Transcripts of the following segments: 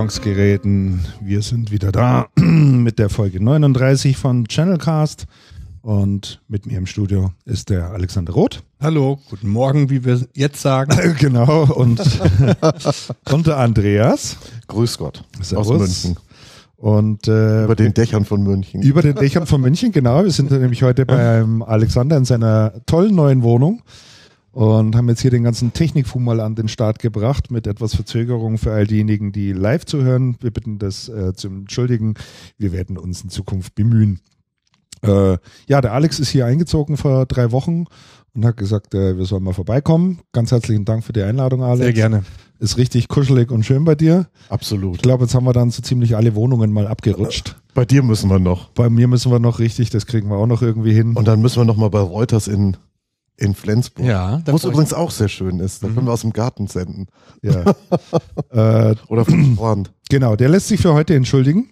Empfangsgeräten. Wir sind wieder da mit der Folge 39 von Channelcast und mit mir im Studio ist der Alexander Roth. Hallo, guten Morgen, wie wir jetzt sagen. genau, und, und der Andreas. Grüß Gott. Servus. Aus München. Und äh, über den Dächern von München. Über den Dächern von München, genau. Wir sind nämlich heute beim Alexander in seiner tollen neuen Wohnung und haben jetzt hier den ganzen Technikfum mal an den Start gebracht mit etwas Verzögerung für all diejenigen, die live zuhören. Wir bitten das äh, zu entschuldigen. Wir werden uns in Zukunft bemühen. Äh, ja, der Alex ist hier eingezogen vor drei Wochen und hat gesagt, äh, wir sollen mal vorbeikommen. Ganz herzlichen Dank für die Einladung, Alex. Sehr gerne. Ist richtig kuschelig und schön bei dir. Absolut. Ich glaube, jetzt haben wir dann so ziemlich alle Wohnungen mal abgerutscht. Bei dir müssen wir noch. Bei mir müssen wir noch richtig, das kriegen wir auch noch irgendwie hin. Und dann müssen wir noch mal bei Reuters in in Flensburg. Ja, wo es übrigens auch sehr schön ist. Da mhm. können wir aus dem Garten senden. Ja. äh, Oder vom Strand. Genau, der lässt sich für heute entschuldigen.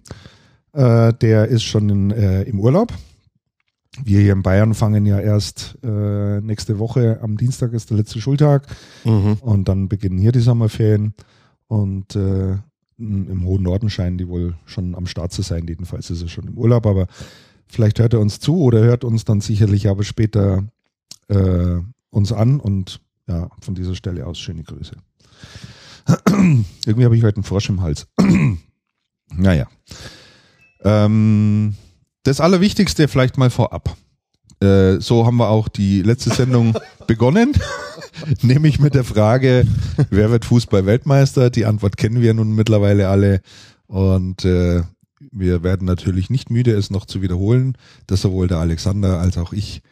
Äh, der ist schon in, äh, im Urlaub. Wir hier in Bayern fangen ja erst äh, nächste Woche am Dienstag ist der letzte Schultag mhm. und dann beginnen hier die Sommerferien und äh, im hohen Norden scheinen die wohl schon am Start zu sein. Jedenfalls ist er schon im Urlaub, aber vielleicht hört er uns zu oder hört uns dann sicherlich aber später äh, uns an und ja, von dieser Stelle aus schöne Grüße. Irgendwie habe ich heute einen Frosch im Hals. naja. Ähm, das Allerwichtigste vielleicht mal vorab. Äh, so haben wir auch die letzte Sendung begonnen, nämlich mit der Frage, wer wird Fußball-Weltmeister? Die Antwort kennen wir nun mittlerweile alle und äh, wir werden natürlich nicht müde, es noch zu wiederholen, dass sowohl der Alexander als auch ich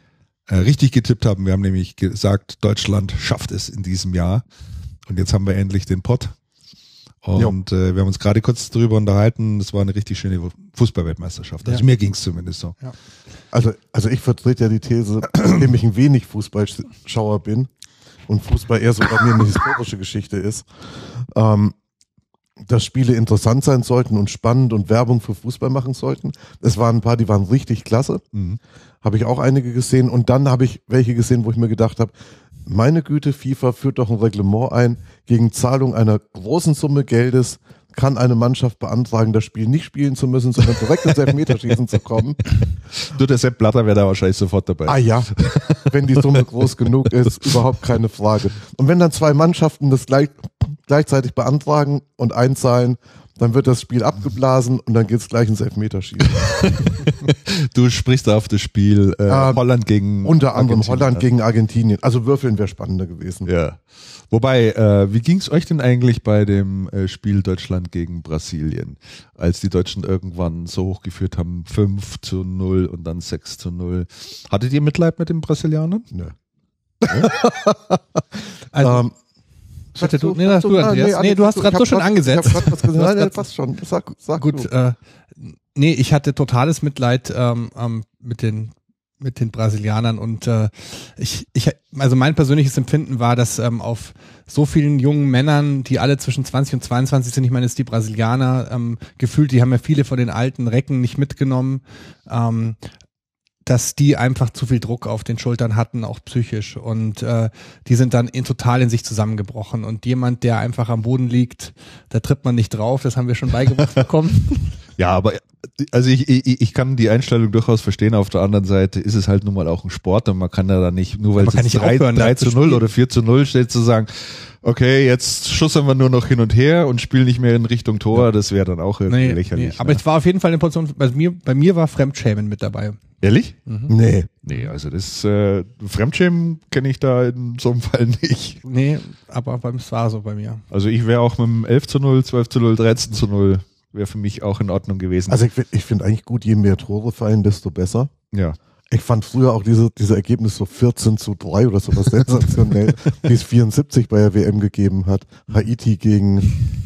äh, richtig getippt haben. Wir haben nämlich gesagt, Deutschland schafft es in diesem Jahr. Und jetzt haben wir endlich den Pott. Und äh, wir haben uns gerade kurz darüber unterhalten. Es war eine richtig schöne Fußballweltmeisterschaft. Also ja. mir ging es zumindest so. Ja. Also, also ich vertrete ja die These, indem ich ein wenig Fußballschauer bin und Fußball eher so bei mir eine historische Geschichte ist, ähm, dass Spiele interessant sein sollten und spannend und Werbung für Fußball machen sollten. Es waren ein paar, die waren richtig klasse. Mhm. Habe ich auch einige gesehen. Und dann habe ich welche gesehen, wo ich mir gedacht habe, meine Güte, FIFA führt doch ein Reglement ein, gegen Zahlung einer großen Summe Geldes kann eine Mannschaft beantragen, das Spiel nicht spielen zu müssen, sondern direkt ins Elfmeterschießen zu kommen. Du, der Sepp Blatter wäre da wahrscheinlich sofort dabei. Ah ja, wenn die Summe groß genug ist, überhaupt keine Frage. Und wenn dann zwei Mannschaften das gleich, gleichzeitig beantragen und einzahlen, dann wird das Spiel abgeblasen und dann geht es gleich ins Elfmeterschießen. du sprichst auf das Spiel äh, äh, Holland gegen Unter anderem Holland gegen Argentinien. Also Würfeln wäre spannender gewesen. Ja. Wobei, äh, wie ging es euch denn eigentlich bei dem äh, Spiel Deutschland gegen Brasilien, als die Deutschen irgendwann so hochgeführt haben, 5 zu 0 und dann 6 zu 0? Hattet ihr Mitleid mit den Brasilianern? Nö. Ja? also, ähm, Warte, du, nee, du, du, Andreas. Nee, nee, du hast gerade so schon angesetzt. Ich hab was gesagt. Nein, passt schon. Sag, sag Gut, du. Äh, nee, ich hatte totales Mitleid ähm, mit den mit den Brasilianern und äh, ich, ich, also mein persönliches Empfinden war, dass ähm, auf so vielen jungen Männern, die alle zwischen 20 und 22 sind, ich meine, es ist die Brasilianer ähm, gefühlt, die haben ja viele von den alten Recken nicht mitgenommen, ähm, dass die einfach zu viel Druck auf den Schultern hatten, auch psychisch. Und äh, die sind dann in, total in sich zusammengebrochen. Und jemand, der einfach am Boden liegt, da tritt man nicht drauf, das haben wir schon beigebracht bekommen. Ja, aber also ich, ich, ich kann die Einstellung durchaus verstehen. Auf der anderen Seite ist es halt nun mal auch ein Sport und man kann da dann nicht, nur weil es jetzt 3, 3 zu 0 oder 4 zu 0 steht, zu sagen, okay, jetzt schussern wir nur noch hin und her und spielen nicht mehr in Richtung Tor, das wäre dann auch irgendwie nee, lächerlich. Nee. Aber ja. es war auf jeden Fall eine Position, bei mir, bei mir war Fremdschämen mit dabei. Ehrlich? Mhm. Nee. Nee, also das äh, Fremdschämen kenne ich da in so einem Fall nicht. Nee, aber es war so bei mir. Also ich wäre auch mit dem 11 zu 0, 12 zu 0, 13 zu 0 wäre für mich auch in Ordnung gewesen. Also ich, ich finde eigentlich gut, je mehr Tore fallen, desto besser. Ja. Ich fand früher auch diese, diese Ergebnis so 14 zu 3 oder sowas sensationell, wie es 74 bei der WM gegeben hat. Haiti gegen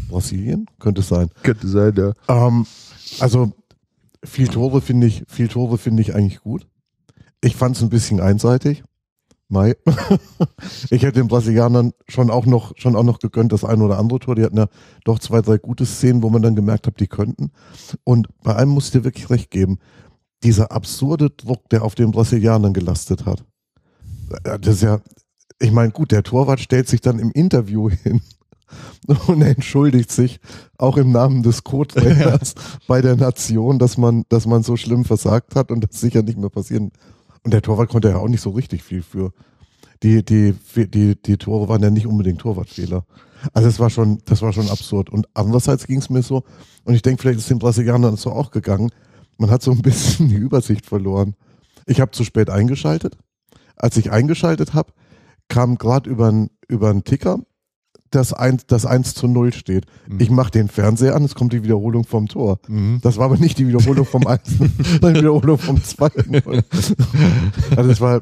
Brasilien, könnte es sein. Könnte sein, ja. Ähm, also viel Tore finde ich, viel Tore finde ich eigentlich gut. Ich fand es ein bisschen einseitig. Mai. ich hätte den Brasilianern schon auch noch, schon auch noch gegönnt, das ein oder andere Tor. Die hatten ja doch zwei, drei gute Szenen, wo man dann gemerkt hat, die könnten. Und bei einem muss ich dir wirklich recht geben. Dieser absurde Druck, der auf den Brasilianern gelastet hat. Das ist ja, ich meine, gut, der Torwart stellt sich dann im Interview hin und entschuldigt sich auch im Namen des Co-Trainers bei der Nation, dass man, dass man so schlimm versagt hat und das sicher nicht mehr passieren. Und der Torwart konnte ja auch nicht so richtig viel für. Die, die, die, die Tore waren ja nicht unbedingt Torwartfehler. Also es war schon, das war schon absurd. Und andererseits ging es mir so, und ich denke, vielleicht ist den Brasilianern so auch gegangen, man hat so ein bisschen die Übersicht verloren. Ich habe zu spät eingeschaltet. Als ich eingeschaltet habe, kam gerade über einen über einen Ticker, dass 1, das 1 zu 0 steht. Mhm. Ich mache den Fernseher an, es kommt die Wiederholung vom Tor. Mhm. Das war aber nicht die Wiederholung vom 1, sondern die Wiederholung vom 2. also das war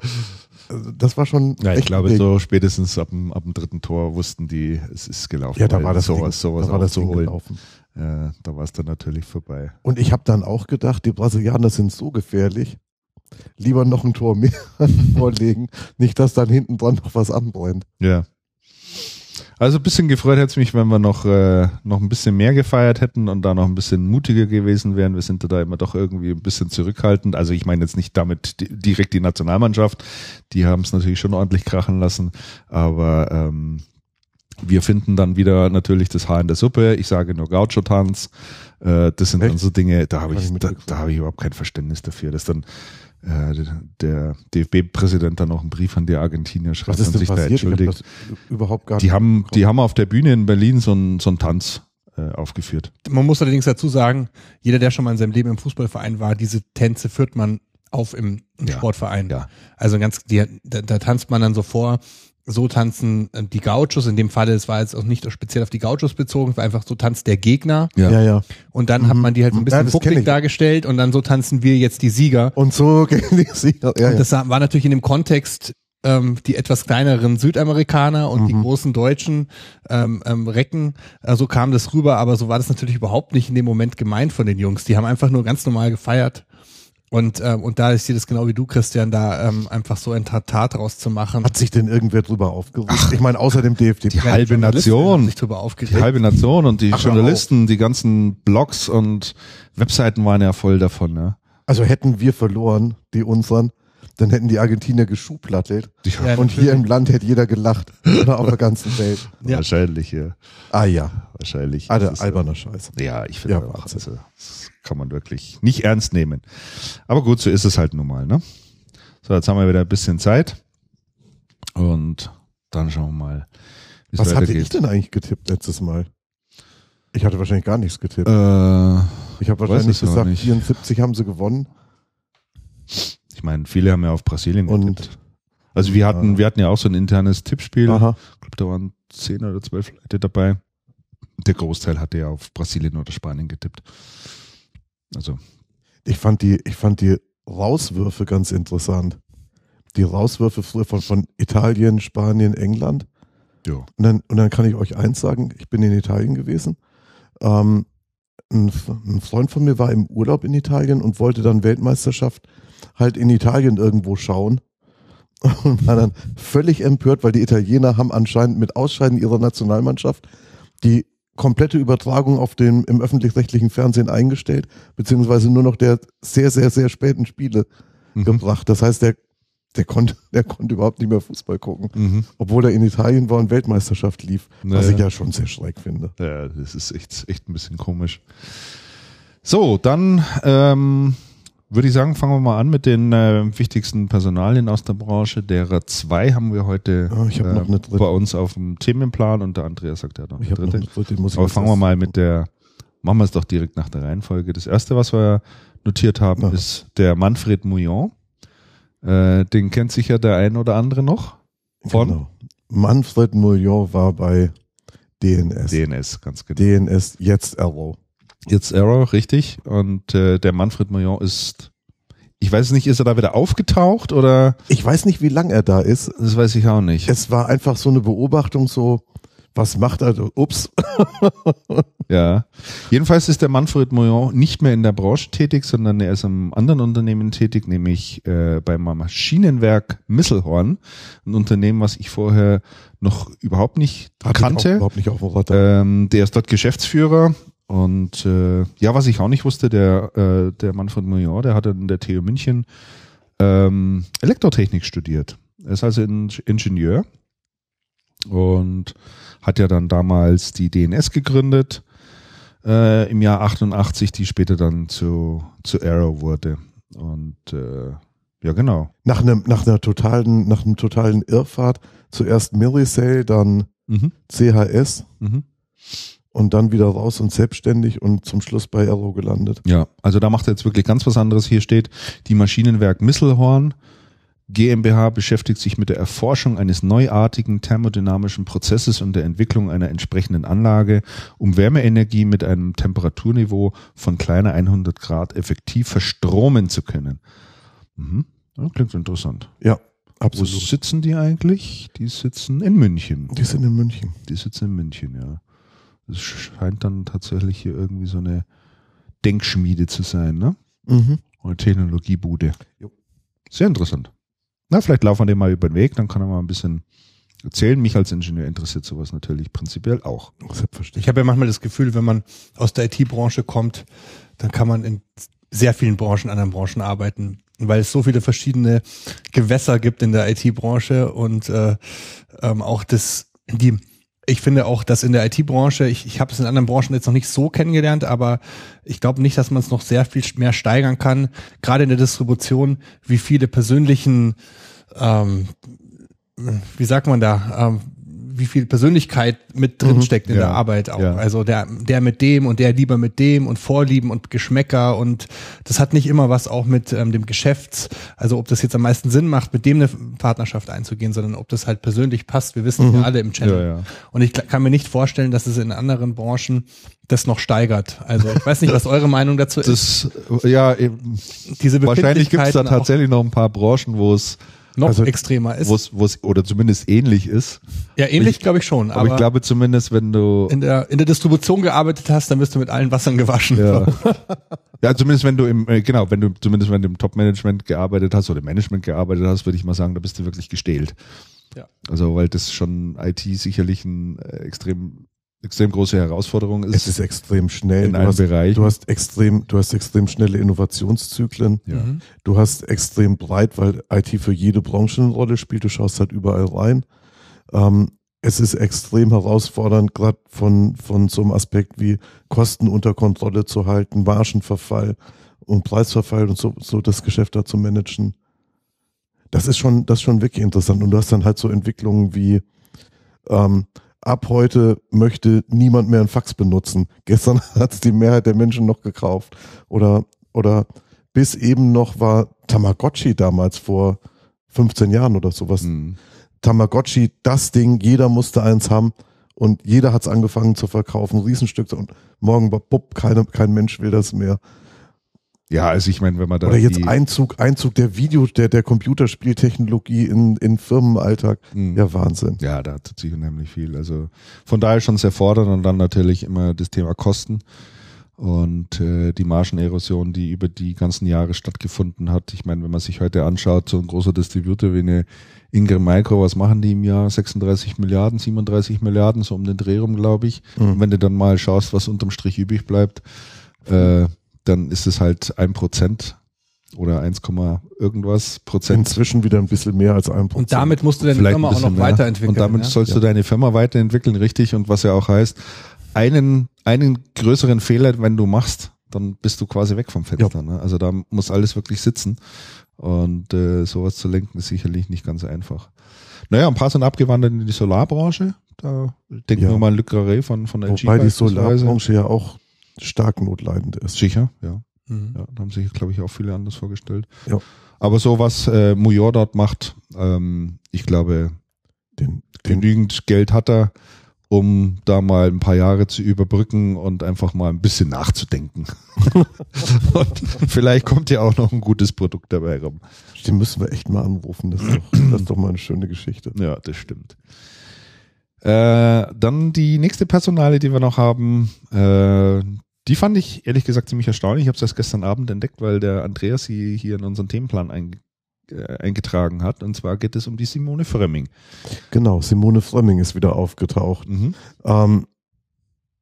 das war schon. Ja, ich glaube, so spätestens ab dem, ab dem dritten Tor wussten die, es ist gelaufen. Ja, da war das sowas, Ding, sowas da war das Ding holen. gelaufen. Ja, da war es dann natürlich vorbei. Und ich habe dann auch gedacht, die Brasilianer sind so gefährlich, lieber noch ein Tor mehr vorlegen, nicht, dass dann hinten dran noch was anbrennt. Ja. Also ein bisschen gefreut hätte es mich, wenn wir noch, äh, noch ein bisschen mehr gefeiert hätten und da noch ein bisschen mutiger gewesen wären. Wir sind da immer doch irgendwie ein bisschen zurückhaltend. Also ich meine jetzt nicht damit di- direkt die Nationalmannschaft, die haben es natürlich schon ordentlich krachen lassen, aber ähm, wir finden dann wieder natürlich das Haar in der Suppe. Ich sage nur Gaucho-Tanz. Äh, das sind dann Echt? so Dinge, da habe Hab ich ich, da, da habe ich überhaupt kein Verständnis dafür, dass dann äh, der DFB-Präsident dann noch einen Brief an die Argentinier schreibt Was ist und denn sich da entschuldigt. gar Die haben, die haben auf der Bühne in Berlin so einen, so einen Tanz äh, aufgeführt. Man muss allerdings dazu sagen, jeder, der schon mal in seinem Leben im Fußballverein war, diese Tänze führt man auf im, im Ja, Sportverein. ja. Also ganz, die, da, da tanzt man dann so vor, so tanzen äh, die Gauchos, in dem Falle, es war jetzt auch nicht speziell auf die Gauchos bezogen, es war einfach so tanzt der Gegner ja, ja. und dann hat man die halt so ein Mhm. Ja, bisschen fucklig ich. dargestellt und dann so tanzen wir jetzt die Sieger. Und so gehen die Sieger. Ja, Und ja. das war natürlich in dem Kontext ähm, die etwas kleineren Südamerikaner und die Mhm. großen deutschen ähm, ähm, Recken. Äh, so kam das rüber, aber so war das natürlich überhaupt nicht in dem Moment gemeint von den Jungs. Die haben einfach nur ganz normal gefeiert. Und, ähm, und da ist dir das genau wie du, Christian, da ähm, einfach so ein Tatat draus zu machen. Hat sich denn irgendwer drüber aufgeregt? ich meine, außer dem DFB. Die halbe Nation, sich drüber die aufgeregt. halbe Nation und die Ach, Journalisten, die ganzen Blogs und Webseiten waren ja voll davon. Ne? Also hätten wir verloren, die unseren, dann hätten die Argentinier geschuhplattelt. Die, Ja, und hier im Land hätte jeder gelacht. Oder auf der ganzen Welt. Ja. Wahrscheinlich, ja. Ah ja. Wahrscheinlich. Ist, alberner Scheiß. Ja, ich finde Ja, auch, also, das kann man wirklich nicht ernst nehmen. Aber gut, so ist es halt nun mal, ne? So, jetzt haben wir wieder ein bisschen Zeit. Und dann schauen wir mal, Was hatte ich denn eigentlich getippt letztes Mal? Ich hatte wahrscheinlich gar nichts getippt. Äh, ich habe wahrscheinlich gesagt, nicht. 74 haben sie gewonnen. ich meine, viele haben ja auf Brasilien Und getippt. Also wir hatten, Ja. wir hatten ja auch so ein internes Tippspiel. aha. Ich glaube, da waren zehn oder zwölf Leute dabei. Der Großteil hatte ja auf Brasilien oder Spanien getippt. Also, Ich fand die, ich fand die Rauswürfe ganz interessant. Die Rauswürfe von, von Italien, Spanien, England. ja. Und dann, und dann kann ich euch eins sagen, ich bin in Italien gewesen. Ähm, ein, ein Freund von mir war im Urlaub in Italien und wollte dann Weltmeisterschaft halt in Italien irgendwo schauen. Und war dann völlig empört, weil die Italiener haben anscheinend mit Ausscheiden ihrer Nationalmannschaft die komplette Übertragung auf dem, im öffentlich-rechtlichen Fernsehen eingestellt, beziehungsweise nur noch der sehr, sehr, sehr späten Spiele Mhm. gebracht. Das heißt, der, der konnte, der konnte überhaupt nicht mehr Fußball gucken Mhm. obwohl er in Italien war und Weltmeisterschaft lief, was Naja. ich ja schon sehr schräg finde. Ja, das ist echt, echt ein bisschen komisch. So, dann ähm, würde ich sagen, fangen wir mal an mit den äh, wichtigsten Personalien aus der Branche. Derer zwei haben wir heute ich hab dritte. bei uns auf dem Themenplan und der Andreas sagt ja noch Ich eine habe noch dritte. eine dritte, Aber fangen wir mal mit der, machen wir es doch direkt nach der Reihenfolge. Das erste, was wir notiert haben, Ja. ist der Manfred Mouillon. Äh, den kennt sicher der ein oder andere noch. Von Genau. Manfred Mouillon war bei DNS. DNS, ganz genau. DNS, jetzt Arrow. Jetzt Arrow, richtig. Und äh, der Manfred Mouillon ist, ich weiß nicht, ist er da wieder aufgetaucht oder Ich weiß nicht, wie lang er da ist. das weiß ich auch nicht. Es war einfach so eine Beobachtung, so, was macht er? Ups. Ja. Jedenfalls ist der Manfred Mouillon nicht mehr in der Branche tätig, sondern er ist im anderen Unternehmen tätig, nämlich äh, beim Maschinenwerk Misselhorn. Ein Unternehmen, was ich vorher noch überhaupt nicht Hatte kannte. überhaupt nicht auf dem. Ähm, der ist dort Geschäftsführer und äh, ja, was ich auch nicht wusste, der, äh, der Manfred Mouillon, der hat in der TU München ähm, Elektrotechnik studiert. Er ist also in Ingenieur und hat ja dann damals die DNS gegründet äh, im Jahr 88, die später dann zu, zu Arrow wurde. Und äh, ja, genau. Nach einem, nach einer totalen, nach einem totalen Irrfahrt, zuerst Millisale, dann Mhm. CHS Mhm. Und dann wieder raus und selbstständig und zum Schluss bei Arrow gelandet. Ja, also da macht er jetzt wirklich ganz was anderes. Hier steht, die Maschinenwerk Misselhorn GmbH beschäftigt sich mit der Erforschung eines neuartigen thermodynamischen Prozesses und der Entwicklung einer entsprechenden Anlage, um Wärmeenergie mit einem Temperaturniveau von kleiner 100 Grad effektiv verstromen zu können. Mhm. Ja, klingt interessant. Ja, Wo absolut. sitzen die eigentlich? Die sitzen in München. Die sind in München. Die sitzen in München, ja. Das scheint dann tatsächlich hier irgendwie so eine Denkschmiede zu sein, ne? Mhm. Oder Technologiebude. Jo. Sehr interessant. Na, vielleicht laufen wir dem mal über den Weg, dann kann er mal ein bisschen erzählen. Mich als Ingenieur interessiert sowas natürlich prinzipiell auch. Selbstverständlich. Ich habe ja manchmal das Gefühl, wenn man aus der IT-Branche kommt, dann kann man in sehr vielen Branchen, anderen Branchen arbeiten, weil es so viele verschiedene Gewässer gibt in der IT-Branche und äh, ähm, auch das, die, ich finde auch, dass in der IT-Branche, ich, ich habe es in anderen Branchen jetzt noch nicht so kennengelernt, aber ich glaube nicht, dass man es noch sehr viel mehr steigern kann, gerade in der Distribution, wie viele persönlichen ähm, wie sagt man da, ähm, wie viel Persönlichkeit mit drin Mhm. steckt in Ja, der Arbeit auch. ja. Also der, der mit dem und der lieber mit dem und Vorlieben und Geschmäcker und das hat nicht immer was auch mit ähm, dem Geschäfts, also ob das jetzt am meisten Sinn macht, mit dem eine Partnerschaft einzugehen, sondern ob das halt persönlich passt. Wir wissen ja alle im Channel. Ja. Und ich kann mir nicht vorstellen, dass es in anderen Branchen das noch steigert. Also ich weiß nicht, was eure Meinung dazu ist. Das, ja, eben, Diese wahrscheinlich gibt es da tatsächlich noch ein paar Branchen, wo es, noch also- extremer ist. wo es, wo es, oder zumindest ähnlich ist. Ja, ähnlich glaube ich schon. Aber, ich glaube zumindest, wenn du, in der, in der Distribution gearbeitet hast, dann bist du mit allen Wassern gewaschen. Ja. ja, zumindest wenn du im, äh, genau, wenn du, zumindest wenn du im Top-Management gearbeitet hast oder im Management gearbeitet hast, würde ich mal sagen, da bist du wirklich gestählt. Ja. Also, weil das schon IT sicherlich ein äh, extrem, extrem große Herausforderung ist. Es ist extrem schnell. in Du hast, Bereichen. du hast extrem, du hast extrem schnelle Innovationszyklen. ja. Mhm. Du hast extrem breit, weil IT für jede Branche eine Rolle spielt. Du schaust halt überall rein. Ähm, es ist extrem herausfordernd, gerade von, von so einem Aspekt wie Kosten unter Kontrolle zu halten, Margenverfall und Preisverfall und so, so das Geschäft da zu managen. Das ist schon, das ist schon wirklich interessant. Und du hast dann halt so Entwicklungen wie, ähm, ab heute möchte niemand mehr ein Fax benutzen. Gestern hat es die Mehrheit der Menschen noch gekauft. Oder, oder bis eben noch war Tamagotchi damals vor 15 Jahren oder sowas. Mhm. Tamagotchi, das Ding, jeder musste eins haben und jeder hat es angefangen zu verkaufen, Riesenstück und morgen war bupp, keine, kein Mensch will das mehr. Ja, also ich meine, wenn man da Oder jetzt Einzug, Einzug der Video, der, der Computerspieltechnologie in, in Firmenalltag. Mhm. Ja, Wahnsinn. Ja, da tut sich unheimlich viel. Also von daher schon sehr fordernd und dann natürlich immer das Thema Kosten und äh, die Margenerosion, die über die ganzen Jahre stattgefunden hat. Ich meine, wenn man sich heute anschaut, so ein großer Distributor wie eine Ingram Micro, was machen die im Jahr? 36 Milliarden, 37 Milliarden, so um den Dreh rum, glaube ich. Mhm. Und wenn du dann mal schaust, was unterm Strich übrig bleibt, äh, dann ist es halt ein Prozent oder 1, irgendwas Prozent Inzwischen wieder ein bisschen mehr als ein Prozent. Und damit musst du deine vielleicht Firma auch noch mehr. weiterentwickeln. Und damit ja? sollst Ja. du deine Firma weiterentwickeln, richtig. Und was ja auch heißt, einen, einen größeren Fehler, wenn du machst, dann bist du quasi weg vom Fenster. Ne? Also da muss alles wirklich sitzen. Und äh, sowas zu lenken ist sicherlich nicht ganz einfach. Naja, ein paar sind abgewandert in die Solarbranche. Da denken Ja. wir mal an Le Carré von, von LG. Wobei die. Solarbranche ja auch stark notleidend ist. Sicher, ja. Mhm. Ja, da haben sich, glaube ich, auch viele anders vorgestellt. Ja. Aber so was äh, Mujor dort macht, ähm, ich glaube, Den, den, genügend Geld hat er, um da mal ein paar Jahre zu überbrücken und einfach mal ein bisschen nachzudenken. und vielleicht kommt ja auch noch ein gutes Produkt dabei rum. den müssen wir echt mal anrufen. Das ist doch, das ist doch mal eine schöne Geschichte. Ja, das stimmt. Äh, dann die nächste Personale, die wir noch haben, äh, die fand ich ehrlich gesagt ziemlich erstaunlich. Ich habe es erst gestern Abend entdeckt, weil der Andreas sie hier in unseren Themenplan ein, äh, eingetragen hat. Und zwar geht es um die Simone Frömming. Genau, Simone Frömming ist wieder aufgetaucht. Mhm. Ähm,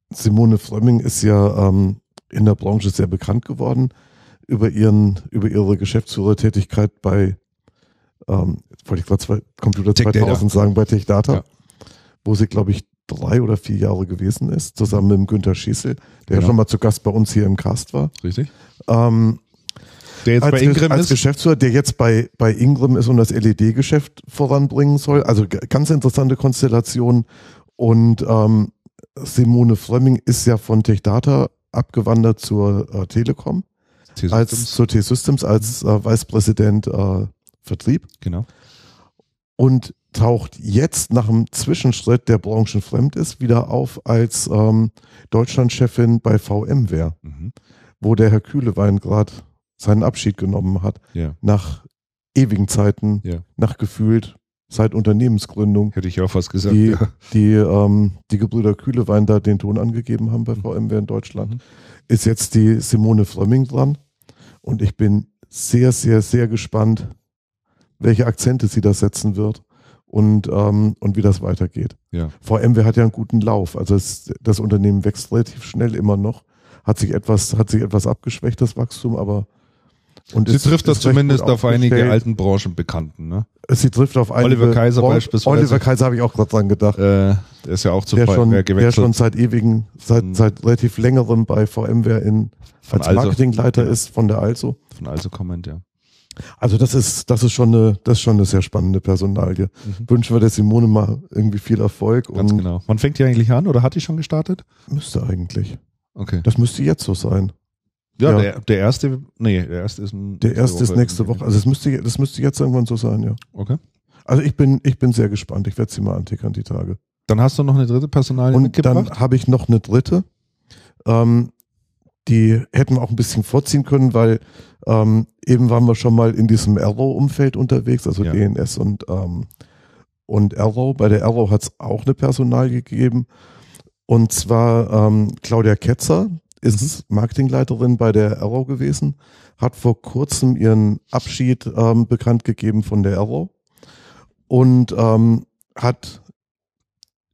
Simone Frömming ist ja ähm, in der Branche sehr bekannt geworden über ihren, über ihre Geschäftsführertätigkeit bei, ähm, jetzt wollte ich gerade zwei Computer Tech Data. 2000 sagen, bei Tech Data. Ja. wo sie, glaube ich, drei oder vier Jahre gewesen ist, zusammen mit dem Günther Schießel, der Genau. schon mal zu Gast bei uns hier im Cast war. Richtig. Ähm, Der jetzt als, bei Ingram als ist. Geschäftsführer, der jetzt bei, bei Ingram ist und das LED-Geschäft voranbringen soll. Also ganz interessante Konstellation. Und ähm, Simone Frömming ist ja von TechData abgewandert zur äh, Telekom, als zur T-Systems als äh, Vicepräsident äh, Vertrieb Genau. und taucht jetzt nach einem Zwischenschritt, der branchenfremd ist, wieder auf als ähm, Deutschlandchefin bei VMware, Mhm. wo der Herr Kühlewein gerade seinen Abschied genommen hat Ja. nach ewigen Zeiten, Ja. nach gefühlt seit Unternehmensgründung, Hätte ich auch was gesagt. die, ja. die, ähm, die Gebrüder Kühlewein da den Ton angegeben haben bei VMware in Deutschland, Mhm. ist jetzt die Simone Frömming dran. Und ich bin sehr, sehr, sehr gespannt, welche Akzente sie da setzen wird und, ähm, und wie das weitergeht. Ja. VMware hat ja einen guten Lauf. Also es, das Unternehmen wächst relativ schnell immer noch. Hat sich etwas, hat sich etwas abgeschwächt, das Wachstum, aber und Sie ist- trifft das zumindest auf einige alten Branchenbekannten. Ne? Sie trifft auf einige. Oliver Kaiser Ol- beispielsweise. Oliver Kaiser habe ich auch gerade dran gedacht. Äh, der ist ja auch zu der, schon, VMware der gewechselt. schon seit ewigen, seit, Mhm. seit relativ längerem bei VMware in, Von als Also. Marketingleiter Ja. ist von der Also. Von Also Comment, ja. Also das ist, das ist schon eine, das ist schon eine sehr spannende Personalie. Mhm. Wünschen wir der Simone mal irgendwie viel Erfolg Ganz und genau. Wann fängt die eigentlich an oder hat die schon gestartet? müsste eigentlich. Okay. Das müsste jetzt so sein. Ja, ja. Der, der erste, nee, der erste ist Der erste ist nächste Woche. Also es müsste, das müsste jetzt irgendwann so sein, ja. Okay. Also ich bin, ich bin sehr gespannt. Ich werde sie mal antickern, die Tage. Dann hast du noch eine dritte Personalie Und mitgebracht. dann habe ich noch eine dritte. Ähm, die hätten wir auch ein bisschen vorziehen können, weil ähm, eben waren wir schon mal in diesem Arrow-Umfeld unterwegs, also Ja. DNS und, ähm, und Arrow. Bei der Arrow hat es auch eine Personalie gegeben. Und zwar ähm, Claudia Ketzer ist Marketingleiterin bei der Arrow gewesen, hat vor kurzem ihren Abschied ähm, bekannt gegeben von der Arrow und ähm, hat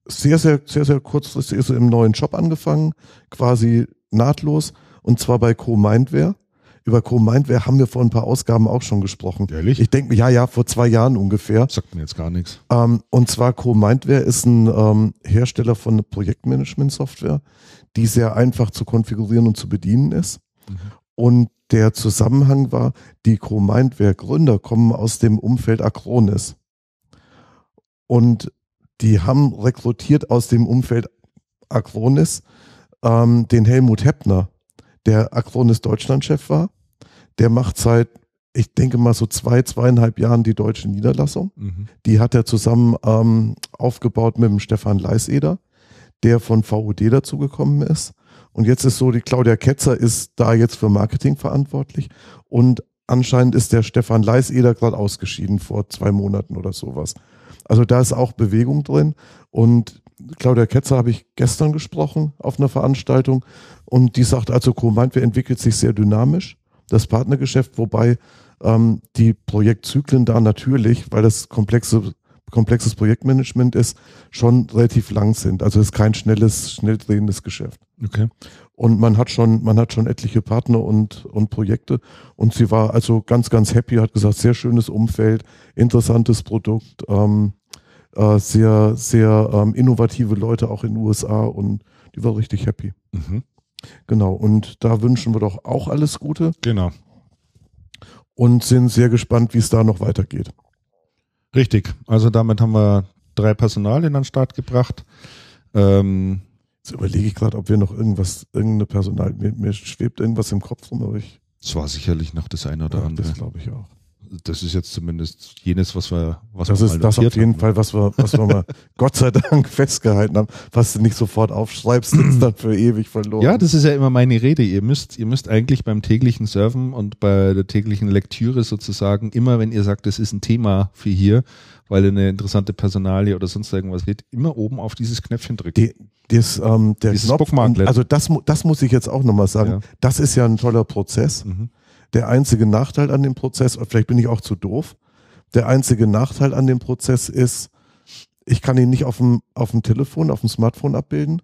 sehr, sehr, sehr, sehr kurzfristig ist im neuen Job angefangen, quasi nahtlos, und zwar bei Co-Mindware. Über Co-Mindware haben wir vor ein paar Ausgaben auch schon gesprochen. Ehrlich? Ich denke, ja, ja, vor zwei Jahren ungefähr. Sagt mir jetzt gar nichts. Ähm, und zwar Co-Mindware ist ein ähm, Hersteller von Projektmanagement-Software, die sehr einfach zu konfigurieren und zu bedienen ist. Mhm. Und der Zusammenhang war, die Co-Mindware-Gründer kommen aus dem Umfeld Acronis. Und die haben rekrutiert aus dem Umfeld Acronis ähm, den Helmut Heppner, der Acronis Deutschlandchef war. Der macht seit, ich denke mal, so zwei, zweieinhalb Jahren die deutsche Niederlassung. Mhm. Die hat er zusammen ähm, aufgebaut mit dem Stefan Leiseder, der von VUD dazugekommen ist. Und jetzt ist so, die Claudia Ketzer ist da jetzt für Marketing verantwortlich und anscheinend ist der Stefan Leiseder gerade ausgeschieden vor zwei Monaten oder sowas. Also da ist auch Bewegung drin und Claudia Ketzer habe ich gestern gesprochen auf einer Veranstaltung und die sagt also, Command entwickelt sich sehr dynamisch, das Partnergeschäft, wobei ähm, die Projektzyklen da natürlich, weil das komplexe, komplexes Projektmanagement ist, schon relativ lang sind. Also es ist kein schnelles, schnell drehendes Geschäft. Okay. Und man hat schon, man hat schon etliche Partner und, und Projekte. Und sie war also ganz, ganz happy, hat gesagt, sehr schönes Umfeld, interessantes Produkt, ähm, äh, sehr, sehr ähm, innovative Leute auch in den USA und die war richtig happy. Mhm. Genau. Und da wünschen wir doch auch alles Gute Genau. und sind sehr gespannt, wie es da noch weitergeht. Richtig. Also damit haben wir drei Personalien an den Start gebracht. Ähm, Jetzt überlege ich gerade, ob wir noch irgendwas, irgendeine Personal, mir, mir schwebt irgendwas im Kopf rum, aber ich, es war sicherlich noch das eine oder ja, andere. das glaube ich auch. Das ist jetzt zumindest jenes, was wir, was Das wir ist das auf jeden haben. Fall, was wir, was wir mal Gott sei Dank festgehalten haben. Was du nicht sofort aufschreibst, ist dann für ewig verloren. Ja, das ist ja immer meine Rede. Ihr müsst, ihr müsst eigentlich beim täglichen Surfen und bei der täglichen Lektüre sozusagen immer, wenn ihr sagt, das ist ein Thema für hier, weil ihr eine interessante Personalie oder sonst irgendwas seht, immer oben auf dieses Knöpfchen drücken. Die, das, ähm, der Dieses Knopf, also das, das muss ich jetzt auch nochmal sagen. Ja. Das ist ja ein toller Prozess. Mhm. Der einzige Nachteil an dem Prozess, vielleicht bin ich auch zu doof, der einzige Nachteil an dem Prozess ist, ich kann ihn nicht auf dem, auf dem Telefon, auf dem Smartphone abbilden.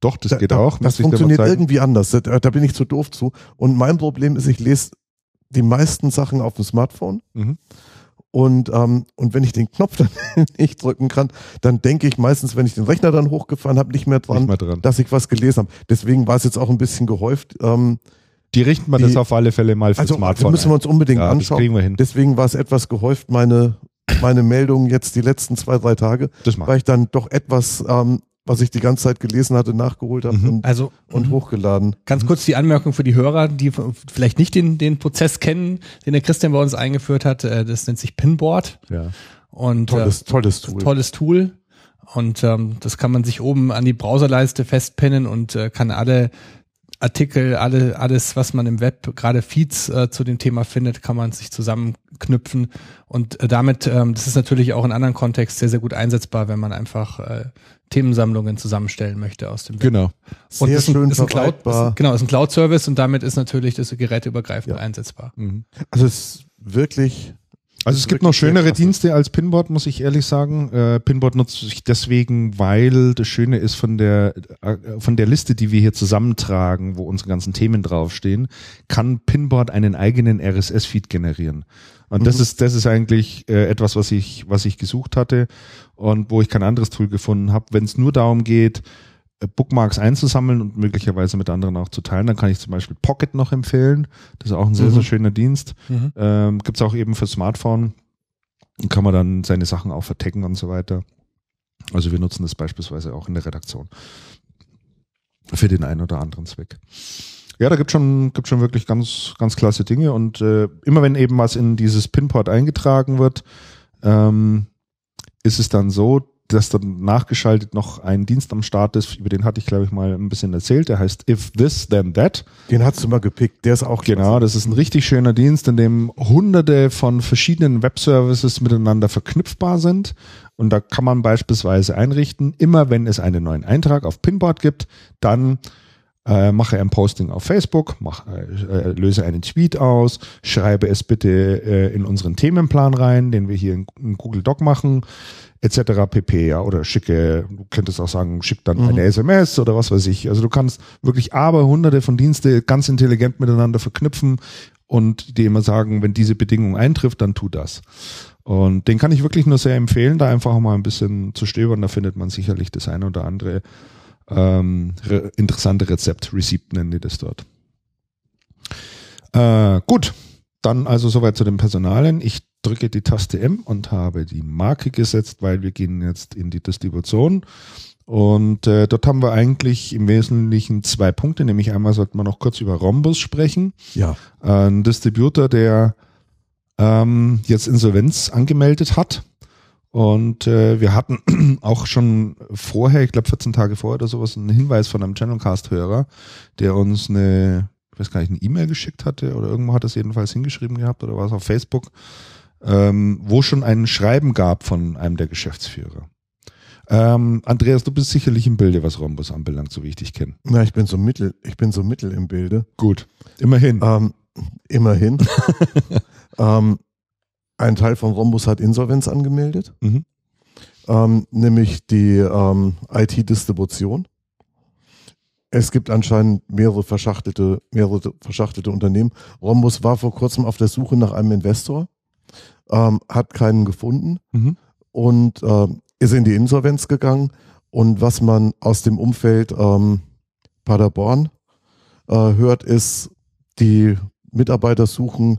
Doch, das Da- geht auch. Das funktioniert irgendwie anders. Da, da bin ich zu doof zu. Und mein Problem ist, ich lese die meisten Sachen auf dem Smartphone Mhm. Und, ähm, und wenn ich den Knopf dann nicht drücken kann, dann denke ich meistens, wenn ich den Rechner dann hochgefahren habe, nicht mehr dran, Nicht dran. dass ich was gelesen habe. Deswegen war es jetzt auch ein bisschen gehäuft. Ähm, Die richten wir Die- das auf alle Fälle mal für also Smartphone. müssen wir uns unbedingt ja, das anschauen. kriegen wir hin. Deswegen war es etwas gehäuft, meine, meine Meldungen jetzt die letzten zwei, drei Tage, Das weil ich dann doch etwas, ähm, was ich die ganze Zeit gelesen hatte, nachgeholt habe Mhm. und, Also und mhm. hochgeladen. Ganz kurz die Anmerkung für die Hörer, die vielleicht nicht den, den Prozess kennen, den der Christian bei uns eingeführt hat. Äh, Das nennt sich Pinboard ja. und Tolles, tolles äh, Tool. tolles Tool. Und ähm, das kann man sich oben an die Browserleiste festpinnen und äh, kann alle Artikel, alle, alles, was man im Web, gerade Feeds äh, zu dem Thema findet, kann man sich zusammenknüpfen. Und äh, damit, ähm, das ist natürlich auch in anderen Kontext sehr, sehr gut einsetzbar, wenn man einfach äh, Themensammlungen zusammenstellen möchte aus dem Web. Genau. Sehr und ist ein, schön ist ein Cloud, ist, ein- genau, ist ein Cloud-Service und damit ist natürlich das geräteübergreifend Ja. einsetzbar. Mhm. Also es ist wirklich, Also es gibt noch schönere. Dienste als Pinboard, muss ich ehrlich sagen. Äh, Pinboard nutze ich deswegen, weil das Schöne ist von der äh, von der Liste, die wir hier zusammentragen, wo unsere ganzen Themen draufstehen, kann Pinboard einen eigenen RSS-Feed generieren. Und das Mhm. ist das ist eigentlich äh, etwas, was ich was ich gesucht hatte und wo ich kein anderes Tool gefunden habe. Wenn es nur darum geht, Bookmarks einzusammeln und möglicherweise mit anderen auch zu teilen, dann kann ich zum Beispiel Pocket noch empfehlen. Das ist auch ein sehr Mhm. sehr schöner Dienst. Mhm. Ähm, Gibt es auch eben für Smartphone. Kann man dann seine Sachen auch vertecken und so weiter. Also wir nutzen das beispielsweise auch in der Redaktion. Für den einen oder anderen Zweck. Ja, da gibt schon, gibt schon wirklich ganz, ganz klasse Dinge und äh, immer wenn eben was in dieses Pinport eingetragen wird, ähm, ist es dann so, dass dann nachgeschaltet noch ein Dienst am Start ist, über den hatte ich glaube ich mal ein bisschen erzählt, der heißt If This Then That. den hast du mal gepickt. Der ist auch Genau, das ist ein richtig schöner Dienst, in dem hunderte von verschiedenen Webservices miteinander verknüpfbar sind. Und da kann man beispielsweise einrichten, immer wenn es einen neuen Eintrag auf Pinboard gibt, dann äh, mache ein Posting auf Facebook, mach, äh, äh, löse einen Tweet aus, schreibe es bitte äh, in unseren Themenplan rein, den wir hier in, in Google Doc machen, etc. pp. Ja, oder schicke, du könntest auch sagen, schick dann Mhm. eine SMS oder was weiß ich. Also du kannst wirklich aber hunderte von Dienste ganz intelligent miteinander verknüpfen und dir immer sagen, wenn diese Bedingung eintrifft, dann tu das. Und den kann ich wirklich nur sehr empfehlen, da einfach mal ein bisschen zu stöbern. Da findet man sicherlich das eine oder andere ähm, re interessante Rezept. Receipt nennen die das dort. Äh, gut, dann also soweit zu den Personalien. Ich drücke die Taste M und habe die Marke gesetzt, weil wir gehen jetzt in die Distribution. Und äh, dort haben wir eigentlich im Wesentlichen zwei Punkte, nämlich einmal sollten wir noch kurz über Rhombus sprechen. Ja. Ein Distributor, der ähm, jetzt Insolvenz angemeldet hat. Und äh, wir hatten auch schon vorher, ich glaube 14 Tage vorher oder sowas, einen Hinweis von einem Channelcast-Hörer, der uns eine, ich weiß gar nicht, eine E-Mail geschickt hatte oder irgendwo hat es jedenfalls hingeschrieben gehabt oder war es auf Facebook, ähm, wo schon ein Schreiben gab von einem der Geschäftsführer. Ähm, Andreas, du bist sicherlich im Bilde, was Rhombus anbelangt, so wie ich dich kenne. Na, ich bin so mittel, ich bin so mittel im Bilde. Gut, immerhin. Ähm, immerhin. ähm, ein Teil von Rhombus hat Insolvenz angemeldet, Mhm. ähm, nämlich die ähm, IT-Distribution. Es gibt anscheinend mehrere verschachtelte, mehrere verschachtelte Unternehmen. Rhombus war vor kurzem auf der Suche nach einem Investor, ähm, hat keinen gefunden Mhm. und ähm, ist in die Insolvenz gegangen. Und was man aus dem Umfeld ähm, Paderborn äh, hört, ist, die Mitarbeiter suchen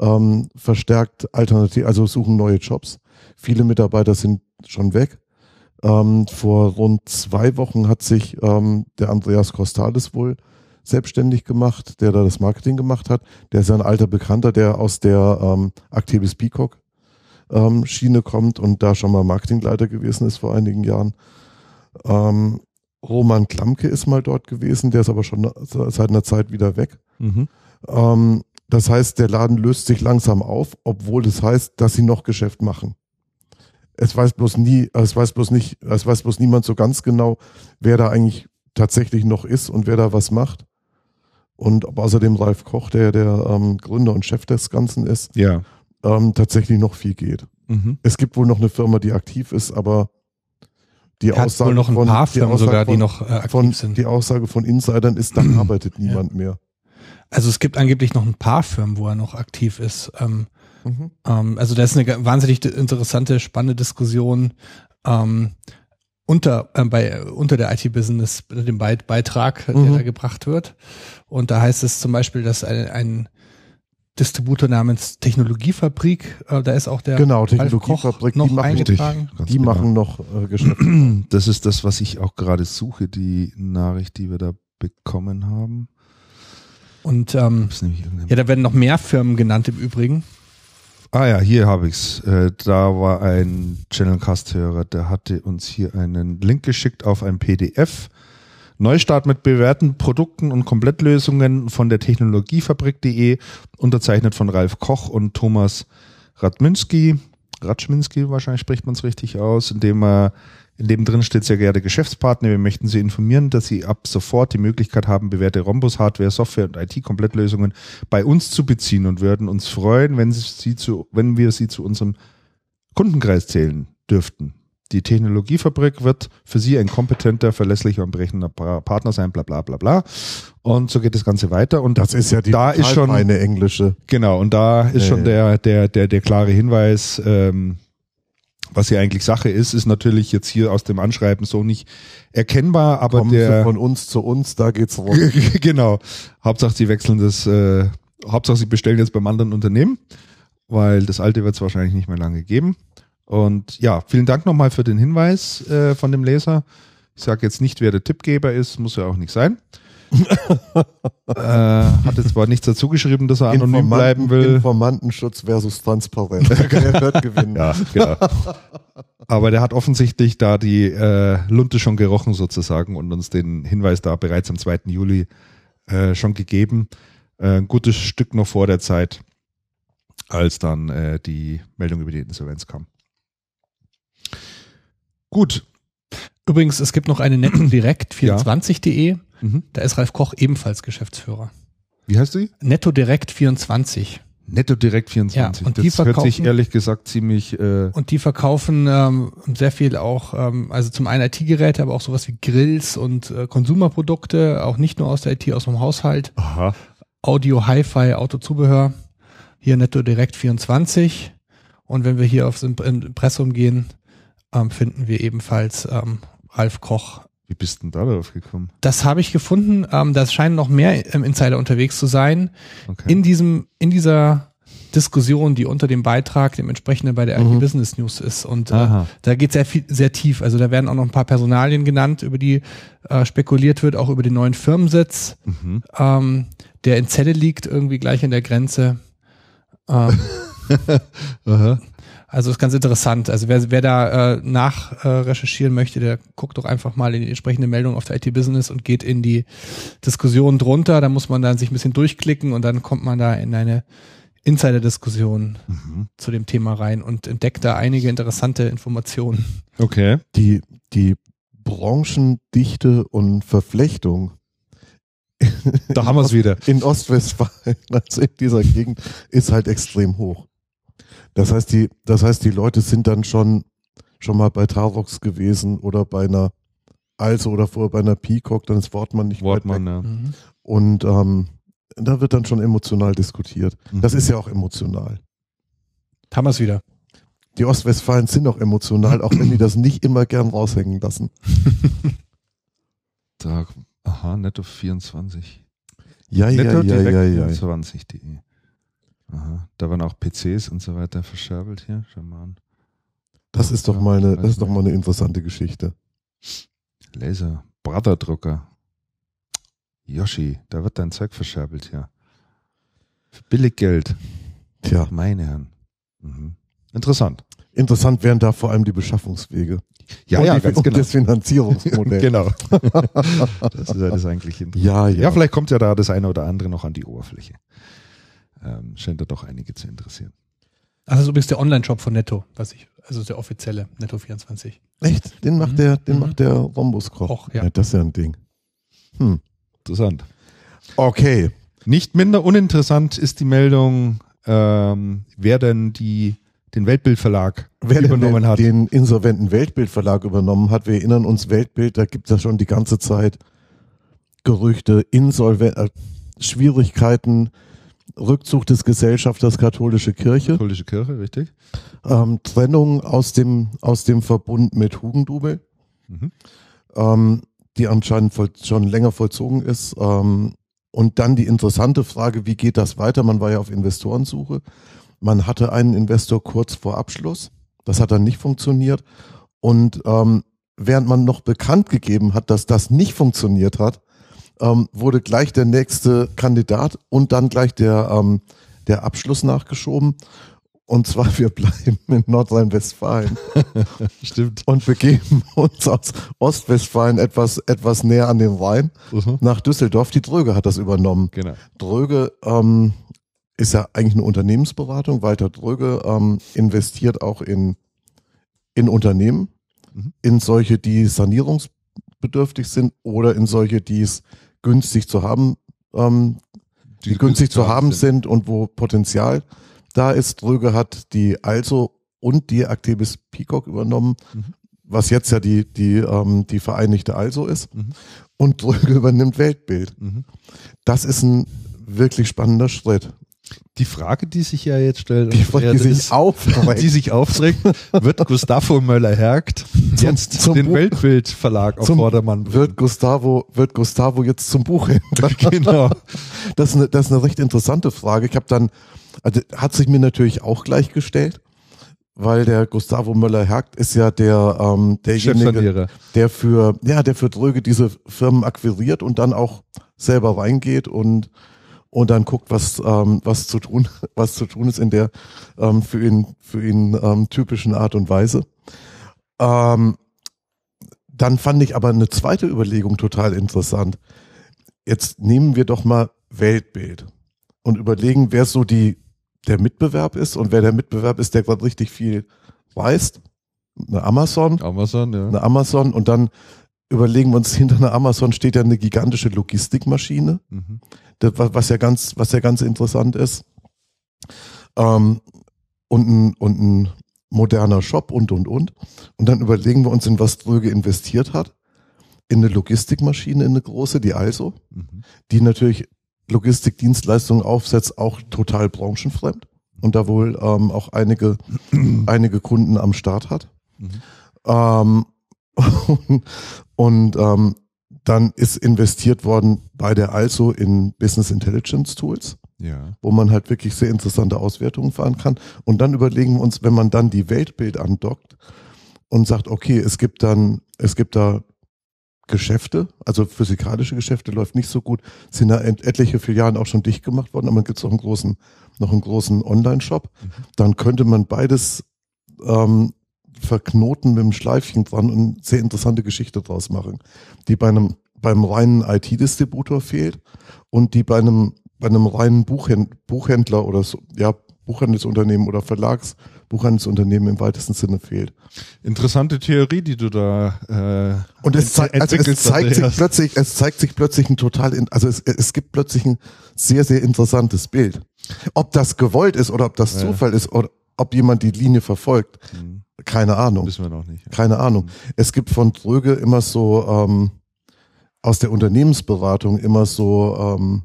ähm, verstärkt alternativ, also suchen neue Jobs. Viele Mitarbeiter sind schon weg. Ähm, vor rund zwei Wochen hat sich ähm, der Andreas Costales wohl selbstständig gemacht, der da das Marketing gemacht hat. Der ist ein alter Bekannter, der aus der ähm, Activis Peacock ähm, Schiene kommt und da schon mal Marketingleiter gewesen ist vor einigen Jahren. Ähm, Roman Klamke ist mal dort gewesen, der ist aber schon seit einer Zeit wieder weg. Mhm. Ähm, das heißt, der Laden löst sich langsam auf, obwohl das heißt, dass sie noch Geschäft machen. Es weiß bloß nie, es weiß bloß nicht, es weiß bloß niemand so ganz genau, wer da eigentlich tatsächlich noch ist und wer da was macht. Und ob außerdem Ralf Koch, der der ähm, Gründer und Chef des Ganzen ist, Ja. ähm, tatsächlich noch viel geht. Mhm. Es gibt wohl noch eine Firma, die aktiv ist, aber die hat Aussage wohl noch ein von, paar die Firmen sogar, die von, noch äh, aktiv von, sind. die Aussage von Insidern ist, da arbeitet niemand mehr. Also es gibt angeblich noch ein paar Firmen, wo er noch aktiv ist. Ähm, Mhm. Ähm, also da ist eine wahnsinnig interessante, spannende Diskussion ähm, unter, äh, bei, unter der IT-Business, dem Beit- Beitrag, der Mhm. da gebracht wird. Und da heißt es zum Beispiel, dass ein, ein Distributor namens Technologiefabrik, äh, da ist auch der Genau, Technologiefabrik, noch die machen- eingetragen. Die genau. machen noch äh, Geschäfte. Das ist das, was ich auch gerade suche, die Nachricht, die wir da bekommen haben. Und ähm, ja, da werden noch mehr Firmen genannt im Übrigen. Ah ja, hier habe ich's. Äh, da war ein Channelcast-Hörer, der hatte uns hier einen Link geschickt auf ein PDF. Neustart mit bewährten Produkten und Komplettlösungen von der Technologiefabrik.de, unterzeichnet von Ralf Koch und Thomas Radminski. Ratschminski, wahrscheinlich spricht man es richtig aus, indem er in dem drin steht, sehr geehrte Geschäftspartner, wir möchten Sie informieren, dass Sie ab sofort die Möglichkeit haben, bewährte Rhombus, Hardware, Software und IT-Komplettlösungen bei uns zu beziehen und würden uns freuen, wenn, Sie zu, wenn wir Sie zu unserem Kundenkreis zählen dürften. Die Technologiefabrik wird für Sie ein kompetenter, verlässlicher und berechnender Pa- Partner sein, bla bla bla bla. Und so geht das Ganze weiter. Und Das ist ja die Da ist schon- eine englische. Genau, und da ist Ja, schon der, der, der, der klare Hinweis, ähm, was hier eigentlich Sache ist, ist natürlich jetzt hier aus dem Anschreiben so nicht erkennbar, aber Kommen Sie der von uns zu uns, da geht's rum. genau. Hauptsache sie wechseln das, äh, Hauptsache sie bestellen jetzt beim anderen Unternehmen, weil das alte wird es wahrscheinlich nicht mehr lange geben. Und ja, vielen Dank nochmal für den Hinweis äh, von dem Leser. Ich sage jetzt nicht, wer der Tippgeber ist, muss ja auch nicht sein. äh, hat jetzt zwar nichts dazu geschrieben, dass er anonym bleiben will. Informantenschutz versus Transparenz. Wer wird gewinnen? Ja, genau. Aber der hat offensichtlich da die äh, Lunte schon gerochen sozusagen und uns den Hinweis da bereits am 2. Juli äh, schon gegeben. Äh, ein gutes Stück noch vor der Zeit, als dann äh, die Meldung über die Insolvenz kam. Gut. Übrigens, es gibt noch eine nettodirekt24.de. Mhm. Da ist Ralf Koch ebenfalls Geschäftsführer. Wie heißt sie? Nettodirekt24. Netto Direkt 24. Ja, und das die hört sich verkaufen- ehrlich gesagt ziemlich äh, Und die verkaufen ähm, sehr viel auch, ähm, also zum einen IT-Geräte, aber auch sowas wie Grills und äh, Konsumerprodukte, auch nicht nur aus der IT, aus dem Haushalt. aha. Audio, Hi-Fi, Autozubehör. Hier Netto Direkt 24. Und wenn wir hier aufs Imp- Impressum gehen, ähm, finden wir ebenfalls ähm, Ralf Koch. Wie bist denn da darauf gekommen? Das habe ich gefunden. Ähm, da scheinen noch mehr ähm, Insider unterwegs zu sein. Okay. In diesem, in dieser Diskussion, die unter dem Beitrag, dem entsprechenden bei der Mhm. IT Business News ist. Und äh, da geht sehr viel, sehr tief. Also da werden auch noch ein paar Personalien genannt, über die äh, spekuliert wird, auch über den neuen Firmensitz, Mhm. ähm, der in Celle liegt, irgendwie gleich an der Grenze. Ähm, Aha. Also ist ganz interessant. Also wer, wer da äh, nach äh, recherchieren möchte, der guckt doch einfach mal in die entsprechende Meldung auf der IT Business und geht in die Diskussion drunter. Da muss man dann sich ein bisschen durchklicken und dann kommt man da in eine Insider-Diskussion Mhm. zu dem Thema rein und entdeckt da einige interessante Informationen. Okay. Die, die Branchendichte und Verflechtung Da haben wir es wieder. in Ostwestfalen, also in dieser Gegend, ist halt extrem hoch. Das heißt, die, das heißt, die Leute sind dann schon, schon mal bei Tarox gewesen oder bei einer Also oder vorher bei einer Peacock, dann ist Wortmann nicht weit Wortmann, weg. ja. Mhm. Und ähm, da wird dann schon emotional diskutiert. Das Mhm. ist ja auch emotional. Haben wir es wieder. Die Ostwestfalen sind auch emotional, auch wenn die das nicht immer gern raushängen lassen. Da, aha, netto 24. Ja, ja, netto ja, direkt ja, ja. 24.de. Aha, da waren auch PCs und so weiter verscherbelt hier. Schau mal an. Das ist doch mal eine, das ist doch mal eine interessante Geschichte. Laser, Brotherdrucker. Yoshi, da wird dein Zeug verscherbelt hier. Für billig Geld. Tja, Meine Herren. Mhm. Interessant. interessant wären da vor allem die Beschaffungswege. Ja, und ja, die, ganz und genau. das Finanzierungsmodell. genau. das ist das eigentlich interessant. Ja, ja. Ja, vielleicht kommt ja da das eine oder andere noch an die Oberfläche. Ähm, scheint da doch einige zu interessieren. Ach, das ist übrigens der Online-Shop von Netto, was ich, also der offizielle Netto24. Echt? Den macht Mhm. der, den Mhm. macht der Rhombus-Koch. Koch, ja. ja. Das ist ja ein Ding. Hm. Interessant. Okay. Nicht minder uninteressant ist die Meldung, ähm, wer denn die, den Weltbildverlag Wer übernommen den, hat. den insolventen Weltbildverlag übernommen hat, wir erinnern uns, Weltbild, da gibt es ja schon die ganze Zeit Gerüchte, Insolven äh, Schwierigkeiten Rückzug des Gesellschafters katholische Kirche, Katholische Kirche, richtig? ähm, Trennung aus dem, aus dem Verbund mit Hugendubel, Mhm. ähm, die anscheinend voll, schon länger vollzogen ist. Ähm, und dann die interessante Frage, wie geht das weiter? Man war ja auf Investorensuche. Man hatte einen Investor kurz vor Abschluss. Das hat dann nicht funktioniert. Und ähm, während man noch bekannt gegeben hat, dass das nicht funktioniert hat, ähm, wurde gleich der nächste Kandidat und dann gleich der, ähm, der Abschluss nachgeschoben. Und zwar, wir bleiben in Nordrhein-Westfalen Stimmt. und begeben uns aus Ostwestfalen etwas, etwas näher an den Rhein Mhm. nach Düsseldorf. Die Dröge hat das übernommen. Genau. Dröge ähm, ist ja eigentlich eine Unternehmensberatung. Walter Dröge ähm, investiert auch in, in Unternehmen, Mhm. in solche, die sanierungsbedürftig sind oder in solche, die es günstig zu haben, ähm, die, günstig zu haben sind. und wo Potenzial da ist. Dröge hat die Also und die Actebis Peacock übernommen, Mhm. was jetzt ja die, die, ähm, die Vereinigte Also ist. Mhm. Und Dröge übernimmt Weltbild. Mhm. Das ist ein wirklich spannender Schritt. Die Frage, die sich ja jetzt stellt, Die, Frage, die sich aufregt. die sich aufregt, wird Gustavo Möller-Hergt jetzt zum den Buch- Weltbildverlag auf zum- Vordermann bringen? wird Gustavo, wird Gustavo jetzt zum Buchhändler? genau. Das ist eine, das ist eine recht interessante Frage. Ich habe dann, also hat sich mir natürlich auch gleichgestellt, weil der Gustavo Möller-Hergt ist ja der, ähm, derjenige, der für, ja, der für Dröge diese Firmen akquiriert und dann auch selber reingeht und und dann guckt, was ähm, was zu tun, was zu tun ist in der ähm, für ihn für ihn ähm, typischen Art und Weise. Ähm, dann fand ich aber eine zweite Überlegung total interessant. Jetzt nehmen wir doch mal Weltbild und überlegen, wer so die der Mitbewerb ist und wer der Mitbewerb ist, der gerade richtig viel weiß. Eine Amazon, Amazon, ja. eine Amazon und dann überlegen wir uns, hinter einer Amazon steht ja eine gigantische Logistikmaschine, Mhm. Was ja ganz, was ja ganz interessant ist. Ähm, und, ein, und ein moderner Shop und, und, und. Und dann überlegen wir uns, in was Dröge investiert hat. In eine Logistikmaschine, in eine große, die also, Mhm. die natürlich Logistikdienstleistungen aufsetzt, auch total branchenfremd. Und da wohl ähm, auch einige, einige Kunden am Start hat. Mhm. Ähm, und und ähm, dann ist investiert worden bei der Also in Business Intelligence Tools, Ja. wo man halt wirklich sehr interessante Auswertungen fahren kann. Und dann überlegen wir uns, wenn man dann die Weltbild andockt und sagt, okay, es gibt dann, es gibt da Geschäfte, also physikalische Geschäfte läuft nicht so gut, sind da et- etliche Filialen auch schon dicht gemacht worden, aber dann gibt es noch einen großen, noch einen großen Online-Shop. Dann könnte man beides ähm, verknoten mit einem Schleifchen dran und eine sehr interessante Geschichte draus machen, die bei einem beim reinen IT-Distributor fehlt und die bei einem bei einem reinen Buchhänd Buchhändler oder so, ja Buchhandelsunternehmen oder Verlagsbuchhandelsunternehmen im weitesten Sinne fehlt. Interessante Theorie, die du da äh, Und es, zei also es zeigt sich plötzlich, es zeigt sich plötzlich ein total, in, also es, es gibt plötzlich ein sehr, sehr interessantes Bild. Ob das gewollt ist oder ob das Ja. Zufall ist oder ob jemand die Linie verfolgt, Hm, keine Ahnung. Wissen wir noch nicht. Keine Ahnung. Es gibt von Dröge immer so ähm, aus der Unternehmensberatung immer so, ähm,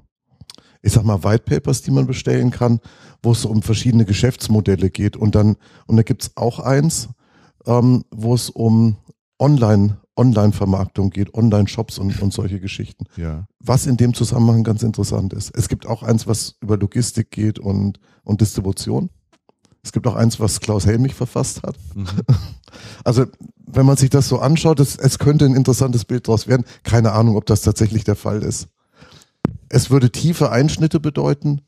ich sag mal, White Papers, die man bestellen kann, wo es um verschiedene Geschäftsmodelle geht. Und dann, und da gibt's auch eins, ähm, wo es um Online, Online-Vermarktung geht, Online-Shops und, und solche Geschichten. Ja. Was in dem Zusammenhang ganz interessant ist. Es gibt auch eins, was über Logistik geht und, und Distribution. Es gibt auch eins, was Klaus Helmich verfasst hat. Mhm. Also, wenn man sich das so anschaut, es, es könnte ein interessantes Bild daraus werden. Keine Ahnung, ob das tatsächlich der Fall ist. Es würde tiefe Einschnitte bedeuten,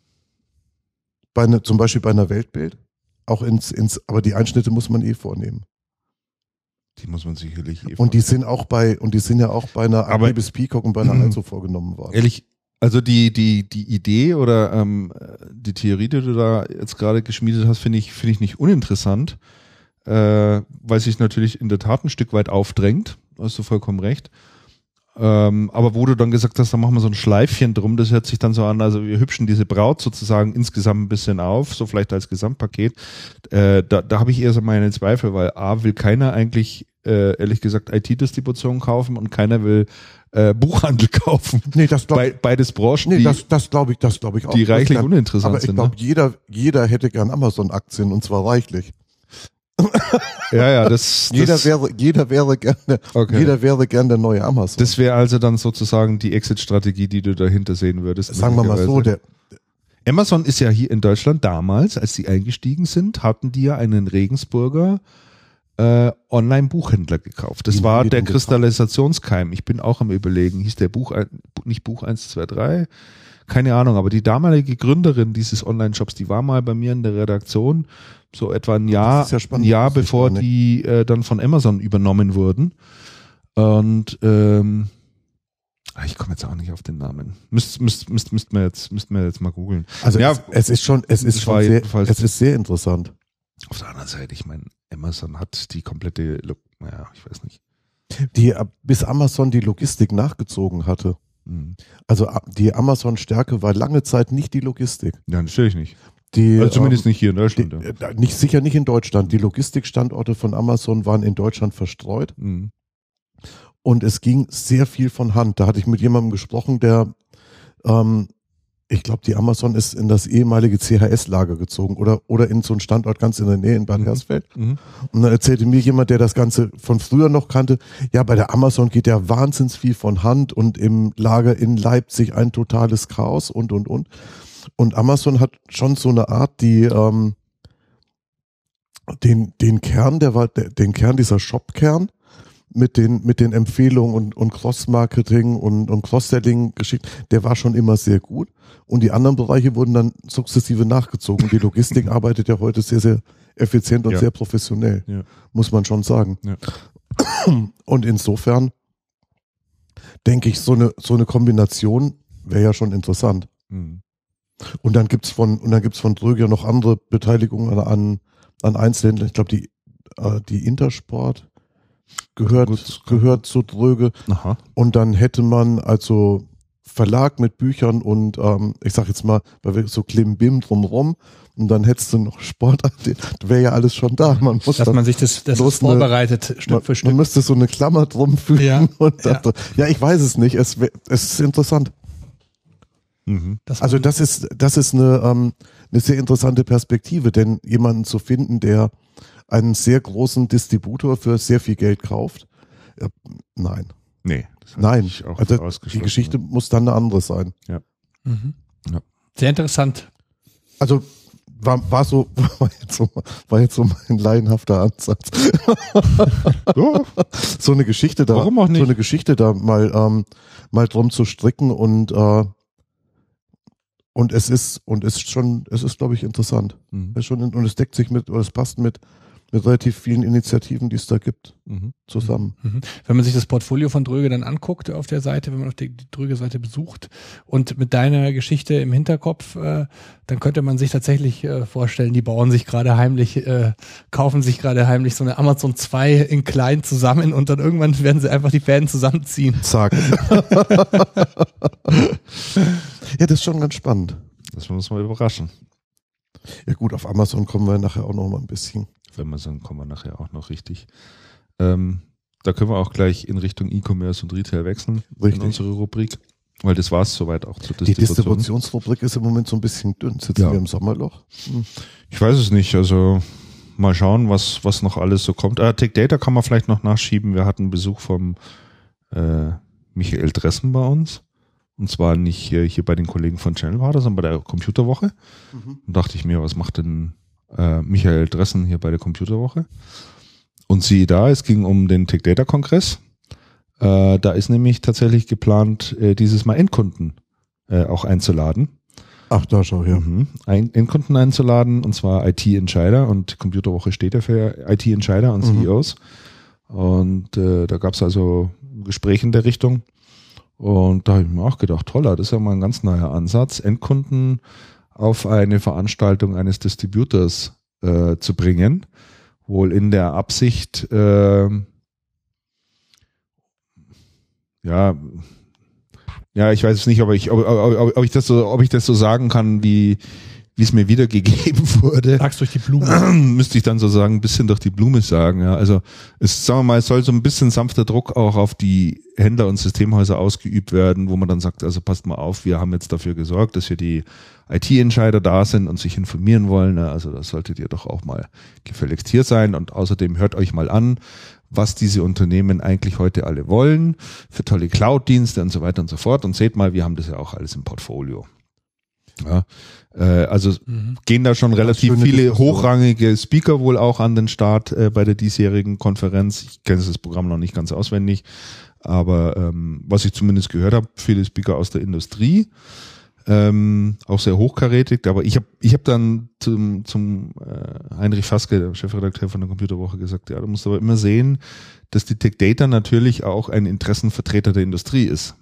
bei ne, zum Beispiel bei einer Weltbild. Auch ins, ins, aber die Einschnitte muss man eh vornehmen. Die muss man sicherlich eh Und die sind auch bei, und die sind ja auch bei einer Akibis Peacock und bei einer Also vorgenommen worden. Ehrlich, also die, die, die Idee oder ähm, die Theorie, die du da jetzt gerade geschmiedet hast, finde ich, finde ich nicht uninteressant, äh, weil sich natürlich in der Tat ein Stück weit aufdrängt. Hast du vollkommen recht. Ähm, aber wo du dann gesagt hast, da machen wir so ein Schleifchen drum, das hört sich dann so an, also wir hübschen diese Braut sozusagen insgesamt ein bisschen auf, so vielleicht als Gesamtpaket. Äh, da da habe ich eher so meine Zweifel, weil A will keiner eigentlich äh, ehrlich gesagt IT-Distribution kaufen und keiner will äh, Buchhandel kaufen. Nee, das glaub, Be beides Branchen, nee, die, das, das glaube ich, das glaube ich auch. die reichlich kann- uninteressant Aber ich sind. glaube, ne? jeder, jeder hätte gern Amazon-Aktien und zwar reichlich. Ja, ja, das, Jeder das, wäre, jeder wäre gerne, Okay. jeder wäre gern der neue Amazon. das wäre also dann sozusagen die Exit-Strategie, die du dahinter sehen würdest. Sagen wir mal so, der, Amazon ist ja hier in Deutschland damals, als sie eingestiegen sind, hatten die ja einen Regensburger äh, Online-Buchhändler gekauft. Das Wie war der? Kristallisationskeim. Ich bin auch am überlegen, hieß der Buch, nicht Buch 123? Keine Ahnung, aber die damalige Gründerin dieses Online-Shops, die war mal bei mir in der Redaktion, so etwa ein Jahr, ja spannend, ein Jahr bevor nicht. die äh, dann von Amazon übernommen wurden. Und ähm, ah, ich komme jetzt auch nicht auf den Namen. Müsst, müsst, müsst, müsst mir jetzt, müsst mir jetzt mal googeln. also Ja, es, es ist schon, es ist schon sehr, jedenfalls- es ist sehr interessant. Auf der anderen Seite, ich meine, Amazon hat die komplette, naja, ich weiß nicht. Die, bis Amazon die Logistik nachgezogen hatte. Hm. Also die Amazon-Stärke war lange Zeit nicht die Logistik. Ja, natürlich nicht. Die, Also zumindest ähm, nicht hier in die, Deutschland. ja. äh, nicht, sicher nicht in Deutschland. Die Logistikstandorte von Amazon waren in Deutschland verstreut Hm. und es ging sehr viel von Hand. Da hatte ich mit jemandem gesprochen, der, ähm, ich glaube, die Amazon ist in das ehemalige CHS-Lager gezogen oder, oder in so einen Standort ganz in der Nähe in Bad Mhm. Hersfeld. Mhm. Und dann erzählte mir jemand, der das Ganze von früher noch kannte, ja, bei der Amazon geht ja wahnsinns viel von Hand und im Lager in Leipzig ein totales Chaos und, und, und. Und Amazon hat schon so eine Art, die, ähm, den, den Kern, der war, den Kern dieser Shop-Kern mit den, mit den Empfehlungen und, und Cross-Marketing und, und Cross-Selling-Geschichten, der war schon immer sehr gut. Und die anderen Bereiche wurden dann sukzessive nachgezogen. Die Logistik arbeitet ja heute sehr, sehr effizient und Ja. sehr professionell, Ja. muss man schon sagen. Ja. Und insofern denke ich, so eine, so eine Kombination wäre ja schon interessant. Hm. Und dann gibt's von, und dann gibt's von Dröger noch andere Beteiligungen an, an Einzelhändlern. Ich glaube, die, äh, die Intersport gehört, Gut. gehört zu Dröge. Aha. Und dann hätte man also Verlag mit Büchern und ähm, ich sag jetzt mal, weil wir so Klimbim drumrum und dann hättest du noch Sport, das wäre ja alles schon da. Man muss Dass man sich das, das bloß eine- vorbereitet, Stück man, für man Stück. müsste so eine Klammer drum fügen Ja, und ja. ja. ja, ich weiß es nicht. Es, es ist interessant. Mhm. Also man- das ist, das ist eine, ähm, eine sehr interessante Perspektive, denn jemanden zu finden, der einen sehr großen Distributor für sehr viel Geld kauft, äh, nein, Nee. das nein. ich Auch Also die. Geschichte muss dann eine andere sein. Mhm. Ja. Sehr interessant. Also war, war so, war jetzt so, war jetzt so mein laienhafter Ansatz. Ja, So eine Geschichte da, Warum auch nicht? so eine Geschichte da mal, ähm, mal drum zu stricken und, äh, und es ist, und es ist schon, es ist, glaube ich, interessant. Mhm. Es ist schon, und es deckt sich mit, oder es passt mit, mit relativ vielen Initiativen, die es da gibt, Mhm. zusammen. Mhm. Wenn man sich das Portfolio von Dröge dann anguckt auf der Seite, wenn man auf die, die Dröge-Seite besucht und mit deiner Geschichte im Hinterkopf, äh, dann könnte man sich tatsächlich äh, vorstellen, die bauen sich gerade heimlich, äh, kaufen sich gerade heimlich so eine Amazon 2 in klein zusammen und dann irgendwann werden sie einfach die Fäden zusammenziehen. Zack. ja, das ist schon ganz spannend. Das muss man überraschen. Ja gut, auf Amazon kommen wir nachher auch noch mal ein bisschen. Wir sagen, kommen wir nachher auch noch richtig. Ähm, da können wir auch gleich in Richtung E-Commerce und Retail wechseln in Richtig. unsere Rubrik. Weil das war es soweit auch zur Die Distribution. Distributionsrubrik ist im Moment so ein bisschen dünn. Sitzen Ja. wir im Sommerloch? Hm. Ich weiß es nicht. Also mal schauen, was, was noch alles so kommt. Äh, Tech Data kann man vielleicht noch nachschieben. Wir hatten Besuch vom äh, Michael Dressen bei uns. Und zwar nicht hier, hier bei den Kollegen von Channel war das, sondern bei der Computerwoche. Und dachte ich mir, was macht denn äh, Michael Dressen hier bei der Computerwoche? Und siehe da, es ging um den Tech Data Kongress. Äh, da ist nämlich tatsächlich geplant, äh, dieses Mal Endkunden äh, auch einzuladen. Ach, da schau her. Mhm. Ein, Endkunden einzuladen, und zwar IT-Entscheider und Computerwoche steht ja für IT-Entscheider und Mhm. CEOs. Und äh, da gab es also Gespräche in der Richtung. Und da habe ich mir auch gedacht, toller, das ist ja mal ein ganz neuer Ansatz, Endkunden auf eine Veranstaltung eines Distributors äh, zu bringen. Wohl in der Absicht, äh, ja, ja, ich weiß es nicht, ob ich, ob, ob, ob, ich das so, ob ich das so sagen kann, wie, wie es mir wiedergegeben wurde. Sag's durch die Blume. müsste ich dann so sagen, ein bisschen durch die Blume sagen. Ja. Also es, sagen wir mal, es soll so ein bisschen sanfter Druck auch auf die Händler und Systemhäuser ausgeübt werden, wo man dann sagt, also passt mal auf, wir haben jetzt dafür gesorgt, dass hier die IT-Entscheider da sind und sich informieren wollen. Ja. Also das solltet ihr doch auch mal gefälligst hier sein. Und außerdem hört euch mal an, was diese Unternehmen eigentlich heute alle wollen, für tolle Cloud-Dienste und so weiter und so fort. Und seht mal, wir haben das ja auch alles im Portfolio. Ja, äh, also mhm. gehen da schon relativ viele Diskussion. hochrangige Speaker wohl auch an den Start äh, bei der diesjährigen Konferenz. Ich kenne das Programm noch nicht ganz auswendig, aber ähm, was ich zumindest gehört habe, viele Speaker aus der Industrie. Ähm, auch sehr hochkarätig, aber ich habe ich hab dann zum, zum äh, Heinrich Faske, der Chefredakteur von der Computerwoche, gesagt, ja, du musst aber immer sehen, dass die Tech Data natürlich auch ein Interessenvertreter der Industrie ist.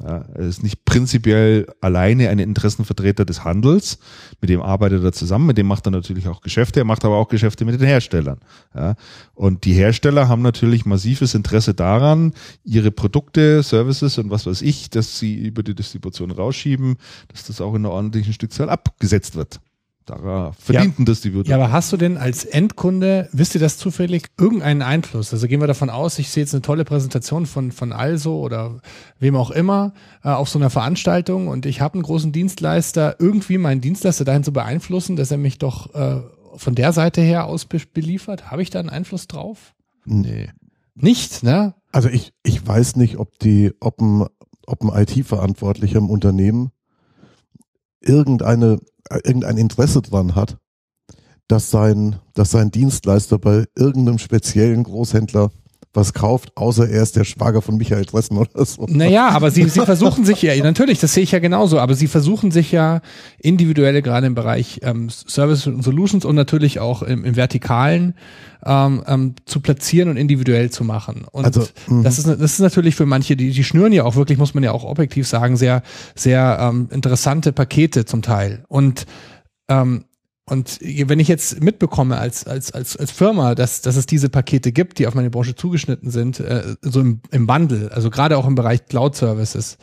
Ja, er ist nicht prinzipiell alleine ein Interessenvertreter des Handels, mit dem arbeitet er zusammen, mit dem macht er natürlich auch Geschäfte, er macht aber auch Geschäfte mit den Herstellern. Ja, und die Hersteller haben natürlich massives Interesse daran, ihre Produkte, Services und was weiß ich, dass sie über die Distribution rausschieben, dass das auch in einer ordentlichen Stückzahl abgesetzt wird. Da verdienten ja. das die Wirte. Ja, aber hast du denn als Endkunde, wisst ihr das zufällig, irgendeinen Einfluss? Also gehen wir davon aus, ich sehe jetzt eine tolle Präsentation von, von Also oder wem auch immer äh, auf so einer Veranstaltung und ich habe einen großen Dienstleister, irgendwie meinen Dienstleister dahin zu beeinflussen, dass er mich doch äh, von der Seite her aus beliefert. Habe ich da einen Einfluss drauf? Nee. Nicht, ne? Also ich, ich weiß nicht, ob die, ob ein, ob ein IT-Verantwortlicher im Unternehmen irgendeine irgendein Interesse dran hat, dass sein, dass sein Dienstleister bei irgendeinem speziellen Großhändler was kauft, außer er ist der Schwager von Michael Dressen oder so. Naja, aber sie, sie versuchen sich ja, natürlich, das sehe ich ja genauso, aber sie versuchen sich ja individuelle, gerade im Bereich ähm, Service und Solutions und natürlich auch im, im Vertikalen ähm, ähm, zu platzieren und individuell zu machen. Und also, mhm. das, ist, das ist natürlich für manche, die, die schnüren ja auch wirklich, muss man ja auch objektiv sagen, sehr, sehr ähm, interessante Pakete zum Teil. Und ähm, und wenn ich jetzt mitbekomme als, als, als, als Firma, dass, dass es diese Pakete gibt, die auf meine Branche zugeschnitten sind, äh, so im, im Bundle, also gerade auch im Bereich Cloud Services,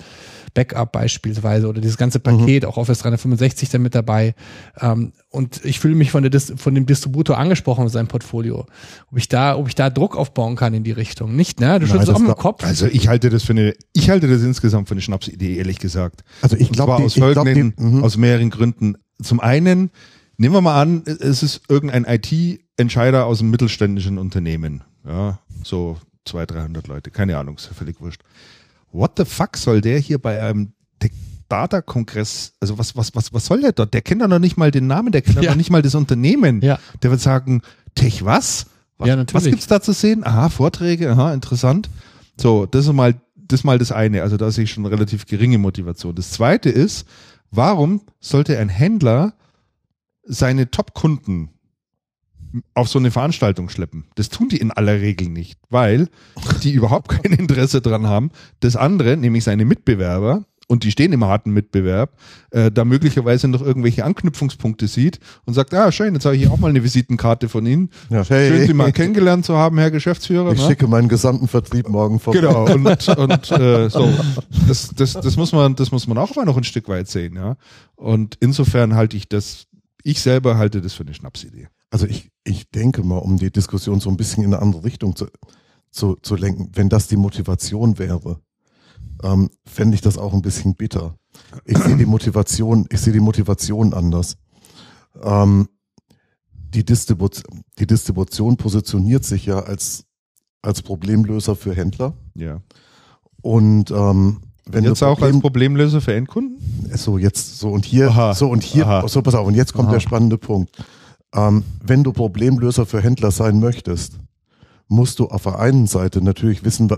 Backup beispielsweise oder dieses ganze Paket, mhm. auch Office 365 dann mit dabei. Ähm, und ich fühle mich von, der Dis von dem Distributor angesprochen mit seinem Portfolio. Ob ich da, ob ich da Druck aufbauen kann in die Richtung. Nicht, ne? Du schüttelst auch dem Kopf. Also ich halte das für eine, ich halte das insgesamt für eine Schnapsidee, ehrlich gesagt. Also ich glaube, aus folgenden, glaub, mhm. aus mehreren Gründen. Zum einen, nehmen wir mal an, es ist irgendein IT-Entscheider aus einem mittelständischen Unternehmen. Ja, so zwei, dreihundert Leute. Keine Ahnung, ist ja völlig wurscht what the fuck soll der hier bei einem Data-Kongress, also was, was, was, was soll der dort? Der kennt doch noch nicht mal den Namen, der kennt ja. noch nicht mal das Unternehmen. Ja. Der wird sagen, Tech was? Was, ja, natürlich. was gibt's da zu sehen? Aha, Vorträge, aha, interessant. So, das ist mal, das ist mal das eine. Also da sehe ich schon relativ geringe Motivation. Das zweite ist, warum sollte ein Händler seine Top-Kunden auf so eine Veranstaltung schleppen. Das tun die in aller Regel nicht, weil die überhaupt kein Interesse dran haben. Das andere, nämlich seine Mitbewerber, und die stehen im harten Mitbewerb, äh, da möglicherweise noch irgendwelche Anknüpfungspunkte sieht und sagt, ah, schön, jetzt habe ich hier auch mal eine Visitenkarte von Ihnen. Ja, hey. Schön, Sie mal kennengelernt zu haben, Herr Geschäftsführer. Ich ne? schicke meinen gesamten Vertrieb morgen vorbei. Genau, und, und äh, so. Das, das, das, muss man, das muss man auch mal noch ein Stück weit sehen, ja. Und insofern halte ich das, ich selber halte das für eine Schnapsidee. Also ich, ich denke mal, um die Diskussion so ein bisschen in eine andere Richtung zu, zu, zu lenken, wenn das die Motivation wäre, ähm, fände ich das auch ein bisschen bitter. Ich sehe die Motivation, ich sehe die Motivation anders. Ähm, die, Distribu die Distribution positioniert sich ja als, als Problemlöser für Händler. Ja. Und ähm, wenn jetzt Problem, auch als Problemlöser für Endkunden? So, jetzt, so und hier, Aha. so und hier, Aha. so pass auf, und jetzt kommt Aha. der spannende Punkt. Ähm, wenn du Problemlöser für Händler sein möchtest, musst du auf der einen Seite natürlich wissen,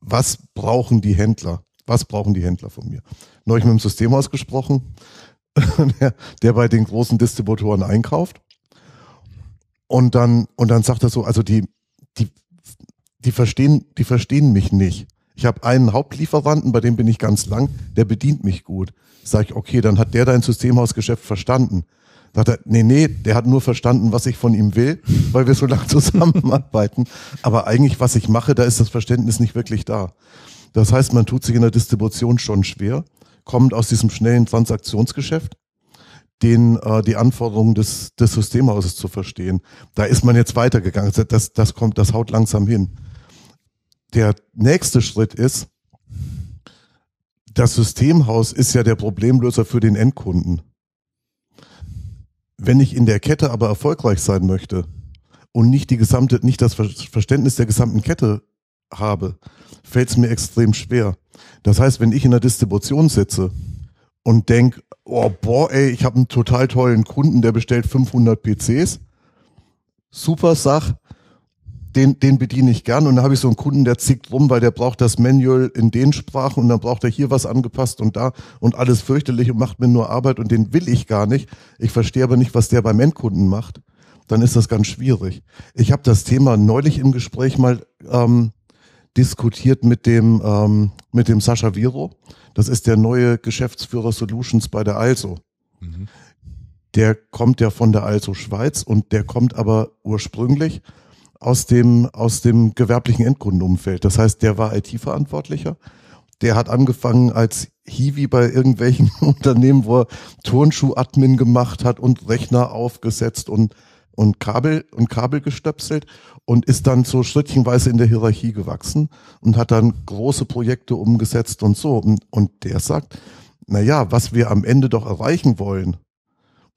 was brauchen die Händler? Was brauchen die Händler von mir? Neulich mit dem Systemhaus gesprochen, der, der bei den großen Distributoren einkauft. Und dann, und dann sagt er so, also die, die, die verstehen, die verstehen mich nicht. Ich habe einen Hauptlieferanten, bei dem bin ich ganz lang, der bedient mich gut. Sag ich, okay, dann hat der dein Systemhausgeschäft verstanden. Sagt er, nee, nee, der hat nur verstanden, was ich von ihm will, weil wir so lange zusammenarbeiten. Aber eigentlich, was ich mache, da ist das Verständnis nicht wirklich da. Das heißt, man tut sich in der Distribution schon schwer, kommt aus diesem schnellen Transaktionsgeschäft. den, äh, die Anforderungen des, des Systemhauses zu verstehen. Da ist man jetzt weitergegangen. Das, das kommt, das haut langsam hin. Der nächste Schritt ist, das Systemhaus ist ja der Problemlöser für den Endkunden. Wenn ich in der Kette aber erfolgreich sein möchte und nicht die gesamte, nicht das Verständnis der gesamten Kette habe, fällt es mir extrem schwer. Das heißt, wenn ich in der Distribution sitze und denk, oh boah, ey, ich habe einen total tollen Kunden, der bestellt 500 PCs, super Sach, den, den bediene ich gern und dann habe ich so einen Kunden, der zickt rum, weil der braucht das Manual in den Sprachen und dann braucht er hier was angepasst und da und alles fürchterlich und macht mir nur Arbeit und den will ich gar nicht. Ich verstehe aber nicht, was der beim Endkunden macht. Dann ist das ganz schwierig. Ich habe das Thema neulich im Gespräch mal ähm, diskutiert mit dem ähm, mit dem Sascha Viro. Das ist der neue Geschäftsführer Solutions bei der Also. Mhm. Der kommt ja von der Also Schweiz und der kommt aber ursprünglich aus dem, aus dem gewerblichen Endkundenumfeld. Das heißt, der war IT-Verantwortlicher. Der hat angefangen als Hiwi bei irgendwelchen Unternehmen, wo er Turnschuh-Admin gemacht hat und Rechner aufgesetzt und, und Kabel, und Kabel gestöpselt und ist dann so schrittchenweise in der Hierarchie gewachsen und hat dann große Projekte umgesetzt und so. Und, und der sagt, na ja, was wir am Ende doch erreichen wollen,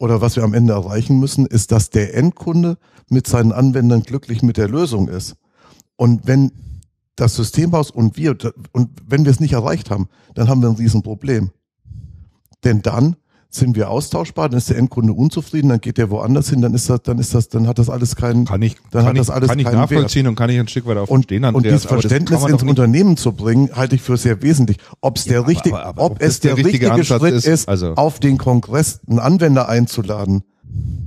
oder was wir am Ende erreichen müssen, ist, dass der Endkunde mit seinen Anwendern glücklich mit der Lösung ist. Und wenn das Systemhaus und wir, und wenn wir es nicht erreicht haben, dann haben wir ein Riesenproblem. Denn dann sind wir austauschbar, dann ist der Endkunde unzufrieden, dann geht der woanders hin, dann ist das, dann ist das, dann hat das alles keinen, kann ich, dann kann hat das alles kann ich nachvollziehen Wert. und kann ich ein Stück weit auch Und, verstehen, und Andreas, dieses aber das Verständnis ins Unternehmen zu bringen, halte ich für sehr wesentlich. Ob es Ja, der aber- richtige, aber- ob, es der, der richtige richtige, Schritt ist, ist, also- auf den Kongress einen Anwender einzuladen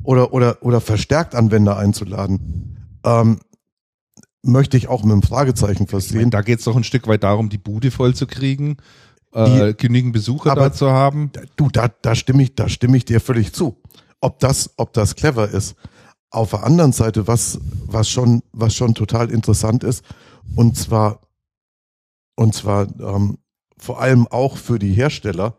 oder oder oder verstärkt Anwender einzuladen, ähm, möchte ich auch mit einem Fragezeichen Ich meine, versehen. da geht es doch ein Stück weit darum, die Bude voll zu kriegen, äh, genügend Besucher Aber- da zu haben. Du, da, da stimme ich, da stimme ich dir völlig zu. Ob das, ob das clever ist. Auf der anderen Seite, was, was schon, was schon total interessant ist, und zwar, und zwar ähm, vor allem auch für die Hersteller,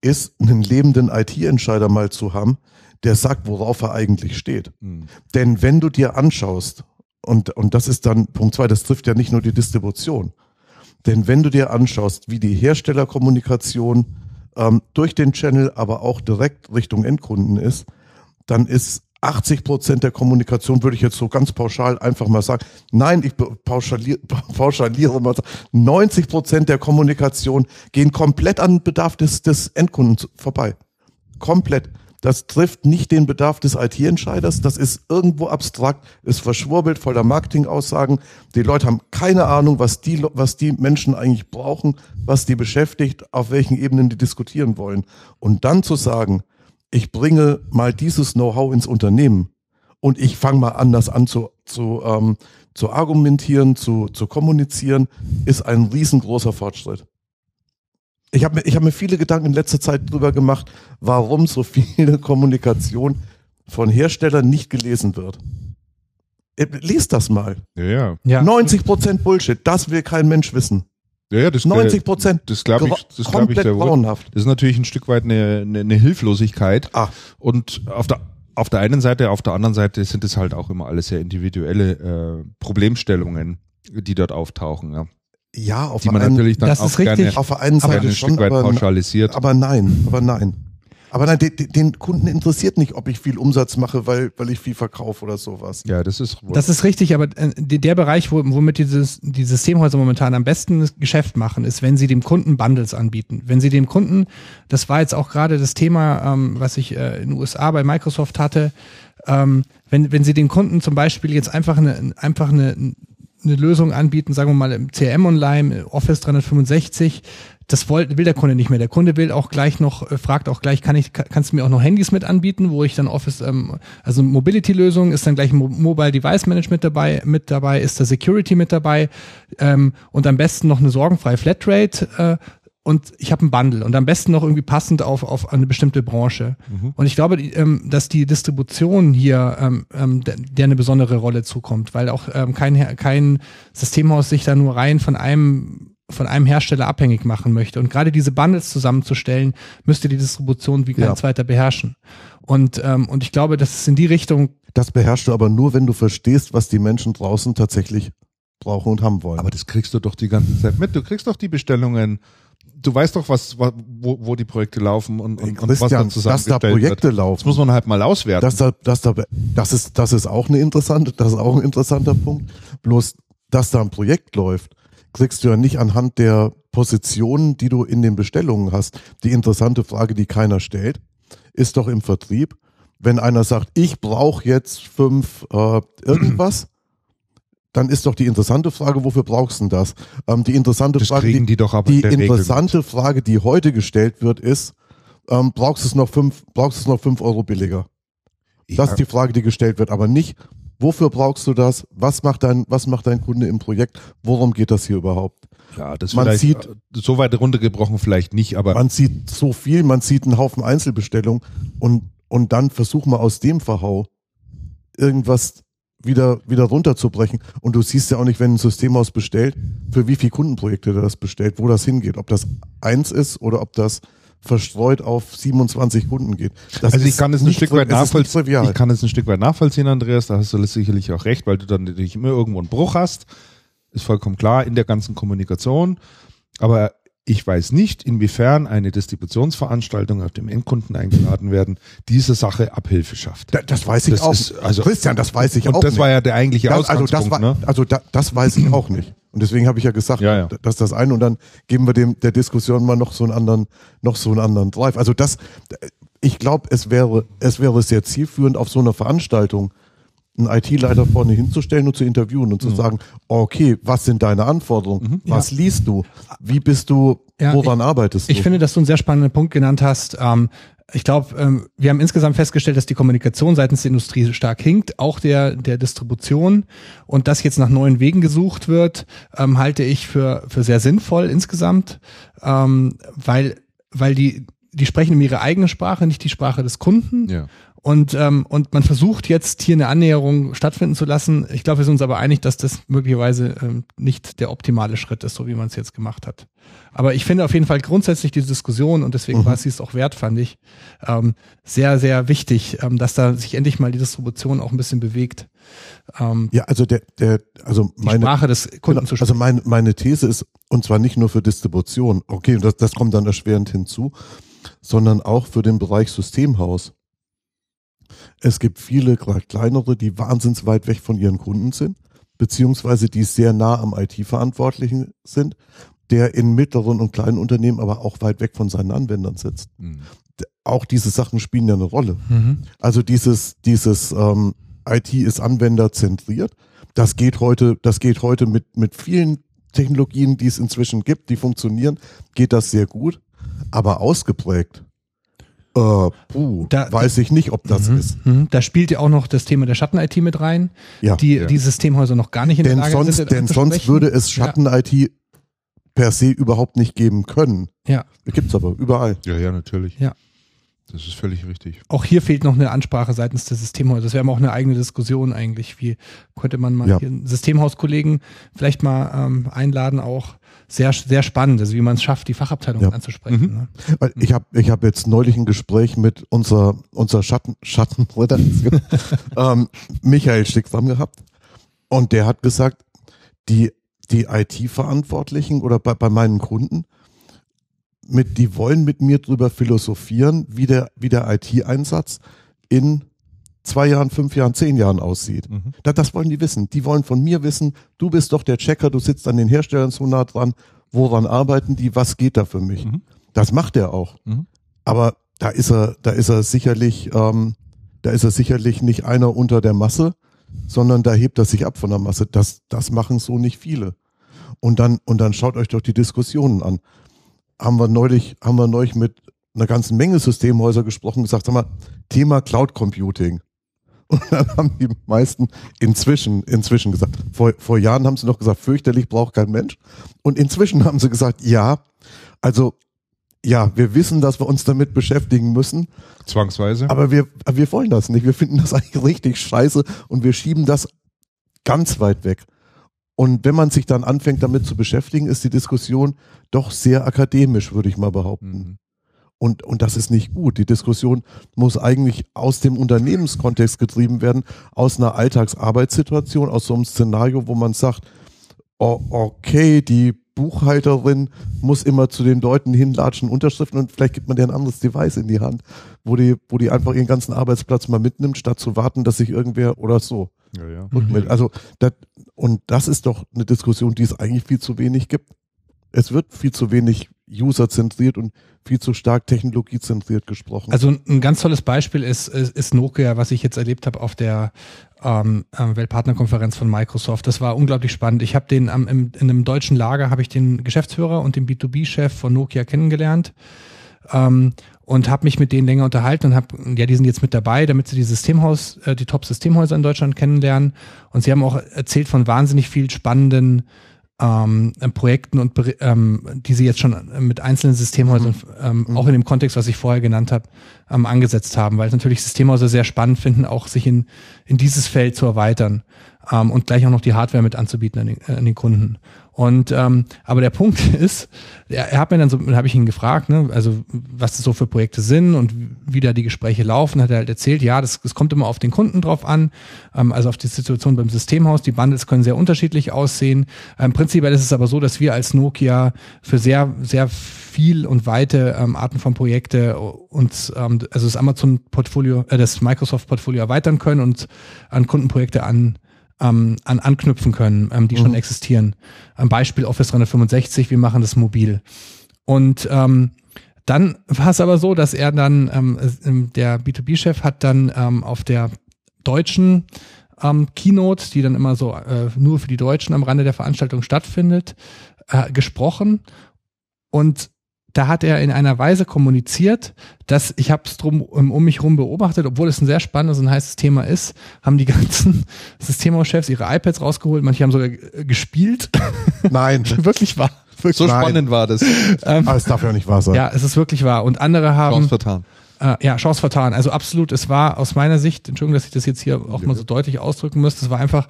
ist einen lebenden IT-Entscheider mal zu haben, der sagt, worauf er eigentlich steht. Hm. Denn wenn du dir anschaust, und, und das ist dann Punkt zwei, das trifft ja nicht nur die Distribution. Denn wenn du dir anschaust, wie die Herstellerkommunikation ähm, durch den Channel, aber auch direkt Richtung Endkunden ist, dann ist 80 Prozent der Kommunikation, würde ich jetzt so ganz pauschal einfach mal sagen, nein, ich pauschaliere, pauschaliere mal, 90 Prozent der Kommunikation gehen komplett an Bedarf des, des Endkunden vorbei. Komplett. Das trifft nicht den Bedarf des IT-Entscheiders. Das ist irgendwo abstrakt, ist verschwurbelt, voller Marketingaussagen. Die Leute haben keine Ahnung, was die, was die Menschen eigentlich brauchen, was die beschäftigt, auf welchen Ebenen die diskutieren wollen. Und dann zu sagen, ich bringe mal dieses Know-how ins Unternehmen und ich fange mal anders an zu, zu, ähm, zu argumentieren, zu, zu kommunizieren, ist ein riesengroßer Fortschritt. Ich habe mir, ich hab mir viele Gedanken in letzter Zeit drüber gemacht, warum so viel Kommunikation von Herstellern nicht gelesen wird. Äh, Lies das mal. Ja, ja. Ja. 90 Prozent Bullshit, das will kein Mensch wissen. ja, ja das, 90 Prozent. das glaube ich, das glaube ich komplett sehr wohl. grauenhaft. Das ist natürlich ein Stück weit eine, eine, eine Hilflosigkeit. Ah. Und auf der, auf der einen Seite, auf der anderen Seite sind es halt auch immer alles sehr individuelle äh, Problemstellungen, die dort auftauchen, ja. Ja, auf die man der einen, natürlich dann das auch ist richtig. gerne, auf der einen Seite ein schon, Stück weit aber, pauschalisiert. aber nein, aber nein. Aber nein, den, den Kunden interessiert nicht, ob ich viel Umsatz mache, weil, weil ich viel verkaufe oder sowas. ja, das ist wohl. Das ist richtig, aber äh, der Bereich, wo, womit dieses, die Systemhäuser momentan am besten Geschäft machen, ist, wenn sie dem Kunden Bundles anbieten. Wenn sie dem Kunden, das war jetzt auch gerade das Thema, ähm, was ich äh, in den USA bei Microsoft hatte, ähm, wenn, wenn sie den Kunden zum Beispiel jetzt einfach eine, einfach eine, eine Lösung anbieten, sagen wir mal im CRM Online, Office 365, das will, will der Kunde nicht mehr. Der Kunde will auch gleich noch, äh, fragt auch gleich, kann ich, kann- kannst du mir auch noch Handys mit anbieten, wo ich dann Office, ähm, also Mobility-Lösung ist dann gleich Mo Mobile Device Management dabei, mit dabei, ist da Security mit dabei ähm, und am besten noch eine sorgenfreie Flatrate äh, und ich habe ein Bundle und am besten noch irgendwie passend auf, auf eine bestimmte Branche. Und ich glaube, die, ähm, dass die Distribution hier ähm, ähm, der, der eine besondere Rolle zukommt, weil auch ähm, kein, kein Systemhaus sich da nur rein von einem von einem Hersteller abhängig machen möchte. Und gerade diese Bundles zusammenzustellen, müsste die Distribution wie kein Ja. zweiter beherrschen. Und, ähm, und ich glaube, dass es in die Richtung, Das beherrschst du aber nur, wenn du verstehst, was die Menschen draußen tatsächlich brauchen und haben wollen. Aber das kriegst du doch die ganze Zeit mit. Du kriegst doch die Bestellungen. Du weißt doch, was, wa- wo, wo die Projekte laufen und, und, und was da dass da Projekte wird. Das laufen, muss man halt mal auswerten. dass da, dass da, das ist, das ist auch eine interessante, das ist auch ein interessanter Punkt. Bloß, dass da ein Projekt läuft, kriegst du ja nicht anhand der Positionen, die du in den Bestellungen hast. Die interessante Frage, die keiner stellt, ist doch im Vertrieb, wenn einer sagt, ich brauche jetzt fünf äh, irgendwas, dann ist doch die interessante Frage, wofür brauchst du denn das? Ähm, die interessante das Frage, die, die die der Regel interessante Frage, die heute gestellt wird, ist, ähm, brauchst du es noch fünf, brauchst du es noch fünf Euro billiger? mit. Das ist die Frage, die gestellt wird, aber nicht, wofür brauchst du das? Was macht dein, was macht dein Kunde im Projekt? Worum geht das hier überhaupt? ja, das man sieht- so weit runtergebrochen vielleicht nicht, aber Man sieht so viel, man sieht einen Haufen Einzelbestellungen und, und dann versuch mal aus dem Verhau irgendwas wieder, wieder runterzubrechen. Und du siehst ja auch nicht, wenn ein Systemhaus bestellt, für wie viele Kundenprojekte das bestellt, wo das hingeht. Ob das eins ist oder ob das verstreut auf 27 Kunden geht. Das also ich kann es ein Stück weit nachvollziehen. Ich kann es ein Stück weit nachvollziehen, Andreas. Da hast du sicherlich auch recht, weil du dann natürlich immer irgendwo einen Bruch hast. Ist vollkommen klar in der ganzen Kommunikation. Aber ich weiß nicht, inwiefern eine Distributionsveranstaltung auf dem Endkunden eingeladen werden, diese Sache Abhilfe schafft. Da- Das weiß ich Das auch. ist- also- Christian, das weiß ich Und auch das nicht. war ja der eigentliche das, also Ausgangspunkt. das war, ne? also da, das weiß ich auch nicht. Und deswegen habe ich ja gesagt, Ja, ja. dass das eine und dann geben wir dem der Diskussion mal noch so einen anderen, noch so einen anderen Drive. Also das, ich glaube, es wäre, es wäre sehr zielführend auf so einer Veranstaltung einen IT-Leiter vorne hinzustellen und zu interviewen Mhm. und zu sagen, okay, was sind deine Anforderungen? Was liest du? Wie bist du, Ja, woran arbeitest du? ich finde, dass du einen sehr spannenden Punkt genannt hast. Ähm, ich glaube, ähm, wir haben insgesamt festgestellt, dass die Kommunikation seitens der Industrie stark hinkt, auch der, der Distribution. Und dass jetzt nach neuen Wegen gesucht wird, ähm, halte ich für, für sehr sinnvoll insgesamt, ähm, weil, weil die, die sprechen um ihre eigene Sprache, nicht die Sprache des Kunden. Ja. Und, ähm, und man versucht jetzt hier eine Annäherung stattfinden zu lassen. Ich glaube, wir sind uns aber einig, dass das möglicherweise ähm, nicht der optimale Schritt ist, so wie man es jetzt gemacht hat. Aber ich finde auf jeden Fall grundsätzlich die Diskussion, und deswegen Mhm. war sie es auch wert, fand ich, ähm, sehr, sehr wichtig, ähm, dass da sich endlich mal die Distribution auch ein bisschen bewegt. Ähm, ja, also der, der, also meine, Sprache des Kunden zu Genau, also meine, meine These ist, und zwar nicht nur für Distribution, okay, das, das kommt dann erschwerend hinzu, sondern auch für den Bereich Systemhaus. Es gibt viele gerade kleinere, die wahnsinns weit weg von ihren Kunden sind, beziehungsweise die sehr nah am IT-Verantwortlichen sind, der in mittleren und kleinen Unternehmen aber auch weit weg von seinen Anwendern sitzt. Mhm. Auch diese Sachen spielen ja eine Rolle. Mhm. Also dieses, dieses ähm, IT ist anwenderzentriert. Das geht heute, das geht heute mit, mit vielen Technologien, die es inzwischen gibt, die funktionieren, geht das sehr gut. Aber ausgeprägt, äh, puh, Da- weiß ich nicht, ob das Mhm. ist. Mhm. Da spielt ja auch noch das Thema der Schatten-IT mit rein, Ja. die Ja. die Systemhäuser noch gar nicht in denn der Lage sonst, sind. denn sonst würde es Ja. Schatten-IT per se überhaupt nicht geben können. Ja. Gibt's aber überall. ja, ja, natürlich. Ja. Das ist völlig richtig. auch hier fehlt noch eine Ansprache seitens des Systemhauses. Das wäre mal auch eine eigene Diskussion eigentlich. Wie könnte man mal Ja. hier einen Systemhauskollegen vielleicht mal ähm, einladen, auch sehr, sehr spannend, also wie man es schafft, die Fachabteilung Ja. anzusprechen. Mhm. Ne? Ich habe ich hab jetzt neulich ein Gespräch mit unserer, unserer Schatten, Schattenredaktion, ähm, Michael Stickfam gehabt. Und der hat gesagt, die, die IT-Verantwortlichen oder bei, bei meinen Kunden, mit, die wollen mit mir drüber philosophieren, wie der, wie der IT-Einsatz in zwei Jahren, fünf Jahren, zehn Jahren aussieht. Mhm. Da- Das wollen die wissen. Die wollen von mir wissen, du bist doch der Checker, du sitzt an den Herstellern so nah dran, woran arbeiten die, was geht da für mich? Mhm. Das macht er auch. Mhm. Aber da ist er, da ist er sicherlich, ähm, da ist er sicherlich nicht einer unter der Masse, sondern da hebt er sich ab von der Masse. Das, das machen so nicht viele. Und dann, und dann schaut euch doch die Diskussionen an. Haben wir neulich, haben wir neulich mit einer ganzen Menge Systemhäuser gesprochen, gesagt, sag mal, Thema Cloud Computing. Und dann haben die meisten inzwischen, inzwischen gesagt, vor, vor Jahren haben sie noch gesagt, fürchterlich braucht kein Mensch. Und inzwischen haben sie gesagt, ja, also, ja, wir wissen, dass wir uns damit beschäftigen müssen, Zwangsweise. aber wir, aber wir wollen das nicht. Wir finden das eigentlich richtig scheiße und wir schieben das ganz weit weg. Und wenn man sich dann anfängt damit zu beschäftigen, ist die Diskussion doch sehr akademisch, würde ich mal behaupten. Mhm. Und, und das ist nicht gut. Die Diskussion muss eigentlich aus dem Unternehmenskontext getrieben werden, aus einer Alltagsarbeitssituation, aus so einem Szenario, wo man sagt, oh, okay, die Buchhalterin muss immer zu den Leuten hinlatschen, Unterschriften und vielleicht gibt man dir ein anderes Device in die Hand, wo die, wo die einfach ihren ganzen Arbeitsplatz mal mitnimmt, statt zu warten, dass sich irgendwer oder so Ja, ja. rückmeldet. Also das, und das ist doch eine Diskussion, die es eigentlich viel zu wenig gibt. Es wird viel zu wenig userzentriert und viel zu stark technologiezentriert gesprochen. Also ein ganz tolles Beispiel ist, ist, ist Nokia, was ich jetzt erlebt habe auf der ähm, ähm, Weltpartnerkonferenz von Microsoft. Das war unglaublich spannend. Ich habe den am, im, in einem deutschen Lager habe ich den Geschäftsführer und den B2B-Chef von Nokia kennengelernt ähm, und habe mich mit denen länger unterhalten und habe, ja, die sind jetzt mit dabei, damit sie die Systemhaus, äh, die Top-Systemhäuser in Deutschland kennenlernen. Und sie haben auch erzählt von wahnsinnig viel spannenden ähm, Projekten und ähm, die sie jetzt schon mit einzelnen Systemhäusern, ähm, auch in dem Kontext, was ich vorher genannt habe, ähm, angesetzt haben, weil natürlich Systemhäuser sehr spannend finden, auch sich in, in dieses Feld zu erweitern ähm, und gleich auch noch die Hardware mit anzubieten an den, an den Kunden. Und ähm, aber der Punkt ist, er, er hat mir dann so, habe ich ihn gefragt, ne, also was das so für Projekte sind und wie da die Gespräche laufen, hat er halt erzählt, ja, das, das kommt immer auf den Kunden drauf an, ähm, also auf die Situation beim Systemhaus. Die Bundles können sehr unterschiedlich aussehen. Ähm, prinzipiell ist es aber so, dass wir als Nokia für sehr, sehr viel und weite ähm, Arten von Projekte uns, ähm, also das Amazon-Portfolio, äh, das Microsoft-Portfolio erweitern können und an Kundenprojekte an ähm, an anknüpfen können, ähm, die schon existieren. Ein Beispiel Office 365, wir machen das mobil. Und ähm, dann war es aber so, dass er dann, ähm, ähm, der B2B-Chef hat dann ähm, auf der deutschen ähm, Keynote, die dann immer so äh, nur für die Deutschen am Rande der Veranstaltung stattfindet, äh, gesprochen. Und da hat er in einer Weise kommuniziert, dass ich habe es drum um, um mich rum beobachtet, obwohl es ein sehr spannendes und heißes Thema ist, haben die ganzen Systemhauschefs ihre iPads rausgeholt, manche haben sogar äh, gespielt. Nein, wirklich wahr. Wirklich. So Nein. spannend war das. aber es darf ja nicht wahr sein. Ja, es ist wirklich wahr. Und andere haben Chance vertan. Äh, ja, Chance vertan. Also absolut, es war aus meiner Sicht, Entschuldigung, dass ich das jetzt hier auch mal so deutlich ausdrücken muss, es war einfach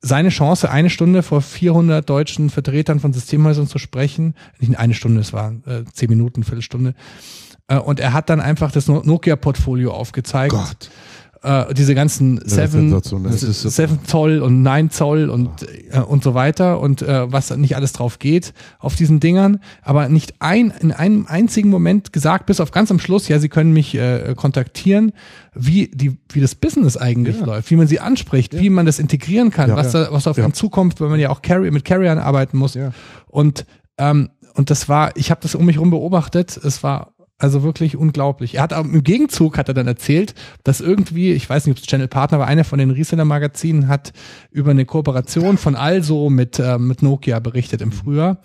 seine Chance, eine Stunde vor 400 deutschen Vertretern von Systemhäusern zu sprechen. Nicht eine Stunde, es war äh, zehn Minuten, Viertelstunde. Äh, und er hat dann einfach das No- Nokia-Portfolio aufgezeigt. Gott. Äh, diese ganzen ist Seven, sensationell. Das ist super. Seven Zoll und 9 Zoll und, äh, und so weiter und äh, was nicht alles drauf geht auf diesen Dingern, aber nicht ein, in einem einzigen Moment gesagt, bis auf ganz am Schluss, ja, sie können mich äh, kontaktieren, wie, die, wie das Business eigentlich Ja. läuft, wie man sie anspricht, wie man das integrieren kann, Ja. was, da, was auf Ja. einen zukommt, wenn man ja auch Carrier, mit Carriern arbeiten muss. Ja. Und, ähm, und das war, ich habe das um mich rum beobachtet, es war also wirklich unglaublich. Er hat aber im Gegenzug hat er dann erzählt, dass irgendwie, ich weiß nicht, ob es Channel Partner war, einer von den Reseller Magazinen hat über eine Kooperation von Also mit, äh, mit Nokia berichtet im Frühjahr.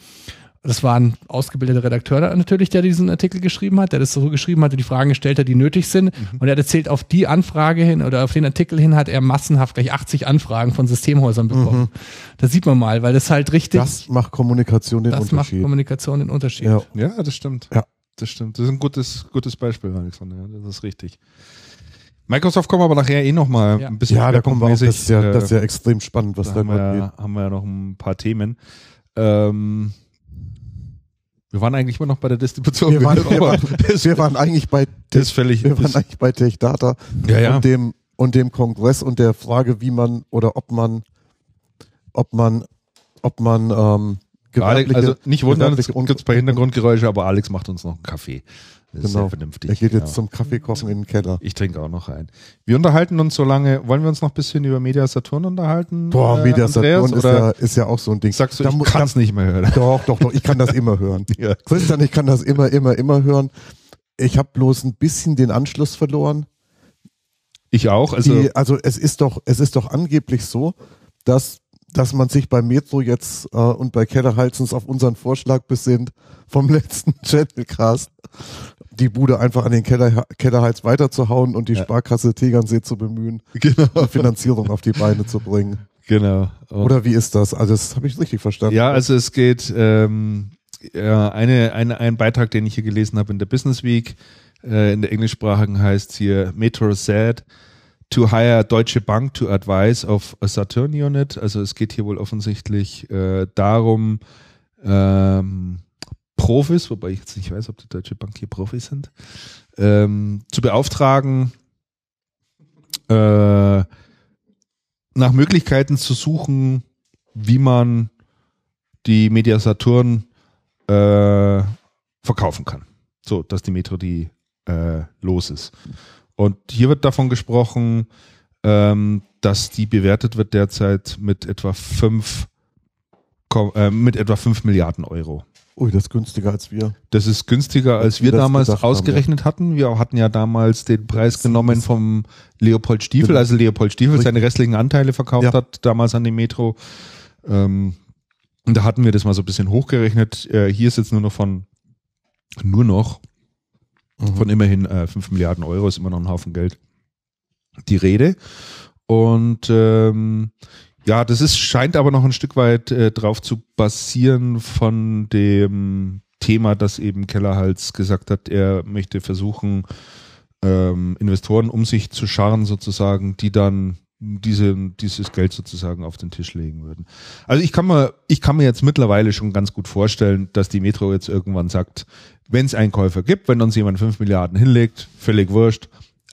Das war ein ausgebildeter Redakteur da natürlich, der diesen Artikel geschrieben hat, der das so geschrieben hatte, die Fragen gestellt hat, die nötig sind. Und er hat erzählt, auf die Anfrage hin oder auf den Artikel hin hat er massenhaft gleich 80 Anfragen von Systemhäusern bekommen. Da sieht man mal, weil das halt richtig, Das macht Kommunikation den das macht Unterschied. Kommunikation den Unterschied. Ja. Ja, das stimmt. Ja. Das stimmt. Das ist ein gutes, gutes Beispiel, Alexander. Ja, das ist richtig. Microsoft kommen wir aber nachher eh noch mal Ja. ein bisschen Ja, da kommen wir auch, das ist ja, äh, das ist ja extrem spannend, was da da haben wir, gerade geht. ja, haben wir ja noch ein paar Themen. Ähm, wir waren eigentlich immer noch bei der Distribution. Wir waren, wir, waren, wir waren eigentlich bei das ist völlig. wir waren eigentlich bei Tech Data ja, ja. und dem und dem Kongress und der Frage, wie man oder ob man ob man ob man ähm, Alex, also nicht wundern, es gibt bei Hintergrundgeräusche, aber Alex macht uns noch einen Kaffee. Das ist Genau. sehr vernünftig. Er geht jetzt ja. zum Kaffeekochen in den Keller. Ich trinke auch noch ein. Wir unterhalten uns so lange. Wollen wir uns noch ein bisschen über Media Saturn unterhalten? Boah, äh, Media Saturn ist ja, ist ja auch so ein Ding. sagst du, Da ich kann es nicht mehr hören? Doch, doch, doch, ich kann das immer hören. Ja. Christian, ich kann das immer, immer, immer hören. Ich habe bloß ein bisschen den Anschluss verloren. Ich auch. Also Die, also es ist doch, es ist doch angeblich so, dass, dass man sich bei Metro jetzt äh, und bei Keller Halsens auf unseren Vorschlag besinnt vom letzten Channelcast, die Bude einfach an den Keller, Kellerhals weiterzuhauen und die Ja. Sparkasse Tegernsee zu bemühen, genau, Finanzierung auf die Beine zu bringen. genau. Und- Oder wie ist das? Also das habe ich richtig verstanden. Ja, also es geht ähm, ja, eine, eine, ein Beitrag, den ich hier gelesen habe in der Business Week, äh, in der englischsprachigen heißt hier Metro said to hire Deutsche Bank to advise of a Saturn Unit. Also es geht hier wohl offensichtlich äh, darum, ähm, Profis, wobei ich jetzt nicht weiß, ob die Deutsche Bank hier Profis sind, ähm, zu beauftragen, äh, nach Möglichkeiten zu suchen, wie man die Media Saturn äh, verkaufen kann. So, dass die Metro die äh, los ist. Und hier wird davon gesprochen, ähm, dass die bewertet wird derzeit mit etwa fünf Ko- äh, mit etwa fünf Milliarden Euro. Ui, das ist günstiger als wir. Das ist günstiger, als Als wir wir damals gedacht haben, ausgerechnet hatten. Wir hatten ja damals den Preis genommen vom Leopold Stiefel, Genau. also Leopold Stiefel Richtig. seine restlichen Anteile verkauft Ja. hat, damals an die Metro. Ähm, und da hatten wir das mal so ein bisschen hochgerechnet. Äh, hier ist jetzt nur noch von, nur noch Mhm. von immerhin äh, 5 Milliarden Euro, ist immer noch ein Haufen Geld, die Rede. Und ähm, ja, das ist, scheint aber noch ein Stück weit äh, drauf zu basieren von dem Thema, dass eben Kellerhals gesagt hat, er möchte versuchen, ähm, Investoren um sich zu scharren sozusagen, die dann diese, dieses Geld sozusagen auf den Tisch legen würden. Also ich kann mir, ich kann mir jetzt mittlerweile schon ganz gut vorstellen, dass die Metro jetzt irgendwann sagt, wenn es einen Käufer gibt, wenn uns jemand fünf Milliarden hinlegt, völlig wurscht,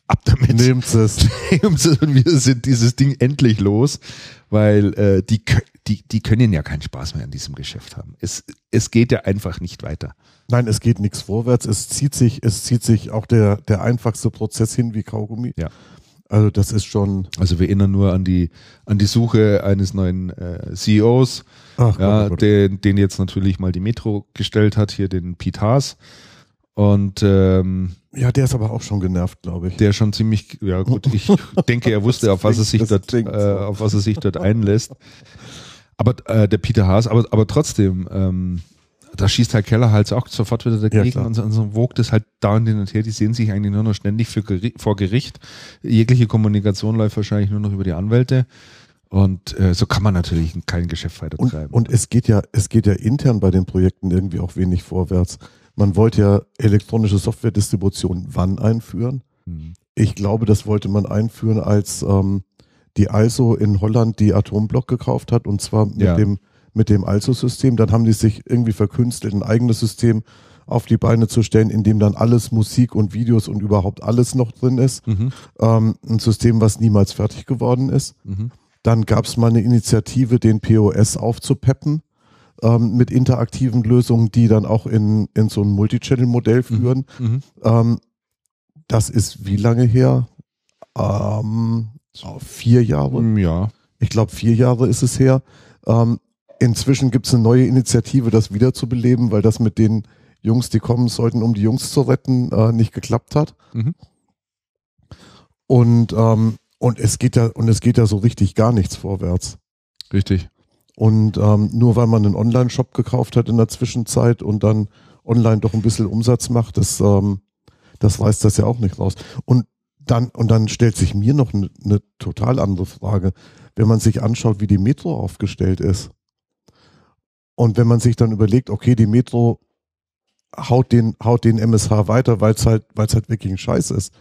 ab damit. Nehmt es. und wir sind dieses Ding endlich los, weil äh, die, die, die können ja keinen Spaß mehr an diesem Geschäft haben. Es, es geht ja einfach nicht weiter. Nein, es geht nichts vorwärts. Es zieht sich, es zieht sich auch der, der einfachste Prozess hin wie Kaugummi. Ja. Also das ist schon. Also wir erinnern nur an die, an die Suche eines neuen äh, CEOs, Ach, ja, Gott, oh Gott. den, den jetzt natürlich mal die Metro gestellt hat, hier den Pete Haas. Und ähm, ja, der ist aber auch schon genervt, glaube ich. der schon ziemlich, ja gut, ich denke, er wusste, auf was er sich dort, äh, auf was er sich dort einlässt. Aber äh, der Peter Haas, aber, aber trotzdem, ähm, da schießt halt Keller halt auch sofort wieder dagegen klar. und, so, und so wogt es halt dauernd hin und her. Die sehen sich eigentlich nur noch ständig für, vor Gericht. Jegliche Kommunikation läuft wahrscheinlich nur noch über die Anwälte. Und äh, so kann man natürlich kein Geschäft weiter Und, treiben. und es geht ja, es geht ja intern bei den Projekten irgendwie auch wenig vorwärts. Man wollte ja elektronische Softwaredistribution wann einführen? Hm. Ich glaube, das wollte man einführen, als ähm, die Also in Holland die Atomblock gekauft hat und zwar mit Ja. dem mit dem Also-System. Dann haben die sich irgendwie verkünstelt, ein eigenes System auf die Beine zu stellen, in dem dann alles Musik und Videos und überhaupt alles noch drin ist. Mhm. Ähm, ein System, was niemals fertig geworden ist. Mhm. Dann gab es mal eine Initiative, den POS aufzupeppen ähm, mit interaktiven Lösungen, die dann auch in, in so ein Multichannel-Modell führen. Mhm. Ähm, das ist wie lange her? Ähm, vier Jahre. Mhm. Ja. Ich glaube, vier Jahre ist es her. Ähm, inzwischen gibt es eine neue Initiative, das wiederzubeleben, weil das mit den Jungs, die kommen sollten, um die Jungs zu retten, äh, nicht geklappt hat. Mhm. Und, ähm, und es geht ja, und es geht ja so richtig gar nichts vorwärts. Richtig. Und ähm, nur weil man einen Online-Shop gekauft hat in der Zwischenzeit und dann online doch ein bisschen Umsatz macht, das, ähm, das reißt das ja auch nicht raus. Und dann, und dann stellt sich mir noch eine, eine total andere Frage, wenn man sich anschaut, wie die Metro aufgestellt ist. Und wenn man sich dann überlegt, okay, die Metro haut den, haut den MSH weiter, weil es halt, weil es halt wirklich ein Scheiß ist.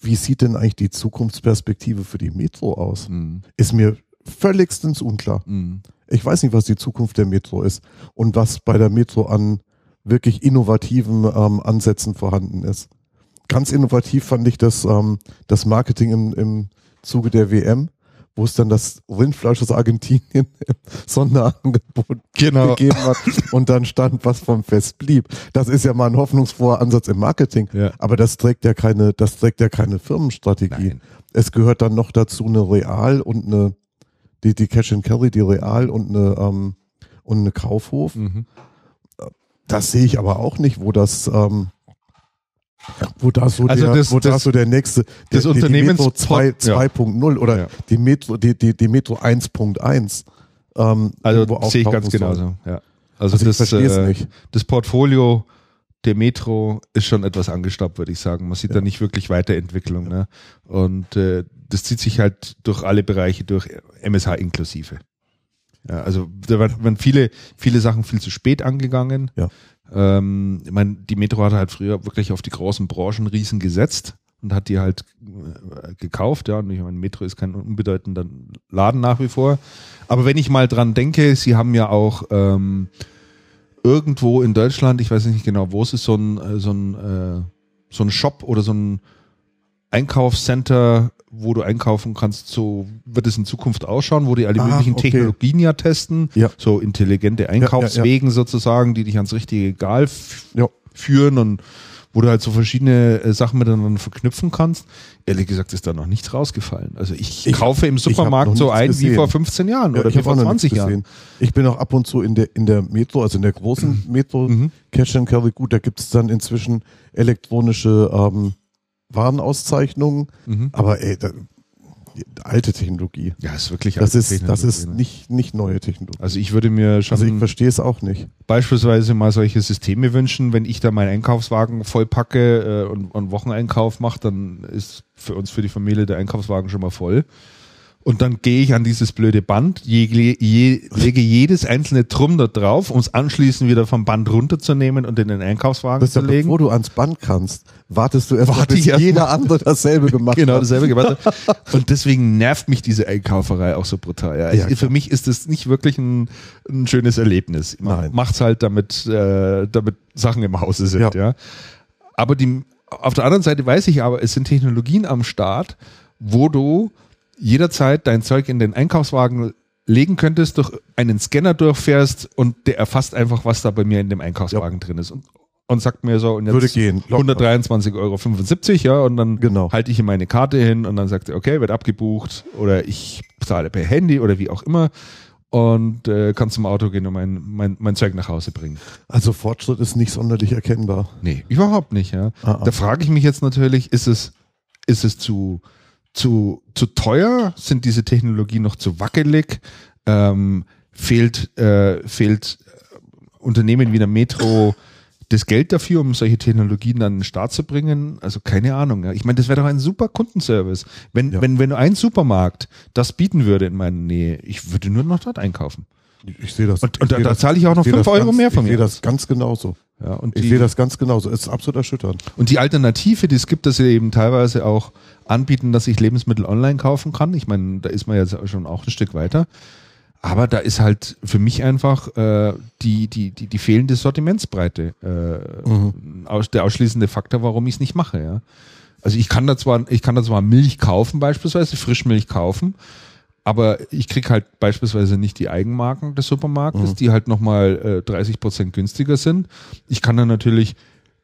Wie sieht denn eigentlich die Zukunftsperspektive für die Metro aus? Mhm. Ist mir völligstens unklar. Mhm. Ich weiß nicht, was die Zukunft der Metro ist und was bei der Metro an wirklich innovativen ähm, Ansätzen vorhanden ist. Ganz innovativ fand ich das, ähm, das Marketing im, im Zuge der WM, wo es dann das Rindfleisch aus Argentinien im Sonderangebot Genau. gegeben hat und dann stand, was vom Fest blieb. Das ist ja mal ein hoffnungsfroher Ansatz im Marketing, Ja. aber das trägt ja keine, das trägt ja keine Firmenstrategie. Nein. Es gehört dann noch dazu eine Real und eine, die, die Cash and Carry, die Real und eine, ähm, und eine Kaufhof. Mhm. Das sehe ich aber auch nicht, wo das, ähm, wo da so Also der, das- wo da das- so der nächste, der, das die, die Unternehmens- Metro 2 ja. 2.0 oder Ja. die Metro, die, die, die Metro 1.1. Ähm, Also sehe ich ganz soll. genauso. Ja. Also, Also das, äh, nicht. das Portfolio der Metro ist schon etwas angestaubt, würde ich sagen. Man sieht Ja. da nicht wirklich Weiterentwicklung. Ne? Und äh, das zieht sich halt durch alle Bereiche durch, MSH inklusive. Ja, also da waren viele, viele Sachen viel zu spät angegangen. Ja. Ähm, ich meine, die Metro hat halt früher wirklich auf die großen Branchenriesen gesetzt und hat die halt äh, gekauft, ja. Und ich meine, Metro ist kein unbedeutender Laden nach wie vor. Aber wenn ich mal dran denke, sie haben ja auch ähm, irgendwo in Deutschland, ich weiß nicht genau, wo es ist, so ein, äh, so ein, äh, so ein Shop oder so ein Einkaufscenter, wo du einkaufen kannst, so wird es in Zukunft ausschauen, wo die alle Ah, möglichen okay. Technologien ja testen, Ja. so intelligente Einkaufswegen sozusagen, die dich ans richtige Regal Ja. führen und wo du halt so verschiedene äh, Sachen miteinander verknüpfen kannst. Ehrlich gesagt ist da noch nichts rausgefallen. Also ich, Ich- kaufe im Supermarkt so ein wie gesehen. vor 15 Jahren Ja, oder ich wie vor auch noch 20 nichts Jahren. Ich bin auch ab und zu in der, in der Metro, also in der großen Metro, Mhm. Cash and Carry, gut, da gibt es dann inzwischen elektronische ähm, Warenauszeichnungen, Mhm. aber ey, da, alte Technologie. Ja, ist wirklich Das alte ist, das ist ne? nicht, nicht neue Technologie. Also ich würde mir schon Also ich verstehe es auch nicht. beispielsweise mal solche Systeme wünschen, wenn ich da meinen Einkaufswagen vollpacke äh, und, und Wocheneinkauf mache, dann ist für uns, für die Familie der Einkaufswagen schon mal voll. Und dann gehe ich an dieses blöde Band, je, je, lege jedes einzelne Drum da drauf, um es anschließend wieder vom Band runterzunehmen und in den Einkaufswagen Das zu ja, legen. bevor du ans Band kannst, wartest du erst Warte bis jeder mal. andere dasselbe gemacht Genau, hat. dasselbe gemacht. hat. Und deswegen nervt mich diese Einkauferei auch so brutal. Ja. Ja, Für mich ist das nicht wirklich ein, ein schönes Erlebnis. Man Nein. macht's halt, damit, äh, damit Sachen im Hause sind. Ja. Ja. Aber die, auf der anderen Seite weiß ich aber, es sind Technologien am Start, wo du jederzeit dein Zeug in den Einkaufswagen legen könntest, durch einen Scanner durchfährst und der erfasst einfach, was da bei mir in dem Einkaufswagen drin ist. Und, und sagt mir so, und jetzt Würde gehen, locker. 123,75 Euro, ja, und dann Genau. halte ich ihm meine Karte hin und dann sagt er, okay, wird abgebucht oder ich zahle per Handy oder wie auch immer und äh, kann zum Auto gehen und mein, mein, mein Zeug nach Hause bringen. Also Fortschritt ist nicht sonderlich erkennbar. Nee, überhaupt nicht, ja. Ah, ah. Da frage ich mich jetzt natürlich, ist es, ist es zu, zu, zu teuer? Sind diese Technologien noch zu wackelig? Ähm, fehlt, äh, fehlt äh, Unternehmen wie der Metro das Geld dafür, um solche Technologien dann in den Start zu bringen? Also keine Ahnung. Ja. Ich meine, das wäre doch ein super Kundenservice. Wenn, Ja. wenn, wenn ein Supermarkt das bieten würde in meiner Nähe, ich würde nur noch dort einkaufen. Ich, ich sehe das. Und- ich und da- sehe da zahle ich auch noch sehe fünf das Euro ganz, mehr von Ich mir sehe aus. das ganz genauso. Ja, und Ich sehe das ganz genauso. Es ist absolut erschütternd. Und die Alternative, die es gibt, dass sie eben teilweise auch anbieten, dass ich Lebensmittel online kaufen kann. Ich meine, da ist man jetzt schon auch ein Stück weiter. Aber da ist halt für mich einfach äh, die, die, die, die fehlende Sortimentsbreite äh, aus, der ausschließende Faktor, warum ich es nicht mache. Ja. Also ich kann da zwar, ich kann da zwar Milch kaufen, beispielsweise Frischmilch kaufen, aber ich krieg halt beispielsweise nicht die Eigenmarken des Supermarktes, die halt nochmal äh, 30 Prozent günstiger sind. Ich kann dann natürlich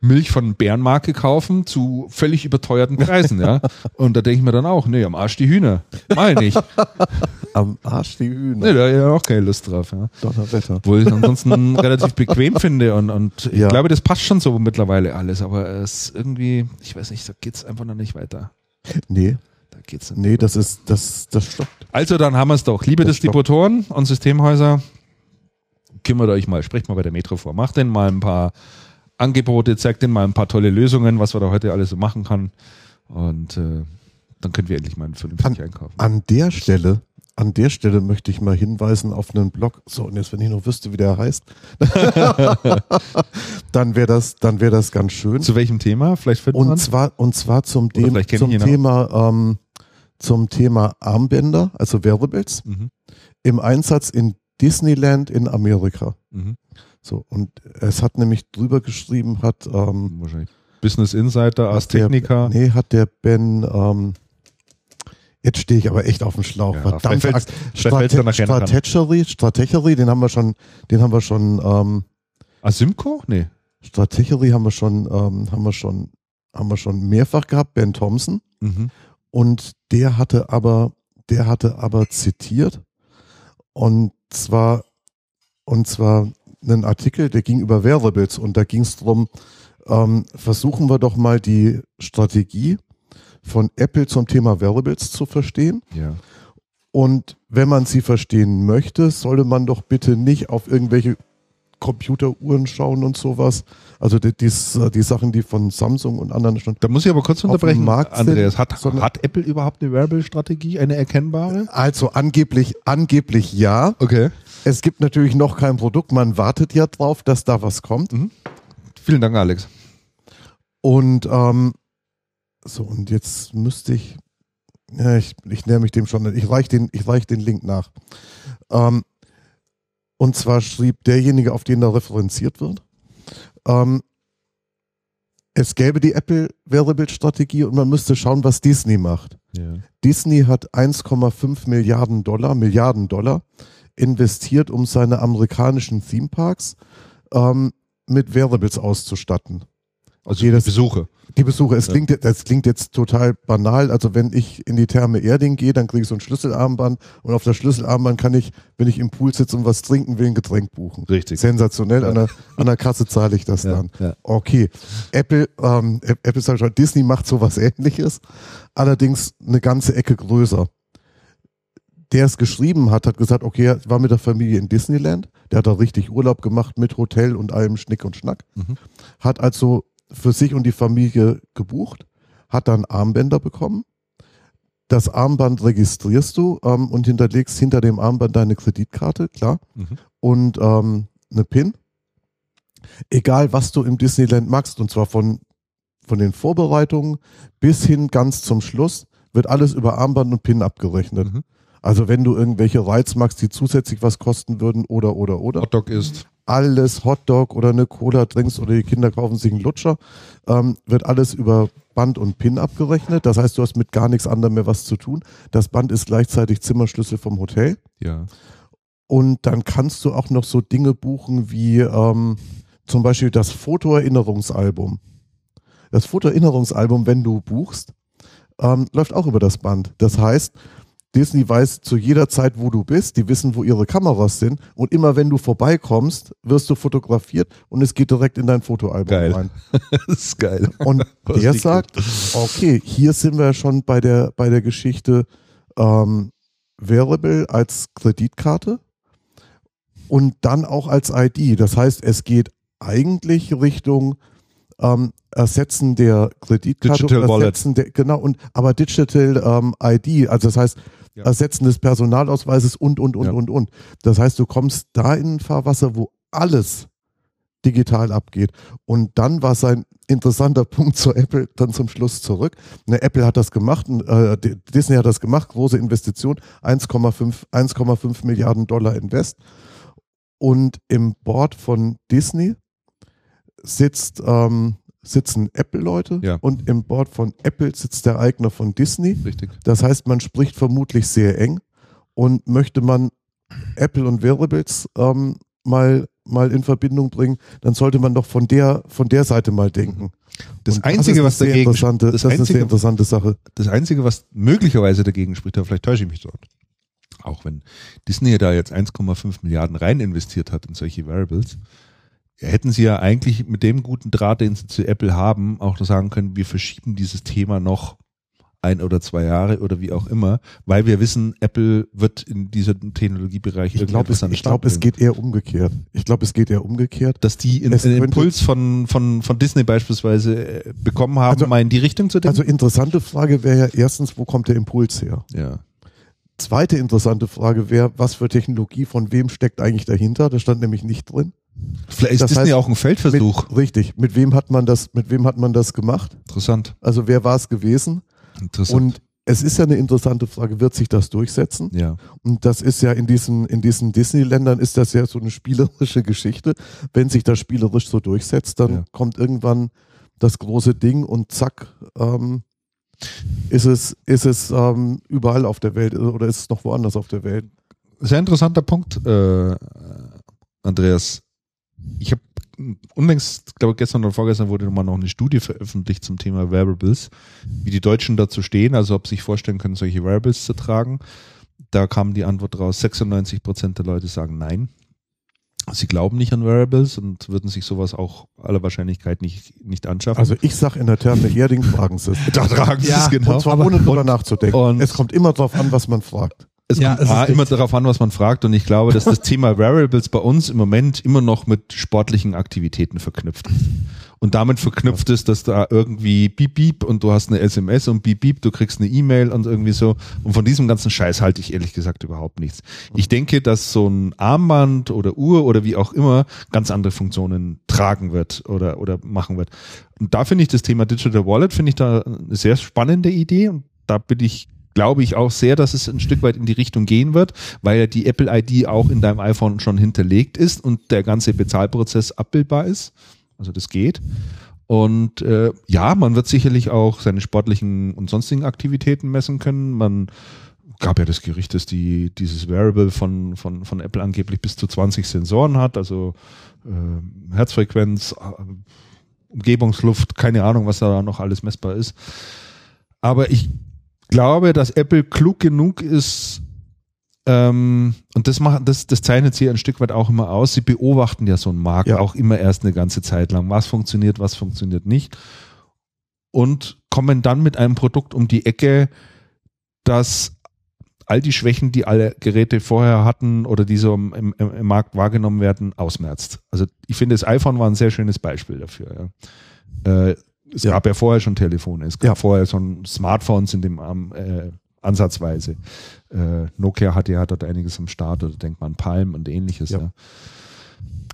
Milch von Bärenmarke kaufen zu völlig überteuerten Preisen, ja. Und da denke ich mir dann auch, nee, am Arsch die Hühner. Mal nicht. Am Arsch die Hühner. Nee, da habe ich auch keine Lust drauf, ja. Donnerwetter. Obwohl ich es ansonsten relativ bequem finde und, und ich Ja. glaube, das passt schon so mittlerweile alles, aber es ist irgendwie, ich weiß nicht, da geht's einfach noch nicht weiter. Nee, geht's nicht. nee, das ist, das, das stoppt. Also dann haben wir es doch. Liebe Das Distributoren und Systemhäuser, kümmert euch mal, sprecht mal bei der Metro vor. Macht denen mal ein paar Angebote, zeigt denen mal ein paar tolle Lösungen, was wir da heute alles so machen kann. Und äh, dann können wir endlich mal vernünftig einkaufen. An der Stelle, an der Stelle möchte ich mal hinweisen auf einen Blog. So, und jetzt, wenn ich noch wüsste, wie der heißt, dann wäre das, dann wäre das ganz schön. Zu welchem Thema? Vielleicht finden wir Und zwar, und zwar zum, dem, zum. Thema, ähm, zum Thema Armbänder, also Wearables, Mhm. im Einsatz in Disneyland in Amerika. Mhm. So, und es hat nämlich drüber geschrieben, hat, ähm. Business Insider, Ars der- Technica. Nee, hat der Ben, ähm, jetzt stehe ich aber echt auf dem Schlauch. Ja, Verdammt, an. Stratechery, Stratechery, den haben wir schon, den haben wir schon, ähm, Asimco? Nee. Stratechery haben wir schon, ähm, haben wir schon, haben wir schon mehrfach gehabt, Ben Thompson. Mhm. Und der hatte aber, der hatte aber zitiert und zwar, und zwar einen Artikel, der ging über Wearables und da ging es darum, ähm, versuchen wir doch mal die Strategie von Apple zum Thema Wearables zu verstehen. Ja. Und wenn man sie verstehen möchte, sollte man doch bitte nicht auf irgendwelche Computeruhren schauen und sowas. Also die, die, die Sachen, die von Samsung und anderen schon. Da muss ich aber kurz unterbrechen. Markt sind, Andreas, hat, hat Apple überhaupt eine Wearable-Strategie, eine erkennbare? Also angeblich, angeblich ja. Okay. Es gibt natürlich noch kein Produkt. Man wartet ja drauf, dass da was kommt. Vielen Dank, Alex. Und ähm, So, und jetzt müsste ich, ja, ich, ich näher mich dem schon, ich reiche den, ich reich den Link nach. Ähm, und zwar schrieb derjenige, auf den da referenziert wird, ähm, es gäbe die Apple Wearable Strategie und man müsste schauen, was Disney macht. Ja. Disney hat 1,5 Milliarden Dollar, Milliarden Dollar investiert, um seine amerikanischen Theme Parks ähm, mit Wearables auszustatten. Also jedes- die Besuche. Die Besucher, es Ja. klingt, das klingt jetzt total banal. Also wenn ich in die Therme Erding gehe, dann kriege ich so ein Schlüsselarmband und auf das Schlüsselarmband kann ich, wenn ich im Pool sitze und was trinken will, ein Getränk buchen. Richtig. Sensationell. An, der, an der Kasse zahle ich das Ja, dann. ja. Okay. Apple, ähm, Apple sag ich schon, Disney macht sowas ähnliches, allerdings eine ganze Ecke größer. Der es geschrieben hat, hat gesagt, okay, er war mit der Familie in Disneyland, der hat da richtig Urlaub gemacht mit Hotel und allem Schnick und Schnack, Mhm. hat also für sich und die Familie gebucht, hat dann Armbänder bekommen. Das Armband registrierst du ähm, und hinterlegst hinter dem Armband deine Kreditkarte, klar Mhm. und ähm, eine PIN. Egal, was du im Disneyland magst, und zwar von, von den Vorbereitungen bis hin ganz zum Schluss, wird alles über Armband und PIN abgerechnet. Mhm. Also wenn du irgendwelche Rides magst, die zusätzlich was kosten würden oder, oder, oder. Hotdog ist. Alles Hotdog oder eine Cola trinkst oder die Kinder kaufen sich einen Lutscher, ähm, wird alles über Band und PIN abgerechnet. Das heißt, du hast mit gar nichts anderem mehr was zu tun. Das Band ist gleichzeitig Zimmerschlüssel vom Hotel. Ja. Und dann kannst du auch noch so Dinge buchen wie ähm, zum Beispiel das Fotoerinnerungsalbum. Das Fotoerinnerungsalbum, wenn du buchst, ähm, läuft auch über das Band. Das heißt, Disney weiß zu jeder Zeit, wo du bist, die wissen, wo ihre Kameras sind und immer wenn du vorbeikommst, wirst du fotografiert und es geht direkt in dein Fotoalbum Geil. rein. das ist geil. Und Was der sagt, okay, hier sind wir schon bei der, bei der Geschichte ähm, Variable als Kreditkarte und dann auch als ID. Das heißt, es geht eigentlich Richtung ähm, Ersetzen der Kreditkarte, Digital Wallet. Der, genau, und aber Digital ähm, ID, also das heißt, Ja. Ersetzen des Personalausweises und, und, und, Ja. und, und. Das heißt, du kommst da in ein Fahrwasser, wo alles digital abgeht. Und dann war sein interessanter Punkt zur Apple dann zum Schluss zurück. Ne, Apple hat das gemacht, äh, Disney hat das gemacht, große Investition, 1,5 1,5 Milliarden Dollar Invest. Und im Board von Disney sitzt, ähm, sitzen Apple-Leute Ja. und im Board von Apple sitzt der Eigner von Disney. Richtig. Das heißt, man spricht vermutlich sehr eng und möchte man Apple und Wearables ähm, mal, mal in Verbindung bringen, dann sollte man doch von der, von der Seite mal denken. Das Und Einzige, ist was eine sehr dagegen interessante, das das, ist eine Einzige- sehr interessante Sache. Das Einzige, was möglicherweise dagegen spricht, aber vielleicht täusche ich mich dort, auch wenn Disney da jetzt 1,5 Milliarden rein investiert hat in solche Variables, hätten sie ja eigentlich mit dem guten Draht, den sie zu Apple haben, auch sagen können, wir verschieben dieses Thema noch ein oder zwei Jahre oder wie auch immer, weil wir wissen, Apple wird in diesem Technologiebereich Ich glaube, es, ich glaube, es geht eher umgekehrt. Ich glaube, es geht eher umgekehrt. dass die in, einen Impuls von, von, von Disney beispielsweise äh, bekommen haben, Also- mal in die Richtung zu denken. Also interessante Frage wäre ja erstens, wo kommt der Impuls her? ja. Zweite interessante Frage wäre, was für Technologie von wem steckt eigentlich dahinter? Das stand nämlich nicht drin. Vielleicht ist Das Disney heißt, auch ein Feldversuch. Mit, richtig. Mit wem hat man das, mit wem hat man das gemacht? Interessant. Also wer war es gewesen? Interessant. Und es ist ja eine interessante Frage, wird sich das durchsetzen? ja. Und das ist ja in diesen, in diesen Disney-Ländern ist das ja so eine spielerische Geschichte. Wenn sich das spielerisch so durchsetzt, dann Ja. kommt irgendwann das große Ding und zack, ähm, ist es, ist es ähm, überall auf der Welt oder ist es noch woanders auf der Welt? Sehr interessanter Punkt, äh, Andreas. Ich habe unlängst, glaube gestern oder vorgestern wurde mal noch eine Studie veröffentlicht zum Thema Wearables, wie die Deutschen dazu stehen, also ob sie sich vorstellen können, solche Wearables zu tragen. Da kam die Antwort raus, 96 Prozent der Leute sagen nein. Sie glauben nicht an Wearables und würden sich sowas auch aller Wahrscheinlichkeit nicht, nicht anschaffen. Also ich sag in der Therme Erding fragen Sie es. da tragen sie Ja, es genau. Und zwar ohne drüber nachzudenken. und- es kommt immer drauf an, was man fragt. Es Ja, kommt A, immer darauf an, was man fragt. Und ich glaube, dass das Thema Variables bei uns im Moment immer noch mit sportlichen Aktivitäten verknüpft ist. Und damit verknüpft ist, dass da irgendwie Beep Beep und du hast eine SMS und Beep Beep, du kriegst eine E-Mail und irgendwie so. Und von diesem ganzen Scheiß halte ich ehrlich gesagt überhaupt nichts. Ich denke, dass so ein Armband oder Uhr oder wie auch immer ganz andere Funktionen tragen wird oder, oder machen wird. Und da finde ich das Thema Digital Wallet, finde ich da eine sehr spannende Idee. Und da bin ich glaube ich auch sehr, dass es ein Stück weit in die Richtung gehen wird, weil die Apple ID auch in deinem iPhone schon hinterlegt ist und der ganze Bezahlprozess abbildbar ist. Also das geht. Und äh, ja, man wird sicherlich auch seine sportlichen und sonstigen Aktivitäten messen können. Man gab ja das Gerücht, dass die dieses Variable von, von, von Apple angeblich bis zu 20 Sensoren hat, also äh, Herzfrequenz, äh, Umgebungsluft, keine Ahnung, was da noch alles messbar ist. Aber ich glaube, dass Apple klug genug ist, ähm, und das macht, das, das zeichnet sie ein Stück weit auch immer aus. Sie beobachten ja so einen Markt Ja. auch immer erst eine ganze Zeit lang. Was funktioniert, was funktioniert nicht. Und kommen dann mit einem Produkt um die Ecke, das all die Schwächen, die alle Geräte vorher hatten oder die so im, im, im Markt wahrgenommen werden, ausmerzt. Also ich finde, das iPhone war ein sehr schönes Beispiel dafür. Ja. Äh, es Ja. gab ja vorher schon Telefone, es gab Ja. vorher schon Smartphones in dem äh, Ansatzweise. Äh, Nokia hatte ja dort einiges am Start oder denkt man Palm und ähnliches. Ja. Ja.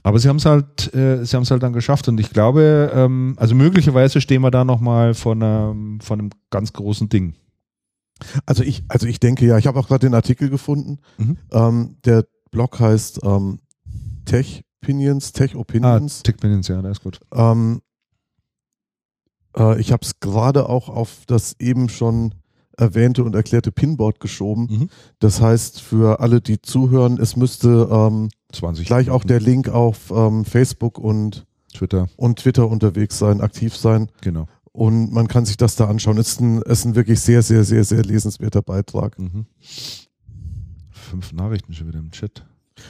Aber sie haben es halt, äh, sie haben es halt dann geschafft und ich glaube, ähm, also möglicherweise stehen wir da noch mal vor einem, vor einem ganz großen Ding. Also ich, also ich denke ja, ich habe auch gerade den Artikel gefunden. Mhm. Ähm, der Blog heißt ähm, Tech Opinions, Tech Ah, Opinions. Tickminions, ja, das ist gut. Ähm, äh, ich habe es gerade auch auf das eben schon erwähnte und erklärte Pinboard geschoben. Mhm. Das heißt, für alle, die zuhören, es müsste ähm, 20. gleich auch der Link auf ähm, Facebook und, Twitter, und Twitter unterwegs sein, aktiv sein. genau. Und man kann sich das da anschauen. Es ist ein, es ist ein wirklich sehr, sehr, sehr, sehr lesenswerter Beitrag. Mhm. Fünf Nachrichten schon wieder im Chat.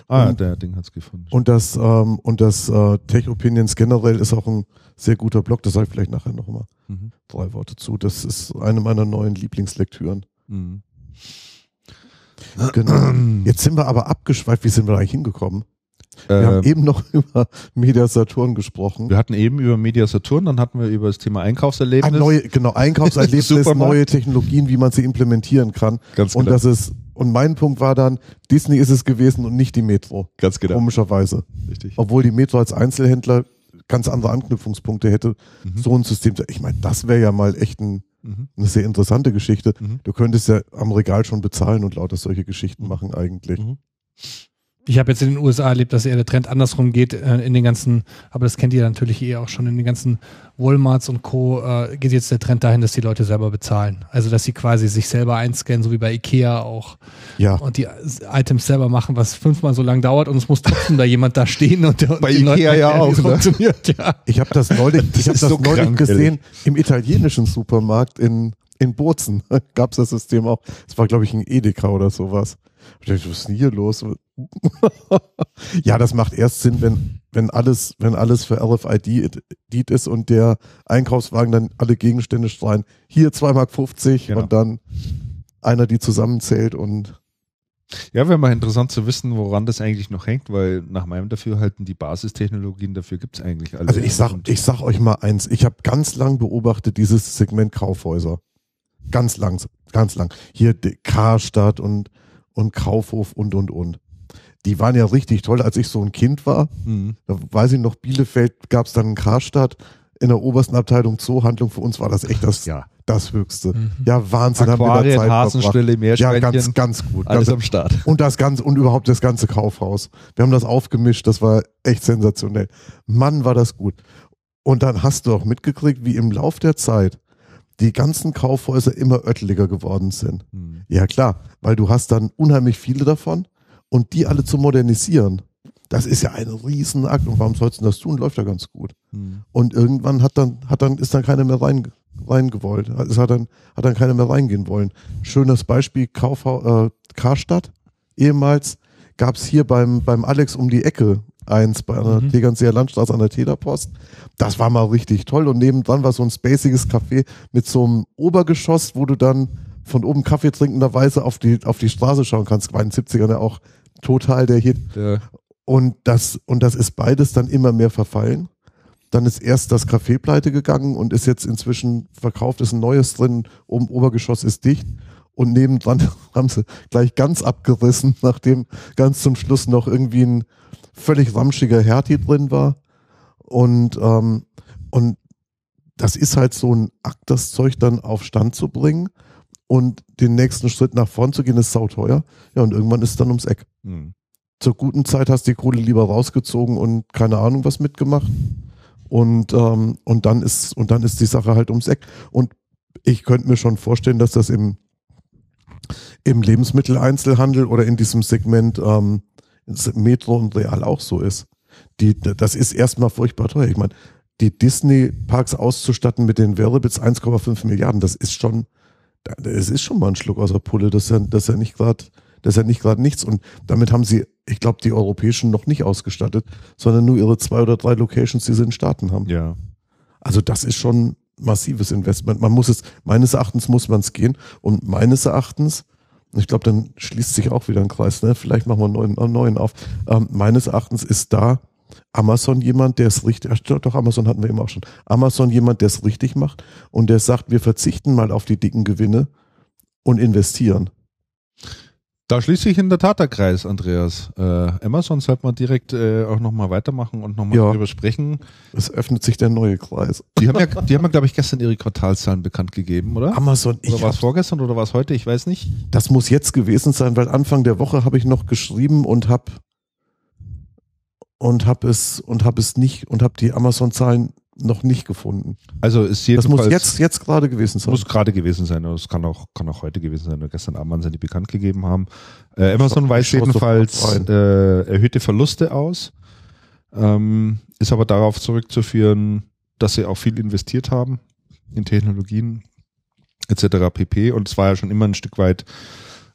Ah, Und- der Ding hat's gefunden. Und das, ähm, und das äh, Tech Opinions generell ist auch ein sehr guter Blog. Da sage ich vielleicht nachher nochmal Mhm. drei Worte zu. Das ist eine meiner neuen Lieblingslektüren. Mhm. Genau. Jetzt sind wir aber abgeschweift. Wie sind wir da eigentlich hingekommen? Wir haben Äh, eben noch über Media Saturn gesprochen. wir hatten eben über Media Saturn, dann hatten wir über das Thema Einkaufserlebnis. Ein neue, genau, Einkaufserlebnis, neue Technologien, wie man sie implementieren kann. ganz Und genau. das ist, und mein Punkt war dann, Disney ist es gewesen und nicht die Metro. ganz genau. Komischerweise. Richtig. Obwohl die Metro als Einzelhändler ganz andere Anknüpfungspunkte hätte. Mhm. So ein System. Ich meine, das wäre ja mal echt ein, Mhm. eine sehr interessante Geschichte. Mhm. Du könntest ja am Regal schon bezahlen und lauter solche Geschichten machen eigentlich. Ich habe jetzt in den USA erlebt, dass eher der Trend andersrum geht äh, in den ganzen, aber das kennt ihr natürlich eh auch schon, in den ganzen Walmarts und Co. Äh, geht jetzt der Trend dahin, dass die Leute selber bezahlen. Also dass sie quasi sich selber einscannen, so wie bei Ikea auch Ja. und die Items selber machen, was fünfmal so lang dauert und es muss trotzdem da jemand da stehen und, und Bei Leuten Ikea ja auch, ne? funktioniert, ja. Ich habe das neulich, ich hab das so neulich krank, gesehen im italienischen Supermarkt in, in Bozen. Gab es das System auch. Es war, glaube ich, ein Edeka oder sowas. Ich was ist denn hier los? ja, das macht erst Sinn, wenn, wenn alles, wenn alles für RFID ist und der Einkaufswagen dann alle Gegenstände strahlen. Hier 2,50 Mark Genau. und dann einer, die zusammenzählt und Ja, wäre mal interessant zu wissen, woran das eigentlich noch hängt, weil nach meinem Dafürhalten die Basistechnologien dafür gibt's eigentlich alle. Also ich sag, ich sag euch mal eins, ich habe ganz lang beobachtet dieses Segment Kaufhäuser. Ganz lang, ganz lang. Hier Karstadt und, und Kaufhof und und und. Die waren ja richtig toll, als ich so ein Kind war. Mhm. Da weiß ich noch, Bielefeld gab es dann einen Karstadt in der obersten Abteilung Zoohandlung. Für uns war das echt das, Ja. das Höchste. Mhm. Ja, Wahnsinn, haben wir da Aquarien, Zeit Hasenstille, verbracht. Ja, ganz, ganz gut. alles Ganz, am Start. und das ganze und überhaupt das ganze Kaufhaus. Wir haben das aufgemischt, das war echt sensationell. Mann, war das gut. Und dann hast du auch mitgekriegt, wie im Lauf der Zeit die ganzen Kaufhäuser immer öttliger geworden sind. Mhm. Ja klar, weil du hast dann unheimlich viele davon und die alle zu modernisieren. Das ist ja ein Riesenakt und warum sollst du das tun? Läuft ja ganz gut. Mhm. Und irgendwann hat dann, hat dann, ist dann keiner mehr rein, reingewollt. Es hat dann, hat dann keiner mehr reingehen wollen. Schönes Beispiel, Kaufhaus, äh, Karstadt. Ehemals gab's hier beim, beim Alex um die Ecke eins bei einer Mhm. Tegernseer Landstraße an der Täterpost. Das war mal richtig toll. Und nebendran war so ein spaciges Café mit so einem Obergeschoss, wo du dann von oben Kaffee trinkenderweise auf die, auf die Straße schauen kannst. War in den 70ern ja auch total der Hit. Ja. Und das, und das ist beides dann immer mehr verfallen. Dann ist erst das Café pleite gegangen und ist jetzt inzwischen verkauft, ist ein neues drin, oben Obergeschoss ist dicht. Und nebendran haben sie gleich ganz abgerissen, nachdem ganz zum Schluss noch irgendwie ein völlig ramschiger Hertie drin war. Und, ähm, und das ist halt so ein Akt, das Zeug dann auf Stand zu bringen und den nächsten Schritt nach vorn zu gehen, ist sauteuer. Ja, und irgendwann ist es dann ums Eck. Hm. Zur guten Zeit hast du die Kohle lieber rausgezogen und keine Ahnung was mitgemacht. Und, ähm, und dann ist, und dann ist die Sache halt ums Eck. Und ich könnte mir schon vorstellen, dass das im, im Lebensmitteleinzelhandel oder in diesem Segment ähm, Metro und Real auch so ist. Die, das ist erstmal furchtbar teuer. Ich meine, die Disney-Parks auszustatten mit den Wearables 1,5 Milliarden, das ist schon, das ist schon mal ein Schluck aus der Pulle. Das ist ja, das ist ja nicht gerade, das ist ja nicht gerade nichts. Und damit haben sie, ich glaube, die europäischen noch nicht ausgestattet, sondern nur ihre zwei oder drei Locations, die sie in Staaten haben. Ja. Also das ist schon massives Investment. Man muss es, meines Erachtens muss man es gehen. Und meines Erachtens, ich glaube, dann schließt sich auch wieder ein Kreis, ne? Vielleicht machen wir einen neuen, neuen auf. Ähm, meines Erachtens ist da Amazon jemand, der es richtig, doch, Amazon hatten wir eben auch schon. Amazon jemand, der es richtig macht und der sagt, wir verzichten mal auf die dicken Gewinne und investieren. Da schließt sich in der Tat der Kreis, Andreas. Äh, Amazon sollte man direkt äh, auch nochmal weitermachen und nochmal Ja. darüber sprechen. Es öffnet sich der neue Kreis. Die haben ja, die haben ja, glaube ich, gestern ihre Quartalszahlen bekannt gegeben, oder? Amazon, ich Oder war es hab, vorgestern oder war es heute? Ich weiß nicht. das muss jetzt gewesen sein, weil Anfang der Woche habe ich noch geschrieben und habe und habe es und habe es nicht und habe die Amazon-Zahlen noch nicht gefunden. Also ist Das jedenfalls muss jetzt jetzt gerade gewesen sein. muss gerade gewesen sein. Es kann auch kann auch heute gewesen sein oder gestern Abend, wann sie die bekannt gegeben haben. Äh, Amazon Ich weist jedenfalls äh, erhöhte Verluste aus. Ähm, ist aber darauf zurückzuführen, dass sie auch viel investiert haben in Technologien etc. pp. Und es war ja schon immer ein Stück weit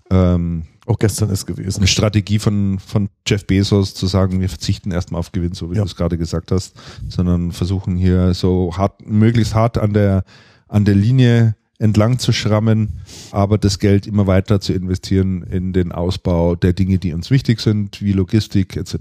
ähm, Auch gestern ist gewesen. eine Strategie von, von Jeff Bezos zu sagen, wir verzichten erstmal auf Gewinn, so wie Ja. du es gerade gesagt hast, sondern versuchen hier so hart, möglichst hart an der, an der Linie entlang zu schrammen, aber das Geld immer weiter zu investieren in den Ausbau der Dinge, die uns wichtig sind, wie Logistik etc.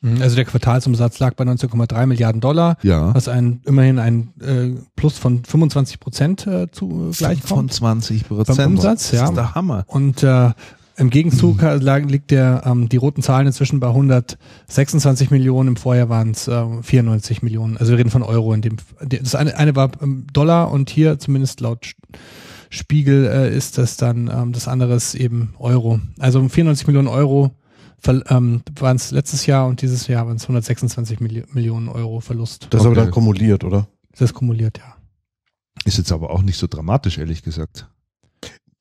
Mhm, Also der Quartalsumsatz lag bei 19,3 Milliarden Dollar, Ja. was ein immerhin ein äh, Plus von 25 Prozent äh, zu äh, gleichkommt. 25 Beim Umsatz, ja. Das ist der Hammer. Und äh, im Gegenzug lag, liegt der ähm, die roten Zahlen inzwischen bei 126 Millionen. Im Vorjahr waren es äh, 94 Millionen. Also wir reden von Euro. In dem das eine, eine war ähm, Dollar und hier zumindest laut Spiegel äh, ist das dann ähm, das andere ist eben Euro. Also 94 Millionen Euro ähm, waren es letztes Jahr und dieses Jahr waren es 126 Milli Millionen Euro Verlust. Das ist aber Okay. dann kumuliert, oder? Das ist kumuliert, ja. Ist jetzt aber auch nicht so dramatisch, ehrlich gesagt.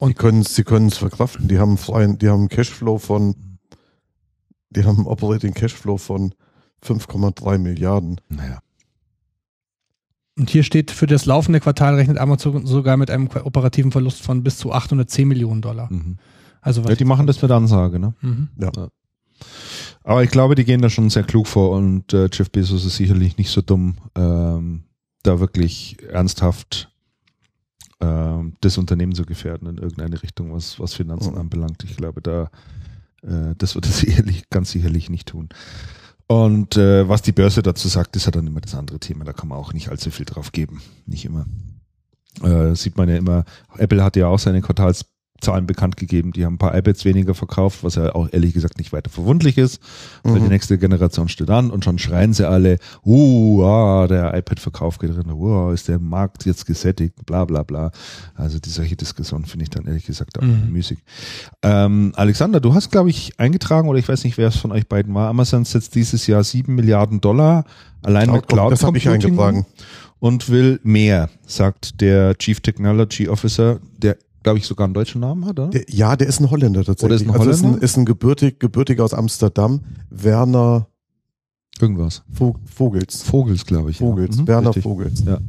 Die können es, sie können es verkraften. Die haben einen freien, die haben Cashflow von, die haben Operating Cashflow von 5,3 Milliarden. Naja. Und hier steht, für das laufende Quartal rechnet Amazon sogar mit einem operativen Verlust von bis zu 810 Millionen Dollar. Mhm. Also was Ja, die machen das mit Ansage, ne? Mhm. Aber ich glaube, die gehen da schon sehr klug vor und äh, Jeff Bezos ist sicherlich nicht so dumm, ähm, da wirklich ernsthaft das Unternehmen zu gefährden in irgendeine Richtung, was, was Finanzen Mhm. anbelangt. Ich glaube, da äh, das wird er sicherlich, ganz sicherlich nicht tun. Und äh, was die Börse dazu sagt, ist ja dann immer das andere Thema. Da kann man auch nicht allzu viel drauf geben. Nicht immer. Äh, sieht man ja immer, Apple hat ja auch seine Quartalszahlen bekannt gegeben. Die haben ein paar iPads weniger verkauft, was ja auch ehrlich gesagt nicht weiter verwundlich ist, weil Mhm. die nächste Generation steht an und schon schreien sie alle, uh, ah, der iPad-Verkauf geht drin, uh, ist der Markt jetzt gesättigt, bla bla bla. Also die solche Diskussion finde ich dann ehrlich gesagt auch Mhm. müßig. Ähm, Alexander, du hast, glaube ich, eingetragen, oder ich weiß nicht, wer es von euch beiden war, Amazon setzt dieses Jahr sieben Milliarden Dollar allein mit Cloud das habe ich eingetragen. und will mehr, sagt der Chief Technology Officer, der, glaube ich, sogar einen deutschen Namen hat, oder? Der, ja, der ist ein Holländer tatsächlich. Oder ist ein Also ist ein, Holländer? ist ein gebürtig, gebürtiger aus Amsterdam. Werner Irgendwas. Vo- Vogels. Vogels, glaube ich. Vogels. Ja. Mhm, Werner richtig. Vogels. Ja.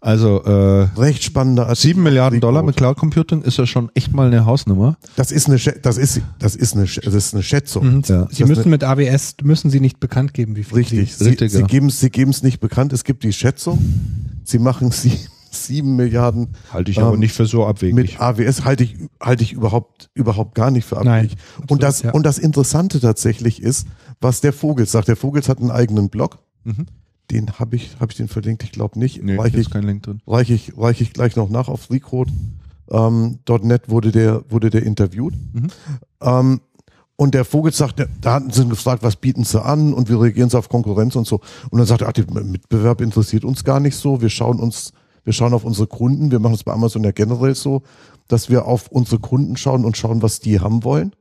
Also äh, Recht spannender Artikel. 7 Milliarden. Dollar mit Cloud Computing ist ja schon echt mal eine Hausnummer. Das ist eine, das ist, das ist eine, das ist eine Schätzung. Mhm. Ja. Sie Das müssen mit AWS, müssen Sie nicht bekannt geben, wie viel Richtig. Sie, Sie, Richtig, sie ja. geben es, sie geben es nicht bekannt. Es gibt die Schätzung. Sie machen sie, sieben Milliarden Halte ich aber Ähm, nicht für so abwegig. mit AWS halte ich, halte ich überhaupt, überhaupt gar nicht für Nein, abwegig. und, das, ja. und das Interessante tatsächlich ist, was der Vogels sagt. Der Vogels hat einen eigenen Blog. Mhm. Den habe ich, habe ich den verlinkt? Ich glaube nicht. Nee, Reiche ich, ist kein Link drin. reiche ich, reiche ich gleich noch nach auf Freecode. Ähm, .net wurde der, wurde der interviewt. Mhm. Ähm, und der Vogel sagt, da hatten sie ihn gefragt, was bieten sie an und wie reagieren sie auf Konkurrenz und so. Und dann sagt er, ach, der Mitbewerb interessiert uns gar nicht so. Wir schauen uns, wir schauen auf unsere Kunden. Wir machen es bei Amazon ja generell so, dass wir auf unsere Kunden schauen und schauen, was die haben wollen.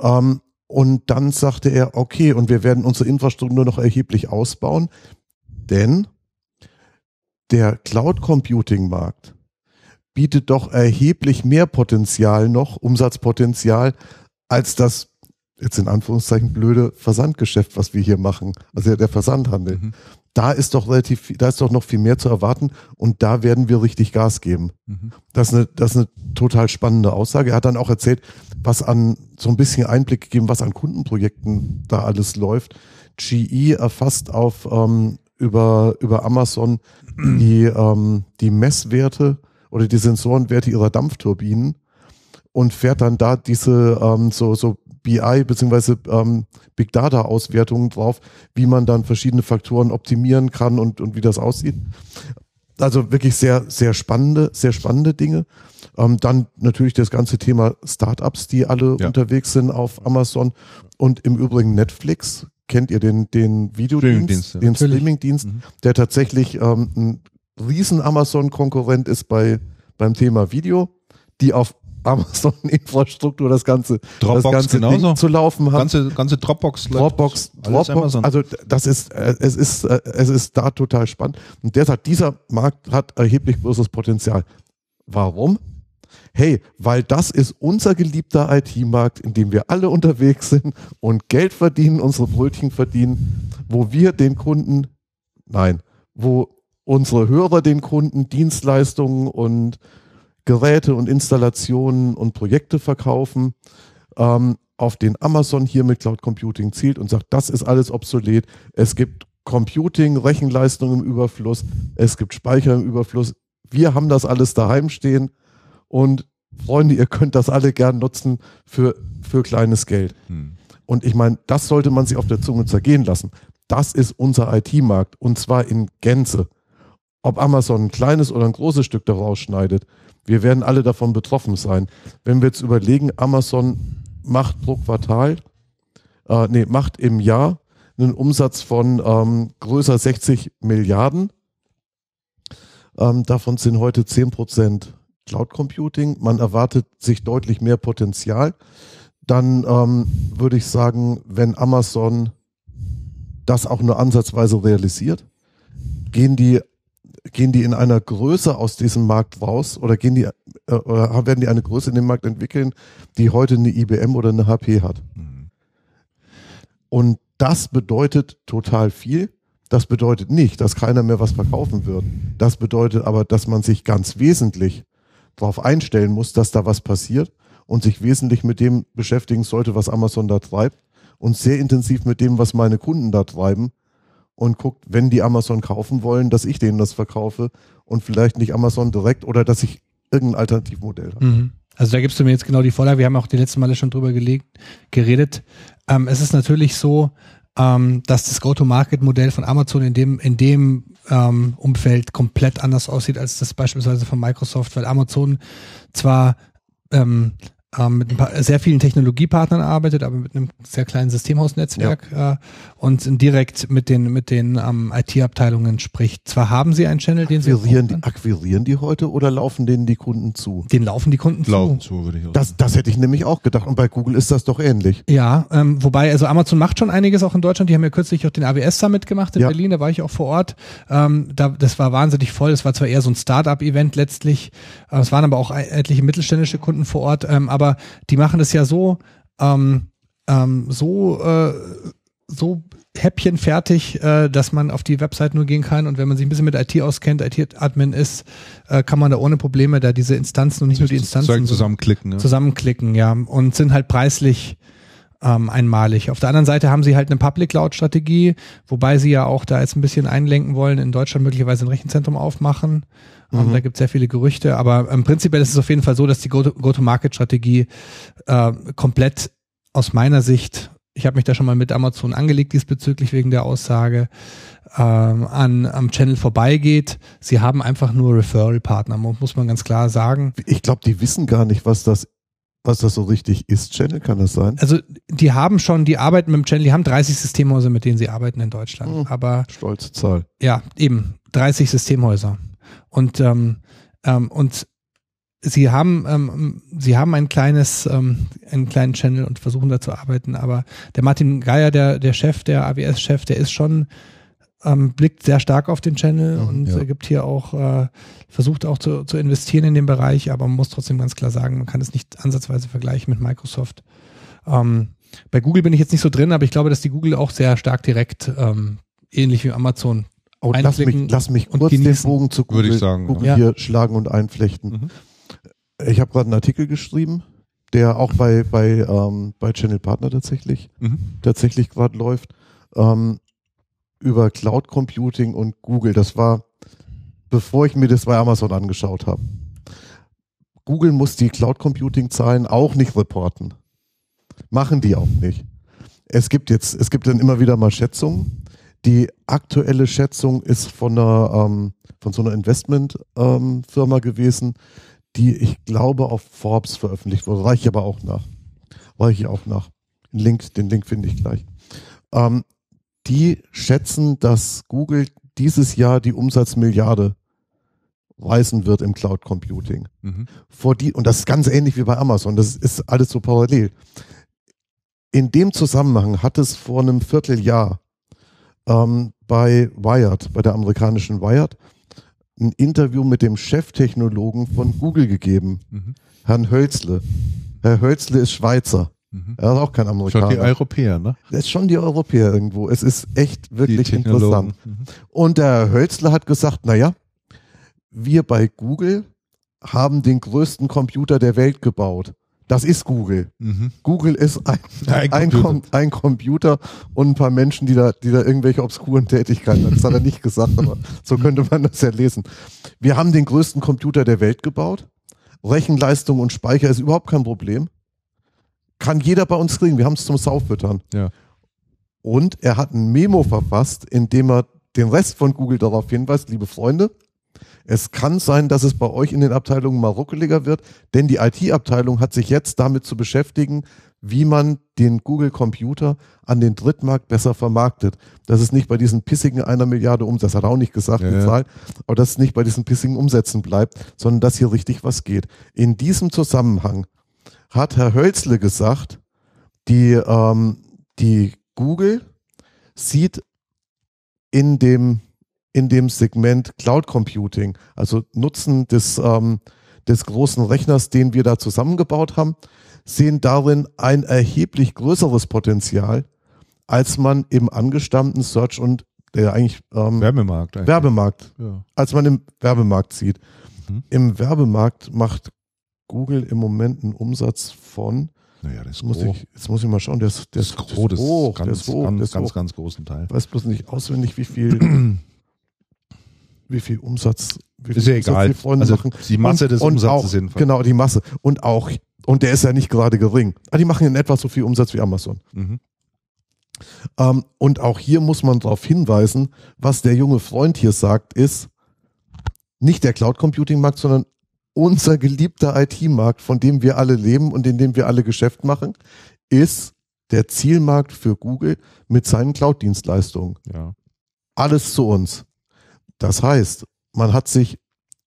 Ähm, und dann sagte er, okay, und wir werden unsere Infrastruktur noch erheblich ausbauen, denn der Cloud Computing Markt bietet doch erheblich mehr Potenzial noch, Umsatzpotenzial, als das jetzt in Anführungszeichen blöde Versandgeschäft, was wir hier machen, also der Versandhandel. Mhm. Da ist doch relativ, da ist doch noch viel mehr zu erwarten und da werden wir richtig Gas geben. Mhm. Das ist eine, das ist eine total spannende Aussage. Er hat dann auch erzählt, was an, so ein bisschen Einblick gegeben, was an Kundenprojekten da alles läuft. GE erfasst auf, ähm, über, über Amazon die, ähm, die Messwerte oder die Sensorenwerte ihrer Dampfturbinen und fährt dann da diese, ähm, so, so BI beziehungsweise ähm, Big Data Auswertungen drauf, wie man dann verschiedene Faktoren optimieren kann und, und wie das aussieht. Also wirklich sehr, sehr spannende, sehr spannende Dinge. Ähm, dann natürlich das ganze Thema Startups, die alle Ja. unterwegs sind auf Amazon und im Übrigen Netflix. Kennt ihr den, den Videodienst, Streamingdienst, ja. den. Streamingdienst, Mhm. der tatsächlich ähm, ein riesen Amazon-Konkurrent ist bei, beim Thema Video, die auf Amazon-Infrastruktur das ganze, Dropbox das ganze genauso. Ding zu laufen hat. Ganze, ganze Dropbox. Dropbox, Dropbox, also das ist, äh, es ist, äh, es ist da total spannend. Und der sagt, dieser Markt hat erheblich größeres Potenzial. Warum? Hey, weil das ist unser geliebter IT-Markt, in dem wir alle unterwegs sind und Geld verdienen, unsere Brötchen verdienen, wo wir den Kunden, nein, wo unsere Hörer den Kunden Dienstleistungen und Geräte und Installationen und Projekte verkaufen, ähm, auf den Amazon hier mit Cloud Computing zielt und sagt, das ist alles obsolet. Es gibt Computing, Rechenleistung im Überfluss, es gibt Speicher im Überfluss. Wir haben das alles daheim stehen und Freunde, ihr könnt das alle gern nutzen für, für kleines Geld. Hm. Und ich meine, das sollte man sich auf der Zunge zergehen lassen. Das ist unser IT-Markt und zwar in Gänze. Ob Amazon ein kleines oder ein großes Stück daraus schneidet, wir werden alle davon betroffen sein. Wenn wir jetzt überlegen, Amazon macht pro Quartal, äh, nee, macht im Jahr einen Umsatz von ähm, größer 60 Milliarden. Ähm, davon sind heute 10 Prozent Cloud Computing. Man erwartet sich deutlich mehr Potenzial. Dann ähm, würde ich sagen, wenn Amazon das auch nur ansatzweise realisiert, gehen die gehen die in einer Größe aus diesem Markt raus oder gehen die äh, oder werden die eine Größe in dem Markt entwickeln, die heute eine IBM oder eine HP hat. Hm. Und das bedeutet total viel. Das bedeutet nicht, dass keiner mehr was verkaufen wird. Das bedeutet aber, dass man sich ganz wesentlich darauf einstellen muss, dass da was passiert und sich wesentlich mit dem beschäftigen sollte, was Amazon da treibt und sehr intensiv mit dem, was meine Kunden da treiben und guckt, wenn die Amazon kaufen wollen, dass ich denen das verkaufe und vielleicht nicht Amazon direkt oder dass ich irgendein Alternativmodell habe. Mhm. Also da gibst du mir jetzt genau die Vorlage. Wir haben auch die letzten Male schon drüber gelegt, geredet. Ähm, es ist natürlich so, ähm, dass das Go-to-Market-Modell von Amazon in dem, in dem ähm, Umfeld komplett anders aussieht als das beispielsweise von Microsoft, weil Amazon zwar ähm, ähm, mit ein paar, sehr vielen Technologiepartnern arbeitet, aber mit einem sehr kleinen Systemhausnetzwerk äh, und direkt mit den, mit den ähm, IT-Abteilungen spricht. Zwar haben sie einen Channel, den sie Akquirieren die, akquirieren die heute oder laufen denen die Kunden zu? den laufen die Kunden Laufen zu. zu, würde ich auch Das, das hätte ich nämlich auch gedacht. Und bei Google ist das doch ähnlich. Ja, ähm, wobei, also Amazon macht schon einiges auch in Deutschland. Die haben ja kürzlich auch den AWS Summit gemacht in Ja. Berlin, da war ich auch vor Ort. Ähm, da, das war wahnsinnig voll. Das war zwar eher so ein Start-up-Event letztlich, äh, es waren aber auch e- etliche mittelständische Kunden vor Ort, ähm, aber die machen das ja so, ähm, ähm, so, äh, so häppchenfertig, äh, dass man auf die Website nur gehen kann und wenn man sich ein bisschen mit IT auskennt, IT-Admin ist, äh, kann man da ohne Probleme da diese Instanzen und nicht nur die Instanzen zusammenklicken. Ne? zusammenklicken, ja, und sind halt preislich ähm, einmalig. Auf der anderen Seite haben sie halt eine Public Cloud Strategie, wobei sie ja auch da jetzt ein bisschen einlenken wollen, in Deutschland möglicherweise ein Rechenzentrum aufmachen. Ähm, Mhm. da gibt es sehr viele Gerüchte, aber im Prinzip ist es auf jeden Fall so, dass die Go- Go-to-Market-Strategie äh, komplett aus meiner Sicht, ich habe mich da schon mal mit Amazon angelegt diesbezüglich wegen der Aussage, ähm, an am Channel vorbeigeht. Sie haben einfach nur Referral-Partner, mu- muss man ganz klar sagen. Ich glaube, die wissen gar nicht, was das, was das so richtig ist. Channel kann das sein? Also die haben schon, die arbeiten mit dem Channel, die haben 30 Systemhäuser, mit denen sie arbeiten in Deutschland. Mhm. Aber Stolze Zahl. ja, eben 30 Systemhäuser. Und ähm, ähm, und sie haben ähm, sie haben ein kleines ähm, einen kleinen Channel und versuchen da zu arbeiten. Aber der Martin Geier, der der Chef, der AWS-Chef, der ist schon ähm, blickt sehr stark auf den Channel Mhm, und ja. äh, gibt hier auch äh, versucht auch zu, zu investieren in den Bereich, aber man muss trotzdem ganz klar sagen, man kann es nicht ansatzweise vergleichen mit Microsoft. Ähm, bei Google bin ich jetzt nicht so drin, aber ich glaube, dass die Google auch sehr stark direkt ähm, ähnlich wie Amazon Oh, lass mich, lass mich kurz den genießen. Bogen zu Google, Würde ich sagen, Google ja. hier schlagen und einflechten. Mhm. Ich habe gerade einen Artikel geschrieben, der auch bei, bei, ähm, bei Channel Partner tatsächlich, Mhm. tatsächlich gerade läuft, ähm, über Cloud Computing und Google. Das war, bevor ich mir das bei Amazon angeschaut habe. Google muss die Cloud Computing Zahlen auch nicht reporten. Machen die auch nicht. Es gibt jetzt, es gibt dann immer wieder mal Schätzungen. Die aktuelle Schätzung ist von einer, ähm, von so einer Investment-Firma ähm, gewesen, die ich glaube auf Forbes veröffentlicht wurde. Reiche ich aber auch nach. Reiche ich auch nach. Den Link, den Link finde ich gleich. Ähm, die schätzen, dass Google dieses Jahr die Umsatzmilliarde reißen wird im Cloud Computing. Mhm. Vor die, und das ist ganz ähnlich wie bei Amazon. Das ist alles so parallel. In dem Zusammenhang hat es vor einem Vierteljahr ähm, bei Wired, bei der amerikanischen Wired, ein Interview mit dem Cheftechnologen von Google gegeben, Mhm. Herrn Hölzle. Herr Hölzle ist Schweizer. Mhm. Er ist auch kein Schon Amerikaner. die Europäer, ne? Das ist schon die Europäer irgendwo. Es ist echt wirklich interessant. Mhm. Und der Herr Hölzle hat gesagt, naja, wir bei Google haben den größten Computer der Welt gebaut. Das ist Google. Mhm. Google ist ein, Ein ein, Computer. Com ein Computer und ein paar Menschen, die da, die da irgendwelche obskuren Tätigkeiten haben. Das hat er nicht gesagt, aber so könnte man das ja lesen. Wir haben den größten Computer der Welt gebaut. Rechenleistung und Speicher ist überhaupt kein Problem. Kann jeder bei uns kriegen. Wir haben es zum Saufüttern. Ja. Und er hat ein Memo verfasst, in dem er den Rest von Google darauf hinweist, liebe Freunde, es kann sein, dass es bei euch in den Abteilungen mal ruckeliger wird, denn die IT-Abteilung hat sich jetzt damit zu beschäftigen, wie man den Google Computer an den Drittmarkt besser vermarktet. Das ist nicht bei diesen pissigen einer Milliarde Umsatz, hat er auch nicht gesagt, Ja, die. Zahl, aber dass es nicht bei diesen pissigen Umsätzen bleibt, sondern dass hier richtig was geht. In diesem Zusammenhang hat Herr Hölzle gesagt, die, ähm, die Google sieht in dem, in dem Segment Cloud Computing, also Nutzen des, ähm, des großen Rechners, den wir da zusammengebaut haben, sehen darin ein erheblich größeres Potenzial, als man im angestammten Search und der eigentlich ähm, Wärmemarkt eigentlich. Werbemarkt, Ja. als man im Werbemarkt sieht. Mhm. Im Werbemarkt macht Google im Moment einen Umsatz von, Naja, das ist muss, groß. ich, jetzt muss ich mal schauen, der ist, der Das ist groß, das ist hoch, ganz, der ist hoch, ganz, der ist ganz, ganz großen Teil. Ich weiß bloß nicht auswendig, wie viel, wie viel Umsatz, wie viel Ist ja Umsatz egal. die Freunde Also machen. die Masse und, des und Umsatzes auch, jedenfalls. Genau, die Masse. Und auch, und der ist ja nicht gerade gering. Aber die machen in etwa so viel Umsatz wie Amazon. Mhm. Ähm, und auch hier muss man darauf hinweisen, was der junge Freund hier sagt, ist nicht der Cloud Computing Markt, sondern unser geliebter IT-Markt, von dem wir alle leben und in dem wir alle Geschäft machen, ist der Zielmarkt für Google mit seinen Cloud-Dienstleistungen. Ja. Alles zu uns. Das heißt, man hat sich,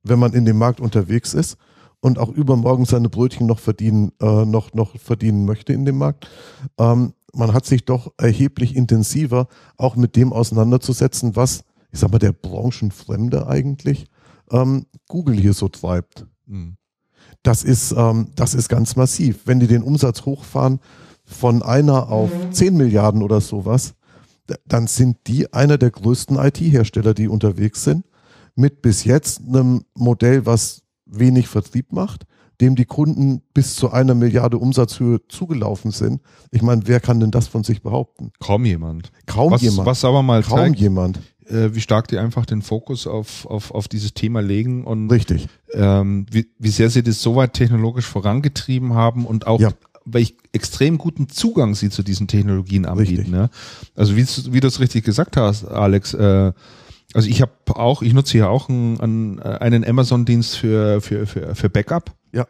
wenn man in dem Markt unterwegs ist und auch übermorgen seine Brötchen noch verdienen, äh, noch, noch verdienen möchte in dem Markt, ähm, man hat sich doch erheblich intensiver auch mit dem auseinanderzusetzen, was, ich sag mal, der Branchenfremde eigentlich ähm, Google hier so treibt. Mhm. Das ist, ähm, das ist ganz massiv. Wenn die den Umsatz hochfahren von einer auf 10 Milliarden oder sowas, dann sind die einer der größten IT-Hersteller, die unterwegs sind, mit bis jetzt einem Modell, was wenig Vertrieb macht, dem die Kunden bis zu einer Milliarde Umsatzhöhe zugelaufen sind. Ich meine, wer kann denn das von sich behaupten? Kaum jemand. Kaum Was, jemand. was aber mal Kaum zeigt, jemand. äh, wie stark die einfach den Fokus auf, auf, auf dieses Thema legen und Richtig. ähm, wie, wie sehr sie das so weit technologisch vorangetrieben haben und auch Ja. Welch extrem guten Zugang sie zu diesen Technologien anbieten. Ne? Also wie, wie du es richtig gesagt hast, Alex, äh, also ich habe auch, ich nutze hier auch einen, einen, äh, einen Amazon-Dienst für, für, für, für Backup. Ja.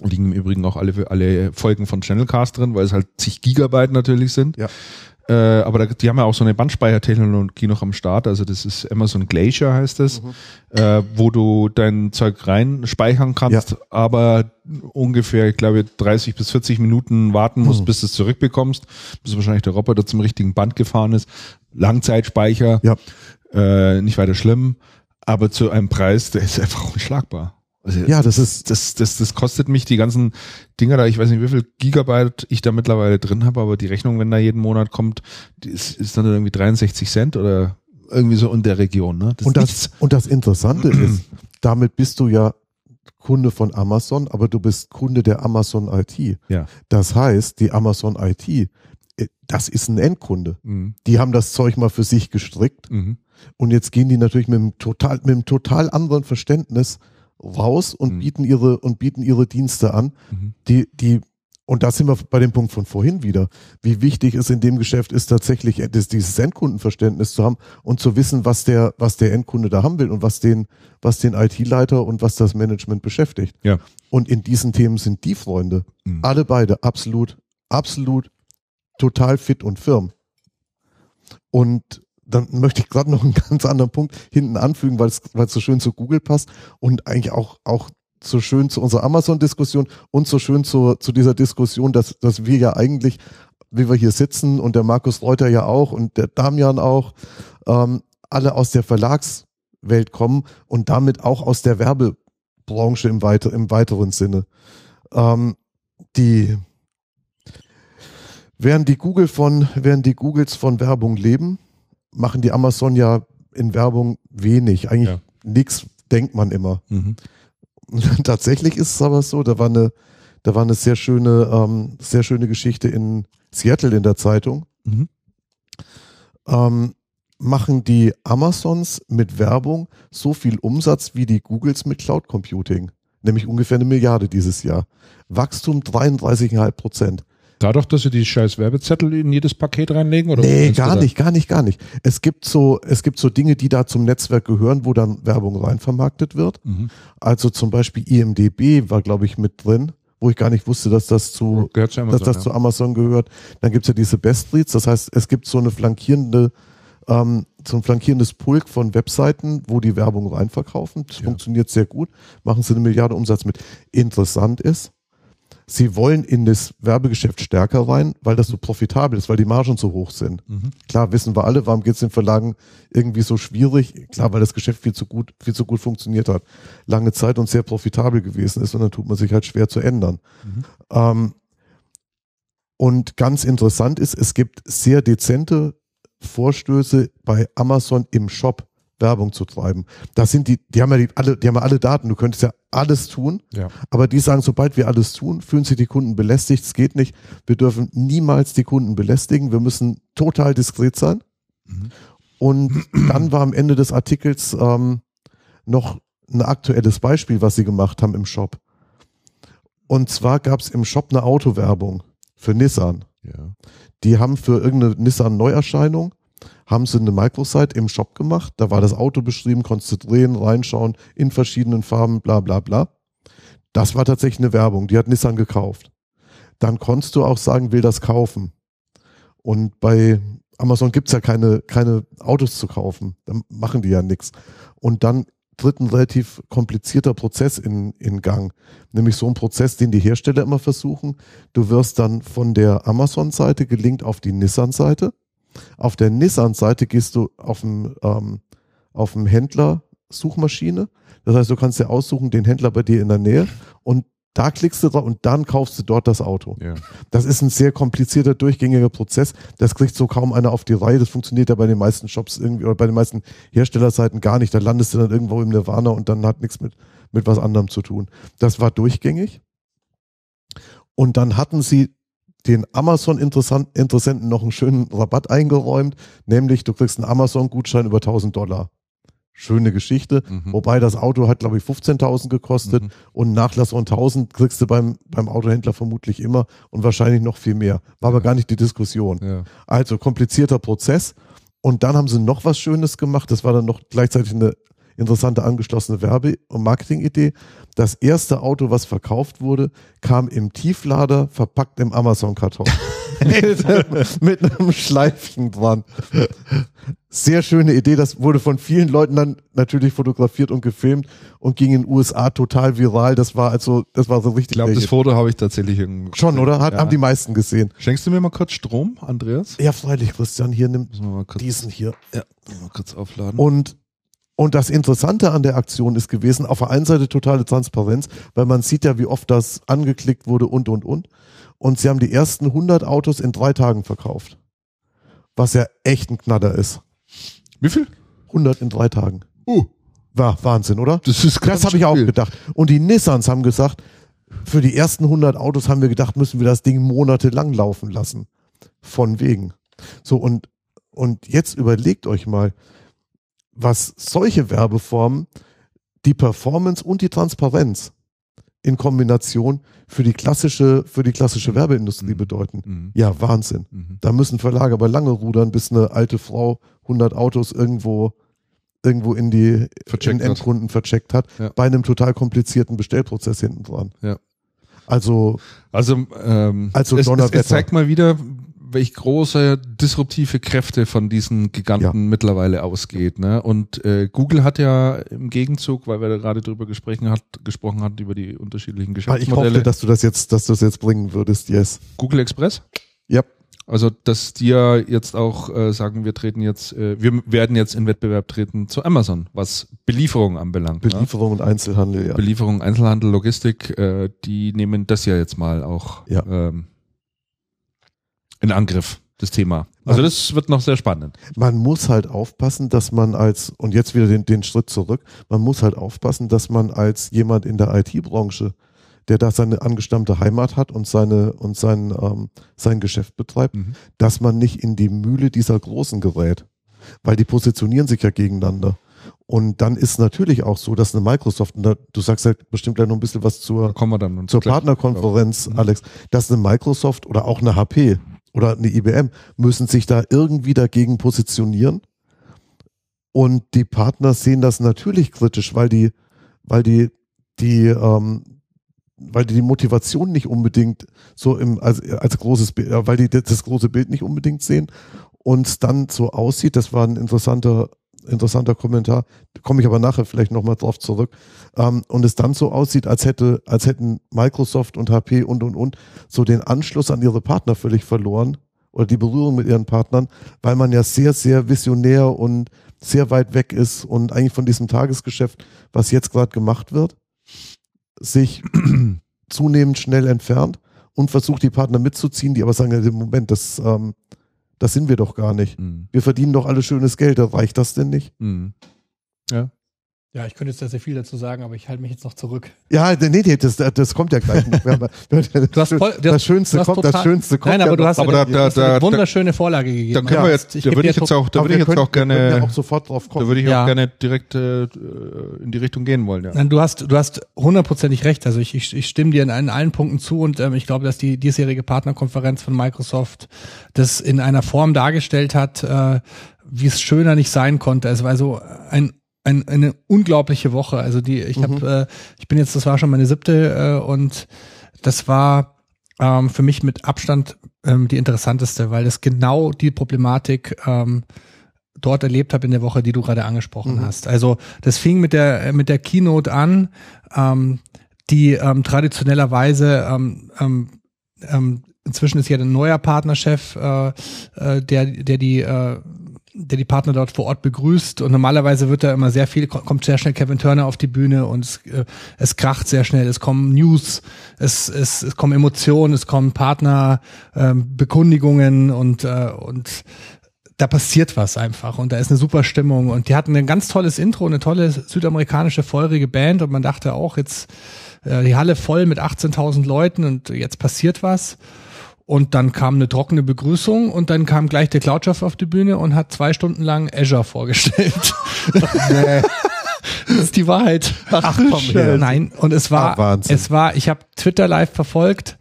Liegen im Übrigen auch alle, alle Folgen von Channelcast drin, weil es halt zig Gigabyte natürlich sind. Ja. Äh, aber da, die haben ja auch so eine Bandspeichertechnologie noch am Start. Also das ist Amazon Glacier heißt es, äh, wo du dein Zeug rein speichern kannst, aber ungefähr, ich glaube, 30 bis 40 Minuten warten musst, Mhm. bis du es zurückbekommst, bis wahrscheinlich der Roboter zum richtigen Band gefahren ist. Langzeitspeicher, Ja. äh, nicht weiter schlimm, aber zu einem Preis, der ist einfach unschlagbar. Also Ja, das ist, das, das, das kostet mich die ganzen Dinger da, ich weiß nicht, wie viel Gigabyte ich da mittlerweile drin habe, aber die Rechnung, wenn da jeden Monat kommt, die ist, ist dann irgendwie 63 Cent oder irgendwie so in der Region. Ne? und, ist das, nichts. und das Interessante ist, damit bist du ja Kunde von Amazon, aber du bist Kunde der Amazon IT. Ja. Das heißt, die Amazon IT, äh, das ist ein Endkunde. Mhm. Die haben das Zeug mal für sich gestrickt Mhm. und jetzt gehen die natürlich mit einem total, mit einem total anderen Verständnis raus und Mhm. bieten ihre und bieten ihre Dienste an, Mhm. die, die, und da sind wir bei dem Punkt von vorhin wieder. Wie wichtig es in dem Geschäft ist, tatsächlich dieses Endkundenverständnis zu haben und zu wissen, was der, was der Endkunde da haben will und was den, was den IT-Leiter und was das Management beschäftigt. Ja. Und in diesen Themen sind die Freunde, Mhm. alle beide absolut, absolut total fit und firm. Und dann möchte ich gerade noch einen ganz anderen Punkt hinten anfügen, weil es, weil es so schön zu Google passt und eigentlich auch, auch so schön zu unserer Amazon-Diskussion und so schön zu, zu dieser Diskussion, dass, dass wir ja eigentlich, wie wir hier sitzen und der Markus Reuter ja auch und der Damian auch, ähm, alle aus der Verlagswelt kommen und damit auch aus der Werbebranche im, weiter, im weiteren Sinne. Ähm, die, während die Google von, während die Googles von Werbung leben, machen die Amazon ja in Werbung wenig. Eigentlich Ja. nichts denkt man immer. Mhm. Tatsächlich ist es aber so, da war eine, da war eine sehr schöne, ähm, sehr schöne Geschichte in Seattle in der Zeitung. Mhm. Ähm, machen die Amazons mit Werbung so viel Umsatz wie die Googles mit Cloud Computing. Nämlich ungefähr eine Milliarde dieses Jahr. Wachstum 33,5 Prozent. Dadurch, dass sie die scheiß Werbezettel in jedes Paket reinlegen? Oder Nee, gar nicht, gar nicht, gar nicht. Es gibt so, es gibt so Dinge, die da zum Netzwerk gehören, wo dann Werbung rein vermarktet wird. Mhm. Also zum Beispiel IMDB war, glaube ich, mit drin, wo ich gar nicht wusste, dass das zu, zu dass Amazon, das ja. zu Amazon gehört. Dann gibt's ja diese Best Reads, das heißt, es gibt so eine flankierende, ähm, so ein flankierendes Pulk von Webseiten, wo die Werbung reinverkaufen. Das Ja. funktioniert sehr gut, machen sie eine Milliarde Umsatz mit. Interessant ist, sie wollen in das Werbegeschäft stärker rein, weil das so profitabel ist, weil die Margen so hoch sind. Mhm. Klar, wissen wir alle, warum geht es den Verlagen irgendwie so schwierig? Klar, weil das Geschäft viel zu gut, viel zu gut funktioniert hat. Lange Zeit und sehr profitabel gewesen ist und dann tut man sich halt schwer zu ändern. Mhm. Ähm, und ganz interessant ist, es gibt sehr dezente Vorstöße bei Amazon im Shop Werbung zu treiben. Das sind die, die haben ja die, alle, die haben ja alle Daten. Du könntest ja alles tun. Ja. Aber die sagen, sobald wir alles tun, fühlen sich die Kunden belästigt. Es geht nicht. Wir dürfen niemals die Kunden belästigen. Wir müssen total diskret sein. Mhm. Und dann war am Ende des Artikels ähm, noch ein aktuelles Beispiel, was sie gemacht haben im Shop. Und zwar gab es im Shop eine Autowerbung für Nissan. Ja. Die haben für irgendeine Nissan-Neuerscheinung, haben sie eine Microsite im Shop gemacht. Da war das Auto beschrieben, konntest du drehen, reinschauen, in verschiedenen Farben, bla bla bla. Das war tatsächlich eine Werbung, die hat Nissan gekauft. Dann konntest du auch sagen, will das kaufen. Und bei Amazon gibt's ja keine, keine Autos zu kaufen. Dann machen die ja nichts. Und dann tritt ein relativ komplizierter Prozess in, in Gang. Nämlich so ein Prozess, den die Hersteller immer versuchen. Du wirst dann von der Amazon-Seite gelinkt auf die Nissan-Seite. Auf der Nissan-Seite gehst du auf dem, ähm, auf dem Händler-Suchmaschine. Das heißt, du kannst dir aussuchen, den Händler bei dir in der Nähe und da klickst du drauf und dann kaufst du dort das Auto. Ja. Das ist ein sehr komplizierter, durchgängiger Prozess. Das kriegt so kaum einer auf die Reihe. Das funktioniert ja bei den meisten Shops irgendwie oder bei den meisten Herstellerseiten gar nicht. Da landest du dann irgendwo im Nirvana und dann hat nichts mit, mit was anderem zu tun. Das war durchgängig. Und dann hatten sie den Amazon-Interessenten noch einen schönen Rabatt eingeräumt, nämlich du kriegst einen Amazon-Gutschein über 1000 Dollar. Schöne Geschichte. Mhm. Wobei das Auto hat, glaube ich, 15.000 gekostet Mhm. und Nachlass von 1.000 kriegst du beim, beim Autohändler vermutlich immer und wahrscheinlich noch viel mehr. War aber gar nicht die Diskussion. Ja. Also komplizierter Prozess. Und dann haben sie noch was Schönes gemacht. Das war dann noch gleichzeitig eine interessante angeschlossene Werbe- und Marketingidee. Das erste Auto, was verkauft wurde, kam im Tieflader, verpackt im Amazon-Karton. Mit einem Schleifchen dran. Sehr schöne Idee. Das wurde von vielen Leuten dann natürlich fotografiert und gefilmt und ging in den USA total viral. Das war also, das war so richtig. Ich glaube, das. Foto habe ich tatsächlich irgendwo. Schon, oder? Hat, Ja. Haben die meisten gesehen. Schenkst du mir mal kurz Strom, Andreas? Ja, freilich, Christian, hier kurz, diesen hier. mal kurz aufladen. Und, und das Interessante an der Aktion ist gewesen, auf der einen Seite totale Transparenz, weil man sieht ja, wie oft das angeklickt wurde und, und, und. Und sie haben die ersten 100 Autos in drei Tagen verkauft. Was ja echt ein Knatter ist. Wie viel? 100 in drei Tagen. Uh, War Wahnsinn, oder? das ist Das habe ich auch gedacht. Und die Nissans haben gesagt, für die ersten 100 Autos haben wir gedacht, müssen wir das Ding monatelang laufen lassen. Von wegen. So, und, und jetzt überlegt euch mal, was solche Werbeformen, die Performance und die Transparenz in Kombination für die klassische, für die klassische Werbeindustrie Mhm. bedeuten. Mhm. Ja, Wahnsinn. Mhm. Da müssen Verlage aber lange rudern, bis eine alte Frau 100 Autos irgendwo irgendwo in die Vercheckt in hat. Endkunden vercheckt hat, Ja. bei einem total komplizierten Bestellprozess hinten dran. Ja. Also Also, ähm, Also es, es, es zeigt mal wieder, welch große disruptive Kräfte von diesen Giganten Ja. mittlerweile ausgeht. Ne? Und äh, Google hat ja im Gegenzug, weil wir da gerade drüber gesprochen hat, gesprochen hat über die unterschiedlichen weil ich Geschäftsmodelle, hoffte, dass du das jetzt, dass du das jetzt bringen würdest, yes. Google Express. Ja. Also, dass die ja jetzt auch äh, sagen, wir treten jetzt, äh, wir werden jetzt in Wettbewerb treten zu Amazon, was Belieferung anbelangt. ne? Belieferung und Einzelhandel, ja. Belieferung, Einzelhandel, Logistik, äh, die nehmen das ja jetzt mal auch Ja. ähm, in Angriff, das Thema. Also Man- das wird noch sehr spannend. Man muss halt aufpassen, dass man als, und jetzt wieder den, den Schritt zurück, man muss halt aufpassen, dass man als jemand in der IT-Branche, der da seine angestammte Heimat hat und seine, und sein, ähm, sein Geschäft betreibt, Mhm. dass man nicht in die Mühle dieser Großen gerät. Weil die positionieren sich ja gegeneinander. Und dann ist natürlich auch so, dass eine Microsoft, und da, du sagst halt bestimmt gleich noch ein bisschen was zur, zur Partnerkonferenz, Mhm. Alex, dass eine Microsoft oder auch eine HP oder eine IBM müssen sich da irgendwie dagegen positionieren. Und die Partner sehen das natürlich kritisch, weil die, weil die, die, ähm, weil die die Motivation nicht unbedingt so im, als, als großes äh, weil die das große Bild nicht unbedingt sehen und es dann so aussieht, das war ein interessanter, interessanter Kommentar, komme ich aber nachher vielleicht nochmal drauf zurück, ähm, und es dann so aussieht, als hätte, als hätten Microsoft und HP und und und so den Anschluss an ihre Partner völlig verloren oder die Berührung mit ihren Partnern, weil man ja sehr, sehr visionär und sehr weit weg ist und eigentlich von diesem Tagesgeschäft, was jetzt gerade gemacht wird, sich zunehmend schnell entfernt und versucht die Partner mitzuziehen, die aber sagen, im Moment, das, ähm, das sind wir doch gar nicht. Mhm. Wir verdienen doch alle schönes Geld, da reicht das denn nicht? Mhm. Ja, ich könnte jetzt da sehr viel dazu sagen, aber ich halte mich jetzt noch zurück. Ja, nee, nee, das, das kommt ja gleich noch. Du hast voll, das Schönste kommt, das Schönste kommt. Nein, ja aber du hast, Aber mir da- da- hast da- eine wunderschöne Vorlage gegeben. Da können wir jetzt, da würde ich jetzt to- auch, da würde ich jetzt auch können- ja gerne, auch sofort drauf da kommen. würde ich Ja. auch gerne direkt äh, in die Richtung gehen wollen, ja. Nein, du hast, du hast hundertprozentig recht. Also ich, ich, ich stimme dir in, in allen Punkten zu und ähm, ich glaube, dass die diesjährige Partnerkonferenz von Microsoft das in einer Form dargestellt hat, äh, wie es schöner nicht sein konnte. Es war so ein, ein eine unglaubliche Woche. Also die, ich Mhm. habe, äh, ich bin jetzt, das war schon meine siebte äh, und das war ähm, für mich mit Abstand ähm, die interessanteste, weil es genau die Problematik ähm, dort erlebt habe in der Woche, die du gerade angesprochen Mhm. hast. Also das fing mit der mit der Keynote an, ähm, die ähm, traditionellerweise ähm, ähm, ähm, inzwischen ist ja ein neuer Partnerchef, äh, äh, der der die äh, der die Partner dort vor Ort begrüßt. Und normalerweise wird da immer sehr viel kommt sehr schnell Kevin Turner auf die Bühne und es, äh, es kracht sehr schnell. Es kommen News es es, es kommen Emotionen es kommen Partner ähm, Bekundigungen und äh, und da passiert was einfach. Und da ist eine super Stimmung. Und die hatten ein ganz tolles Intro, eine tolle südamerikanische feurige Band. Und man dachte auch jetzt äh, die Halle voll mit 18.000 Leuten und jetzt passiert was. Und dann kam eine trockene Begrüßung und dann kam gleich der Cloudchef auf die Bühne und hat zwei Stunden lang Azure vorgestellt. Nee. Das ist die Wahrheit. Ach, komm her. Nein, und es war, Ah, es war, ich habe Twitter live verfolgt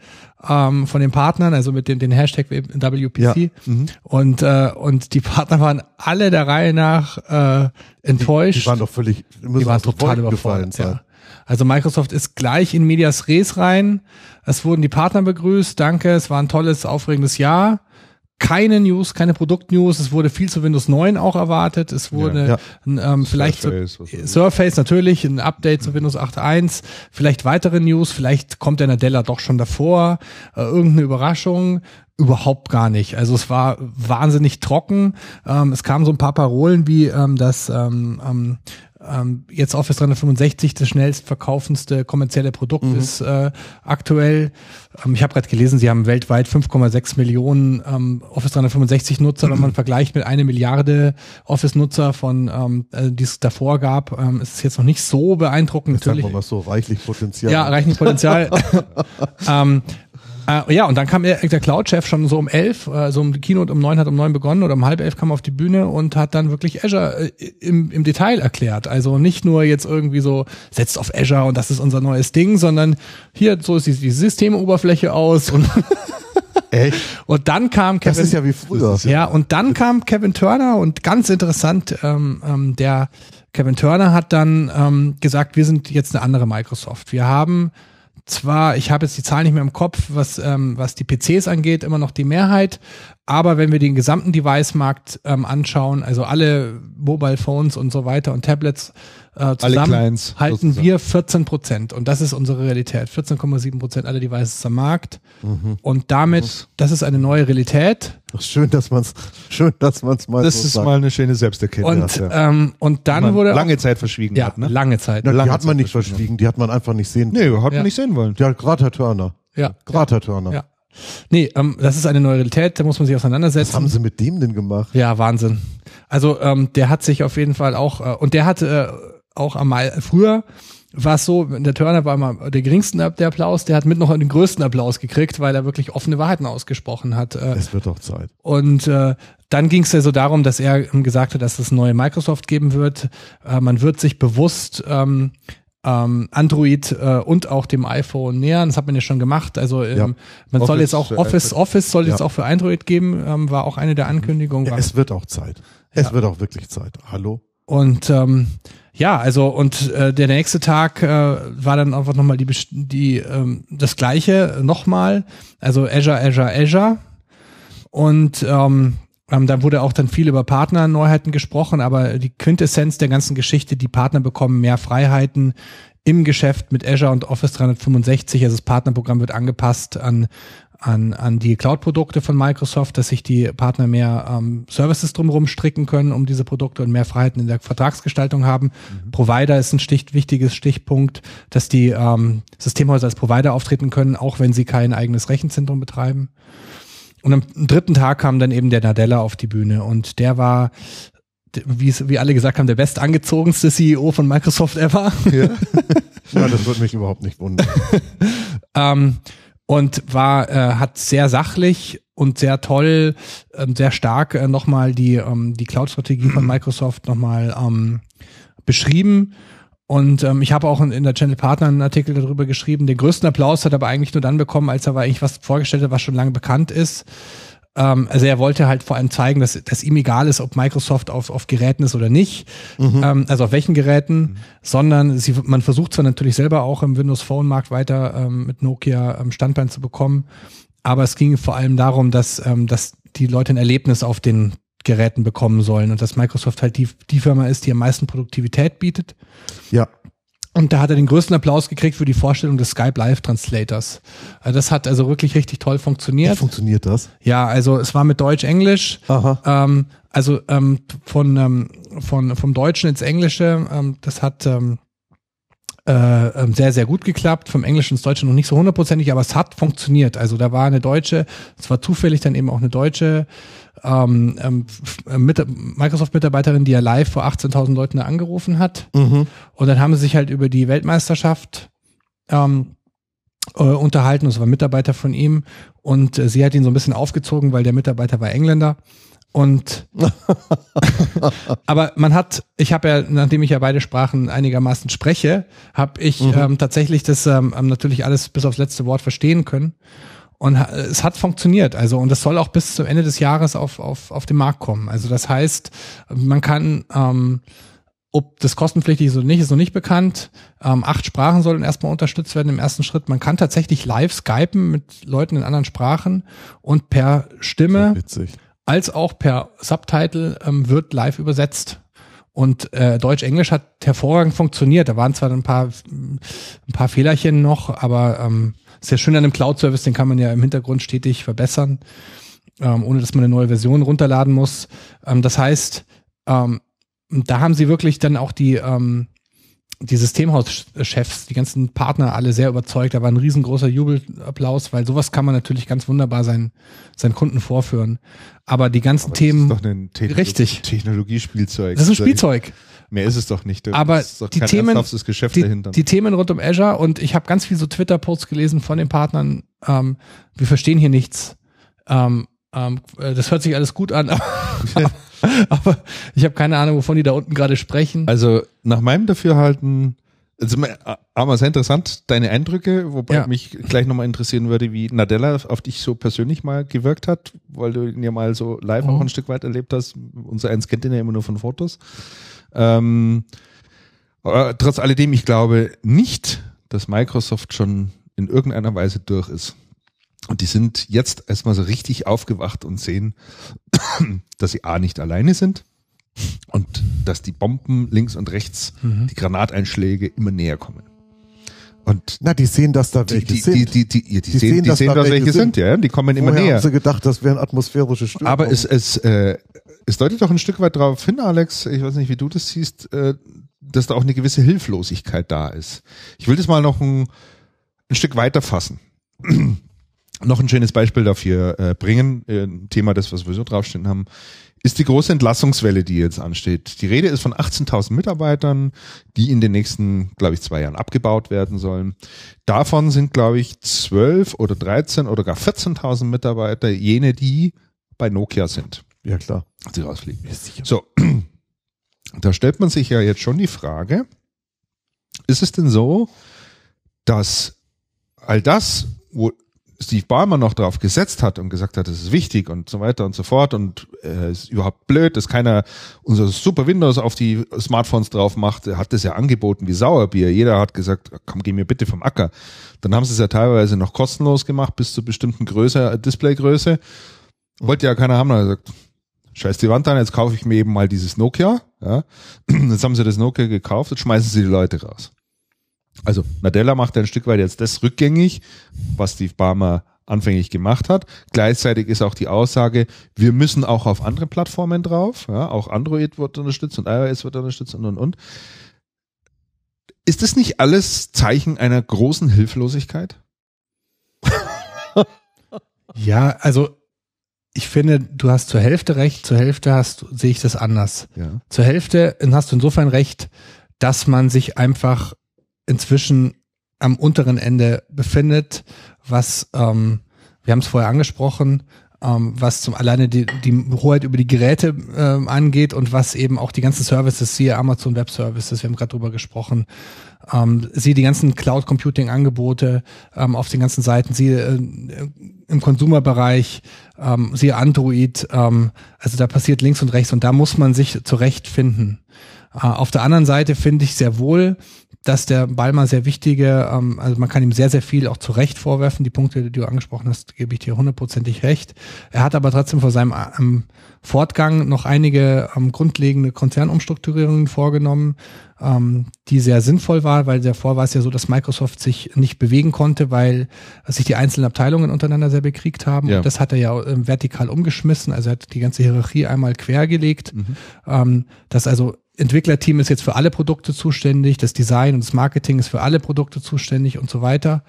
ähm, von den Partnern, also mit dem den Hashtag WPC Ja. Mhm. und äh, und die Partner waren alle der Reihe nach äh, enttäuscht. Die waren doch völlig, die Die waren total überfordert. Ja. Also Microsoft ist gleich in Medias Res rein. Es wurden die Partner begrüßt. Danke. Es war ein tolles, aufregendes Jahr. Keine News, keine Produktnews. Es wurde viel zu Windows 9 auch erwartet. Es wurde Ja. ein, ähm, vielleicht Surface, ich. Surface natürlich, ein Update zu Windows 8.1. Vielleicht weitere News. Vielleicht kommt der Nadella doch schon davor. Äh, irgendeine Überraschung. Überhaupt gar nicht. Also es war wahnsinnig trocken. Ähm, es kamen so ein paar Parolen wie ähm, das ähm, ähm, jetzt Office 365 das schnellst verkaufendste kommerzielle Produkt ist äh, aktuell. Ähm, ich habe gerade gelesen, sie haben weltweit 5,6 Millionen ähm, Office 365 Nutzer. Wenn man vergleicht mit eine Milliarde Office-Nutzer von ähm, äh, die es davor gab, ähm, ist es jetzt noch nicht so beeindruckend. Jetzt Natürlich wir mal so, reichlich Potenzial. ja, reichlich Potenzial. ähm, äh, ja, und dann kam der, der Cloud-Chef schon so um elf, äh, so um die Keynote um neun hat um neun begonnen oder um halb elf kam er auf die Bühne und hat dann wirklich Azure äh, im, im Detail erklärt. Also nicht nur jetzt irgendwie so, setzt auf Azure und das ist unser neues Ding, sondern hier, so ist die, Systemoberfläche aus und, Echt? und dann kam Kevin. Das ist ja wie früher. Ja, und dann kam Kevin Turner und ganz interessant, ähm, ähm, der Kevin Turner hat dann ähm, gesagt, wir sind jetzt eine andere Microsoft. Wir haben zwar, ich habe jetzt die Zahlen nicht mehr im Kopf, was, ähm, was die PCs angeht, immer noch die Mehrheit, aber wenn wir den gesamten Device-Markt ähm, anschauen, also alle Mobile Phones und so weiter und Tablets äh, zusammen, Clients halten wir 14 Prozent und das ist unsere Realität. 14,7 Prozent aller Devices am Markt und damit, das ist eine neue Realität. Schön, dass man's, schön, dass man's mal Das so ist sagt. mal eine schöne Selbsterkenntnis. Und, ja. ähm, und dann Man wurde lange Zeit verschwiegen ja, hat, ne? lange Zeit. Na, die lange hat man Zeit nicht verschwiegen, die hat man einfach nicht sehen. Nee, hat Ja. man nicht sehen wollen. Ja, gerade Herr Turner. Ja, Herr Turner. ja. Nee, ähm, das ist eine neue Realität, da muss man sich Was auseinandersetzen. haben sie mit dem denn gemacht? Ja, Wahnsinn. Also ähm, der hat sich auf jeden Fall auch, äh, und der hat äh, auch einmal früher war es so, der Turner war immer der geringsten Ab- der Applaus, der hat mit noch den größten Applaus gekriegt, weil er wirklich offene Wahrheiten ausgesprochen hat. Äh, Es wird doch Zeit. Und äh, dann ging es ja so darum, dass er gesagt hat, dass es neue Microsoft geben wird. Äh, man wird sich bewusst ähm, ähm, Android äh, und auch dem iPhone nähern. Das hat man ja schon gemacht. Also ähm, Ja. man soll Office jetzt auch Office, iPad. Office soll jetzt Ja. auch für Android geben, ähm, war auch eine der Ankündigungen. Ja, es wird auch Zeit. Es wird auch wirklich Zeit. Hallo? und ähm, ja, also und äh, der nächste Tag äh, war dann einfach nochmal die, die ähm, das gleiche nochmal, also Azure, Azure, Azure. Und ähm, ähm, da wurde auch dann viel über Partnerneuheiten gesprochen, aber die Quintessenz der ganzen Geschichte, die Partner bekommen mehr Freiheiten im Geschäft mit Azure und Office 365. Also das Partnerprogramm wird angepasst an an, an die Cloud-Produkte von Microsoft, dass sich die Partner mehr ähm, Services drumherum stricken können, um diese Produkte und mehr Freiheiten in der Vertragsgestaltung haben. Provider ist ein Stich, wichtiges Stichpunkt, dass die ähm, Systemhäuser als Provider auftreten können, auch wenn sie kein eigenes Rechenzentrum betreiben. Und am dritten Tag kam dann eben der Nadella auf die Bühne und der war, wie, es, wie alle gesagt haben, der bestangezogenste CEO von Microsoft ever. Ja, das würde mich überhaupt nicht wundern. ähm, und war äh, hat sehr sachlich und sehr toll, ähm, sehr stark äh, nochmal die ähm, die Cloud-Strategie von Microsoft nochmal ähm, beschrieben. Und ähm, ich habe auch in, in der Channel Partner einen Artikel darüber geschrieben. Den größten Applaus hat er aber eigentlich nur dann bekommen, als er aber eigentlich was vorgestellt hat, was schon lange bekannt ist. Ähm, also er wollte halt vor allem zeigen, dass, dass ihm egal ist, ob Microsoft auf, auf Geräten ist oder nicht, ähm, also auf welchen Geräten, sondern sie, man versucht zwar natürlich selber auch im Windows Phone Markt weiter ähm, mit Nokia ähm, Standbein zu bekommen, aber es ging vor allem darum, dass, ähm, dass die Leute ein Erlebnis auf den Geräten bekommen sollen und dass Microsoft halt die, die Firma ist, die am meisten Produktivität bietet. Ja, Und da hat er den größten Applaus gekriegt für die Vorstellung des Skype Live Translators. Also das hat also wirklich richtig toll wie funktioniert. funktioniert das? Ja, also es war mit Deutsch-Englisch. Ähm, also ähm, von, ähm, von vom Deutschen ins Englische, ähm, das hat ähm, äh, ähm, sehr, sehr gut geklappt. Vom Englischen ins Deutsche noch nicht so hundertprozentig, aber es hat funktioniert. Also da war eine Deutsche, es war zufällig dann eben auch eine Deutsche ähm, ähm, mit, Microsoft-Mitarbeiterin, die ja live vor 18.000 Leuten angerufen hat. Mhm. Und dann haben sie sich halt über die Weltmeisterschaft ähm, äh, unterhalten. Das war ein Mitarbeiter von ihm. Und äh, sie hat ihn so ein bisschen aufgezogen, weil der Mitarbeiter war Engländer. Und aber man hat, ich habe ja, nachdem ich ja beide Sprachen einigermaßen spreche, habe ich Mhm. ähm, tatsächlich das ähm, natürlich alles bis aufs letzte Wort verstehen können. Und es hat funktioniert. Also, und das soll auch bis zum Ende des Jahres auf, auf, auf den Markt kommen. Also, das heißt, man kann, ähm, ob das kostenpflichtig ist oder nicht, ist noch nicht bekannt. Ähm, acht Sprachen sollen erstmal unterstützt werden im ersten Schritt. Man kann tatsächlich live skypen mit Leuten in anderen Sprachen und per Stimme als auch per Subtitle ähm, wird live übersetzt. Und äh, Deutsch-Englisch hat hervorragend funktioniert. Da waren zwar ein paar, ein paar Fehlerchen noch, aber ähm, sehr schön an dem Cloud-Service, den kann man ja im Hintergrund stetig verbessern, ähm, ohne dass man eine neue Version runterladen muss. Ähm, das heißt, ähm, da haben sie wirklich dann auch die, ähm, die Systemhauschefs, die ganzen Partner alle sehr überzeugt. Da war ein riesengroßer Jubelapplaus, weil sowas kann man natürlich ganz wunderbar seinen, seinen Kunden vorführen. Aber die ganzen Aber Themen, Das ist doch ein Techno Richtig. Technologiespielzeug. das ist ein Spielzeug. Mehr ist es doch nicht. Das Aber ist doch die kein Themen- Geschäft Die, dahinter. die Themen rund um Azure und ich habe ganz viel so Twitter-Posts gelesen von den Partnern. Ähm, wir verstehen hier nichts. Ähm, ähm, äh, das hört sich alles gut an, aber, ich habe keine Ahnung, wovon die da unten gerade sprechen. Also nach meinem Dafürhalten, also aber sehr interessant, deine Eindrücke, wobei Ja. mich gleich nochmal interessieren würde, wie Nadella auf dich so persönlich mal gewirkt hat, weil du ihn ja mal so live Mhm. auch ein Stück weit erlebt hast. Unser eins kennt ihn ja immer nur von Fotos. Ähm, trotz alledem, ich glaube nicht, dass Microsoft schon in irgendeiner Weise durch ist. Und die sind jetzt erstmal so richtig aufgewacht und sehen, dass sie A nicht alleine sind und dass die Bomben links und rechts, Mhm. die Granateinschläge immer näher kommen. Und Na, die sehen, dass da die, welche die, sind. die, die, die, die, die, Die sehen, sehen, die dass sehen, da dass welche welche sind, sind. ja, die kommen immer Vorher näher. haben sie gedacht, das wären atmosphärische Störungen. Aber es, es, äh, es deutet doch ein Stück weit darauf hin, Alex, ich weiß nicht, wie du das siehst, äh, dass da auch eine gewisse Hilflosigkeit da ist. Ich will das mal noch ein, ein Stück weiter fassen. noch ein schönes Beispiel dafür äh, bringen, äh, ein Thema, das wir sowieso draufstehen haben, ist die große Entlassungswelle, die jetzt ansteht. Die Rede ist von 18.000 Mitarbeitern, die in den nächsten, glaube ich, zwei Jahren abgebaut werden sollen. Davon sind, glaube ich, 12 oder 13 oder gar 14.000 Mitarbeiter jene, die bei Nokia sind, ja, klar. Sie rausfliegen. So, da stellt man sich ja jetzt schon die Frage, ist es denn so, dass all das, wo Steve Ballmer noch drauf gesetzt hat und gesagt hat, das ist wichtig und so weiter und so fort und äh, ist überhaupt blöd, dass keiner unser super Windows auf die Smartphones drauf macht, er hat das ja angeboten wie Sauerbier. Jeder hat gesagt, komm, geh mir bitte vom Acker. Dann haben sie es ja teilweise noch kostenlos gemacht bis zu bestimmten Größe, äh, Displaygröße. Wollte ja keiner haben, dann hat er gesagt, scheiß die Wand an, jetzt kaufe ich mir eben mal dieses Nokia. Ja. Jetzt haben sie das Nokia gekauft, jetzt schmeißen sie die Leute raus. Also Nadella macht ein Stück weit jetzt das rückgängig, was Steve Barmer anfänglich gemacht hat. Gleichzeitig ist auch die Aussage, wir müssen auch auf andere Plattformen drauf. Ja, auch Android wird unterstützt und iOS wird unterstützt und und und. Ist das nicht alles Zeichen einer großen Hilflosigkeit? Ja, also ich finde, du hast zur Hälfte recht, zur Hälfte hast sehe ich das anders. Ja. Zur Hälfte hast du insofern recht, dass man sich einfach inzwischen am unteren Ende befindet, was, ähm, wir haben es vorher angesprochen, ähm, was zum alleine die, die Hoheit über die Geräte ähm, angeht und was eben auch die ganzen Services, siehe Amazon Web Services, wir haben gerade drüber gesprochen, ähm, siehe die ganzen Cloud Computing Angebote ähm, auf den ganzen Seiten, siehe äh, im Konsumerbereich, ähm, siehe Android, ähm, also da passiert links und rechts und da muss man sich zurechtfinden. Äh, auf der anderen Seite finde ich sehr wohl, dass der Ballmer sehr wichtige, ähm, also man kann ihm sehr, sehr viel auch zu Recht vorwerfen. Die Punkte, die du angesprochen hast, gebe ich dir hundertprozentig recht. Er hat aber trotzdem vor seinem ähm, Fortgang noch einige ähm, grundlegende Konzernumstrukturierungen vorgenommen, ähm, die sehr sinnvoll war, weil davor war es ja so, dass Microsoft sich nicht bewegen konnte, weil sich die einzelnen Abteilungen untereinander sehr bekriegt haben. Ja. Und das hat er ja ähm, vertikal umgeschmissen, also er hat die ganze Hierarchie einmal quergelegt. Mhm. Ähm, das also Entwicklerteam ist jetzt für alle Produkte zuständig, das Design und das Marketing ist für alle Produkte zuständig und so weiter.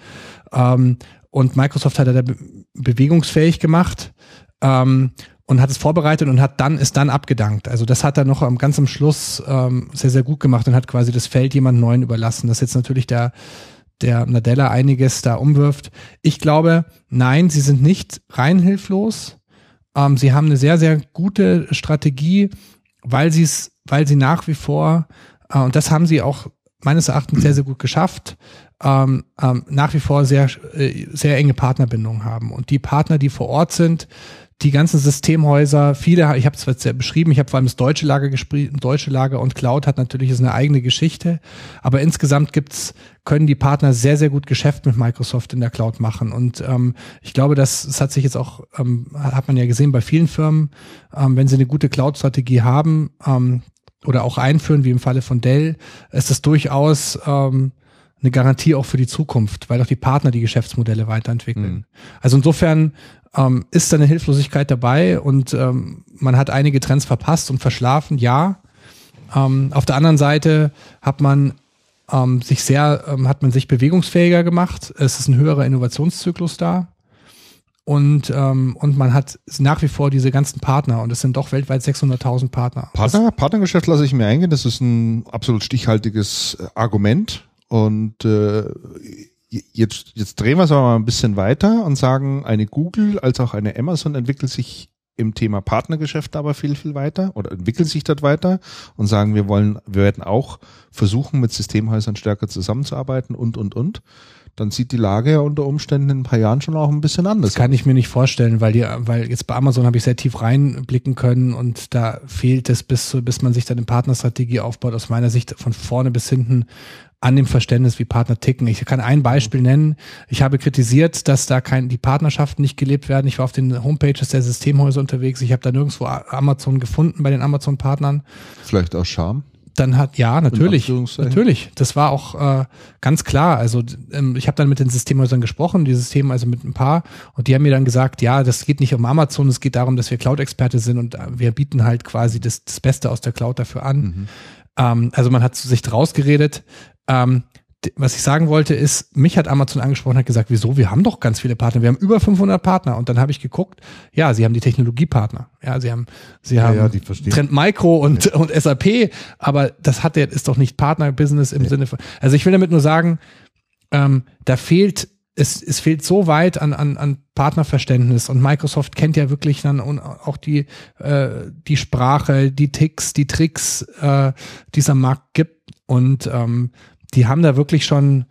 Ähm, und Microsoft hat da be bewegungsfähig gemacht. Ähm, und hat es vorbereitet und hat dann ist dann abgedankt. Also das hat er noch am ganz am Schluss ähm, sehr sehr gut gemacht und hat quasi das Feld jemand Neuen überlassen. Das jetzt natürlich der der Nadella einiges da umwirft. Ich glaube, nein, sie sind nicht rein hilflos. Ähm, sie haben eine sehr sehr gute Strategie, weil sie es, weil sie nach wie vor äh, und das haben sie auch meines Erachtens sehr sehr gut geschafft. Ähm, ähm, nach wie vor sehr, äh, sehr enge Partnerbindungen haben. Und die Partner, die vor Ort sind, die ganzen Systemhäuser, viele, ich habe es jetzt ja beschrieben, ich habe vor allem das deutsche Lager geschrieben, deutsche Lager und Cloud hat natürlich ist eine eigene Geschichte, aber insgesamt gibt's, können die Partner sehr, sehr gut Geschäft mit Microsoft in der Cloud machen und ähm, ich glaube, das, das hat sich jetzt auch, ähm, hat man ja gesehen bei vielen Firmen, ähm, wenn sie eine gute Cloud-Strategie haben ähm, oder auch einführen, wie im Falle von Dell, ist das durchaus ähm, eine Garantie auch für die Zukunft, weil auch die Partner die Geschäftsmodelle weiterentwickeln. Mhm. Also insofern ähm, ist da eine Hilflosigkeit dabei und ähm, man hat einige Trends verpasst und verschlafen, ja. Ähm, auf der anderen Seite hat man ähm, sich sehr, ähm, hat man sich bewegungsfähiger gemacht. Es ist ein höherer Innovationszyklus da. Und, ähm, und man hat nach wie vor diese ganzen Partner und es sind doch weltweit 600.000 Partner. Partner, Partnergeschäft lasse ich mir eingehen. Das ist ein absolut stichhaltiges äh, Argument. Und äh, jetzt, jetzt drehen wir es aber mal ein bisschen weiter und sagen, eine Google als auch eine Amazon entwickelt sich im Thema Partnergeschäft aber viel, viel weiter oder entwickeln sich dort weiter und sagen, wir wollen, wir werden auch versuchen, mit Systemhäusern stärker zusammenzuarbeiten und, und, und. Dann sieht die Lage ja unter Umständen in ein paar Jahren schon auch ein bisschen anders. Das kann ich mir nicht vorstellen, weil die, weil jetzt bei Amazon habe ich sehr tief reinblicken können und da fehlt es bis, bis man sich dann eine Partnerstrategie aufbaut, aus meiner Sicht von vorne bis hinten an dem Verständnis, wie Partner ticken. Ich kann ein Beispiel nennen. Ich habe kritisiert, dass da kein, die Partnerschaften nicht gelebt werden. Ich war auf den Homepages der Systemhäuser unterwegs. Ich habe da nirgendwo Amazon gefunden bei den Amazon-Partnern. Vielleicht aus Scham? Dann hat, ja, natürlich, natürlich. Das war auch äh, ganz klar. Also ähm, ich habe dann mit den Systemhäusern gesprochen, die Systeme also mit ein paar, und die haben mir dann gesagt, ja, das geht nicht um Amazon, es geht darum, dass wir Cloud-Experte sind und äh, wir bieten halt quasi das, das Beste aus der Cloud dafür an. Mhm. Ähm, also man hat sich draus geredet. Ähm, was ich sagen wollte ist, mich hat Amazon angesprochen, hat gesagt, wieso? Wir haben doch ganz viele Partner. Wir haben über 500 Partner. Und dann habe ich geguckt, ja, sie haben die Technologiepartner. Ja, sie haben, sie haben ja, Trend Micro und, ja. und SAP. Aber das hat der, ist doch nicht Partner-Business im Sinne von, also ich will damit nur sagen, ähm, da fehlt, es, es fehlt so weit an, an, an Partnerverständnis und Microsoft kennt ja wirklich dann auch die, äh, die Sprache, die Ticks, die Tricks, äh, dieser Markt gibt und ähm, die haben da wirklich schon,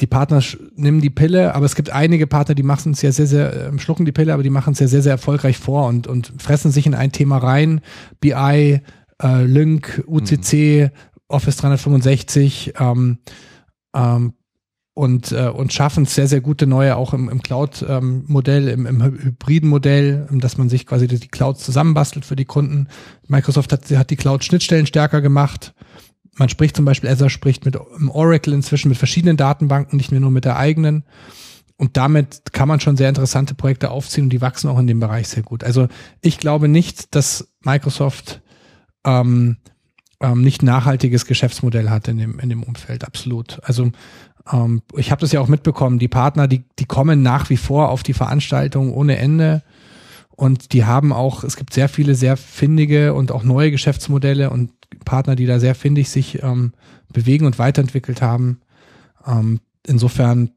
die Partner nehmen die Pille, aber es gibt einige Partner, die machen es ja sehr, sehr, äh, schlucken die Pille, aber die machen es ja sehr, sehr erfolgreich vor und, und fressen sich in ein Thema rein. BI, äh, Lync, UCC, mhm. Office 365, ähm, ähm, und, äh, und schaffen es sehr, sehr gute neue auch im, im Cloud-Modell, ähm, im, im hybriden Modell, dass man sich quasi die Clouds zusammenbastelt für die Kunden. Microsoft hat, hat die Cloud-Schnittstellen stärker gemacht. Man spricht zum Beispiel, Azure spricht mit Oracle inzwischen mit verschiedenen Datenbanken, nicht mehr nur mit der eigenen. Und damit kann man schon sehr interessante Projekte aufziehen und die wachsen auch in dem Bereich sehr gut. Also ich glaube nicht, dass Microsoft ähm, ähm, nicht nachhaltiges Geschäftsmodell hat in dem, in dem Umfeld. Absolut. Also ähm, ich habe das ja auch mitbekommen, die Partner, die, die kommen nach wie vor auf die Veranstaltung ohne Ende. Und die haben auch, es gibt sehr viele sehr findige und auch neue Geschäftsmodelle und Partner, die da sehr findig sich ähm, bewegen und weiterentwickelt haben. Ähm, insofern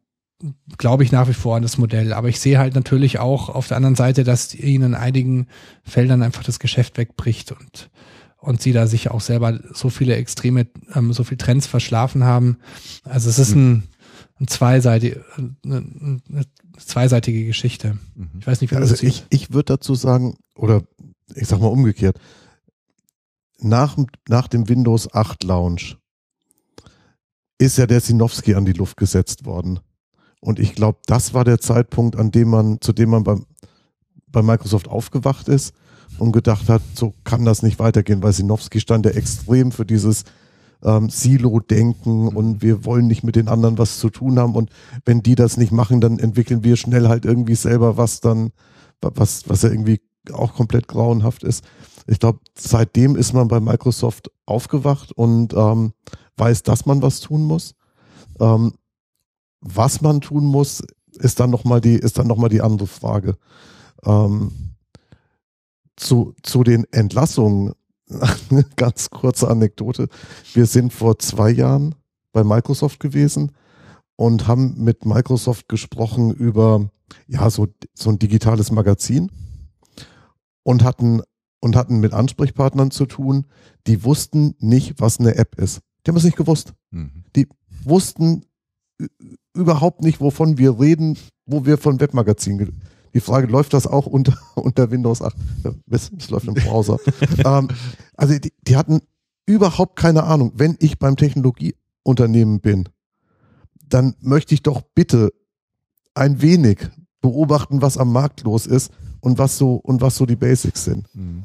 glaube ich nach wie vor an das Modell. Aber ich sehe halt natürlich auch auf der anderen Seite, dass ihnen in einigen Feldern einfach das Geschäft wegbricht und, und sie da sich auch selber so viele extreme, ähm, so viele Trends verschlafen haben. Also es ist ein, ein zweiseitig, eine, eine zweiseitige Geschichte. Mhm. Ich weiß nicht, wie also ich, ich würde dazu sagen, oder ich sag mal umgekehrt, nach, nach dem Windows 8 Launch ist ja der Sinowski an die Luft gesetzt worden. Und ich glaube, das war der Zeitpunkt, an dem man, zu dem man beim, bei Microsoft aufgewacht ist und gedacht hat, so kann das nicht weitergehen, weil Sinowski stand ja extrem für dieses ähm, Silo-Denken und wir wollen nicht mit den anderen was zu tun haben und wenn die das nicht machen, dann entwickeln wir schnell halt irgendwie selber was dann, was, was ja irgendwie auch komplett grauenhaft ist ich glaube, seitdem ist man bei Microsoft aufgewacht und ähm, weiß, dass man was tun muss. Ähm, was man tun muss, ist dann nochmal die, ist dann noch mal die andere Frage. Ähm, zu, zu den Entlassungen, eine ganz kurze Anekdote. Wir sind vor zwei Jahren bei Microsoft gewesen und haben mit Microsoft gesprochen über ja so, so ein digitales Magazin und hatten und hatten mit Ansprechpartnern zu tun, die wussten nicht, was eine App ist. Die haben es nicht gewusst. Mhm. Die wussten überhaupt nicht, wovon wir reden, wo wir von Webmagazin. Die Frage, läuft das auch unter, unter Windows 8? Ja, Es, es läuft im Browser. ähm, also die, die hatten überhaupt keine Ahnung. Wenn ich beim Technologieunternehmen bin, dann möchte ich doch bitte ein wenig beobachten, was am Markt los ist und was so, und was so die Basics sind Mhm.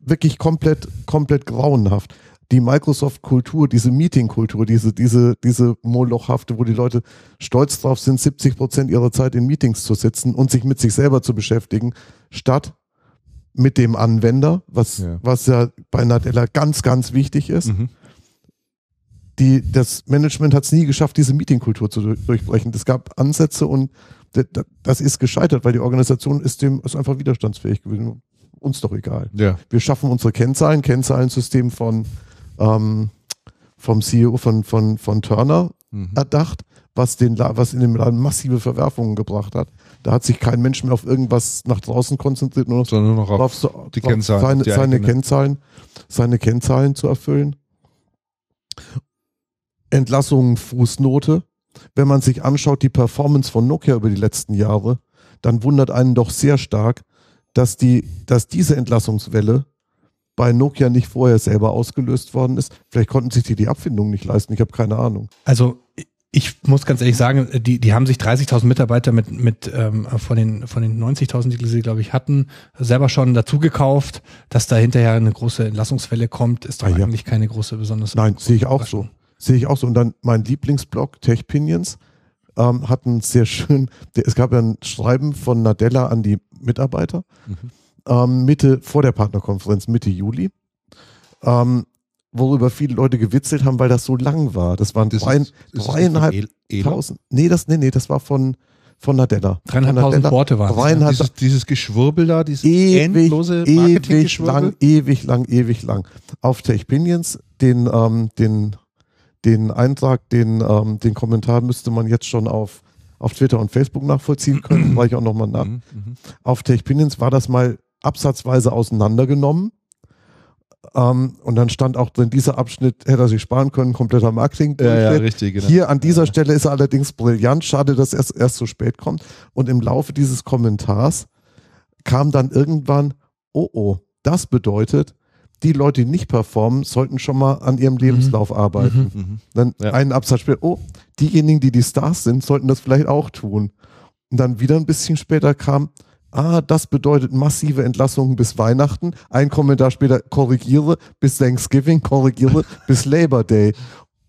wirklich komplett, komplett grauenhaft. Die Microsoft-Kultur, diese Meeting-Kultur, diese, diese, diese Molochhafte, wo die Leute stolz drauf sind, 70 Prozent ihrer Zeit in Meetings zu sitzen und sich mit sich selber zu beschäftigen, statt mit dem Anwender, was, Ja. was ja bei Nadella ganz, ganz wichtig ist. Mhm. Die, das Management hat es nie geschafft, diese Meeting-Kultur zu durch- durchbrechen. Es gab Ansätze und das ist gescheitert, weil die Organisation ist dem ist einfach widerstandsfähig gewesen. Uns doch egal. Ja. Wir schaffen unsere Kennzahlen, Kennzahlensystem von ähm, vom CEO von, von, von Turner Mhm. erdacht, was, den, was in dem Laden massive Verwerfungen gebracht hat. Da hat sich kein Mensch mehr auf irgendwas nach draußen konzentriert, nur noch Sondern nur noch auf drauf, so, die drauf Kennzahlen, seine, seine. Kennzahlen, seine Kennzahlen zu erfüllen. Entlassungen, Fußnote. Wenn man sich anschaut, die Performance von Nokia über die letzten Jahre, dann wundert einen doch sehr stark, dass die, dass diese Entlassungswelle bei Nokia nicht vorher selber ausgelöst worden ist. Vielleicht konnten sich die die Abfindung nicht leisten. Ich habe keine Ahnung. Also ich muss ganz ehrlich sagen, die, die haben sich 30.000 Mitarbeiter mit, mit ähm, von den, von den 90.000, die sie, glaube ich, hatten, selber schon dazu gekauft. Dass da hinterher eine große Entlassungswelle kommt, ist doch Ah, ja. eigentlich keine große besonders. Nein, sehe ich auch so. Sehe ich auch so. Und dann mein Lieblingsblog, Tech Pinions, ähm, hat einen sehr schön, der, es gab ja ein Schreiben von Nadella an die Mitarbeiter, Mhm. ähm, Mitte, vor der Partnerkonferenz, Mitte Juli, ähm, worüber viele Leute gewitzelt haben, weil das so lang war. Das waren Das drei, ist- das ist dreieinhalb El- tausend. Nee, das, nee, nee, das war von, von Nadella. Dreieinhalbtausend. Worte waren es. Dreieinhalb, Dieses, dieses Geschwurbel da, dieses ewig, endlose ewig lang, ewig lang, ewig lang. Auf Tech Pinions, den, ähm, den, den Eintrag, den, ähm, den Kommentar müsste man jetzt schon auf, auf Twitter und Facebook nachvollziehen können, weil ich auch nochmal nach. Mhm, mhm. Auf Tech Pinions war das mal absatzweise auseinandergenommen. Ähm, und dann stand auch drin, dieser Abschnitt hätte er sich sparen können, kompletter marketing Ja, ja, richtig, genau. hier an dieser Stelle ist er allerdings brillant. Schade, dass er erst, erst so spät kommt. Und im Laufe dieses Kommentars kam dann irgendwann, oh oh, das bedeutet, die Leute, die nicht performen, sollten schon mal an ihrem Lebenslauf arbeiten. Mhm. Dann Ja. einen Absatz später, oh, diejenigen, die die Stars sind, sollten das vielleicht auch tun. Und dann wieder ein bisschen später kam, ah, das bedeutet massive Entlassungen bis Weihnachten. Ein Kommentar später, korrigiere bis Thanksgiving, korrigiere bis Labor Day.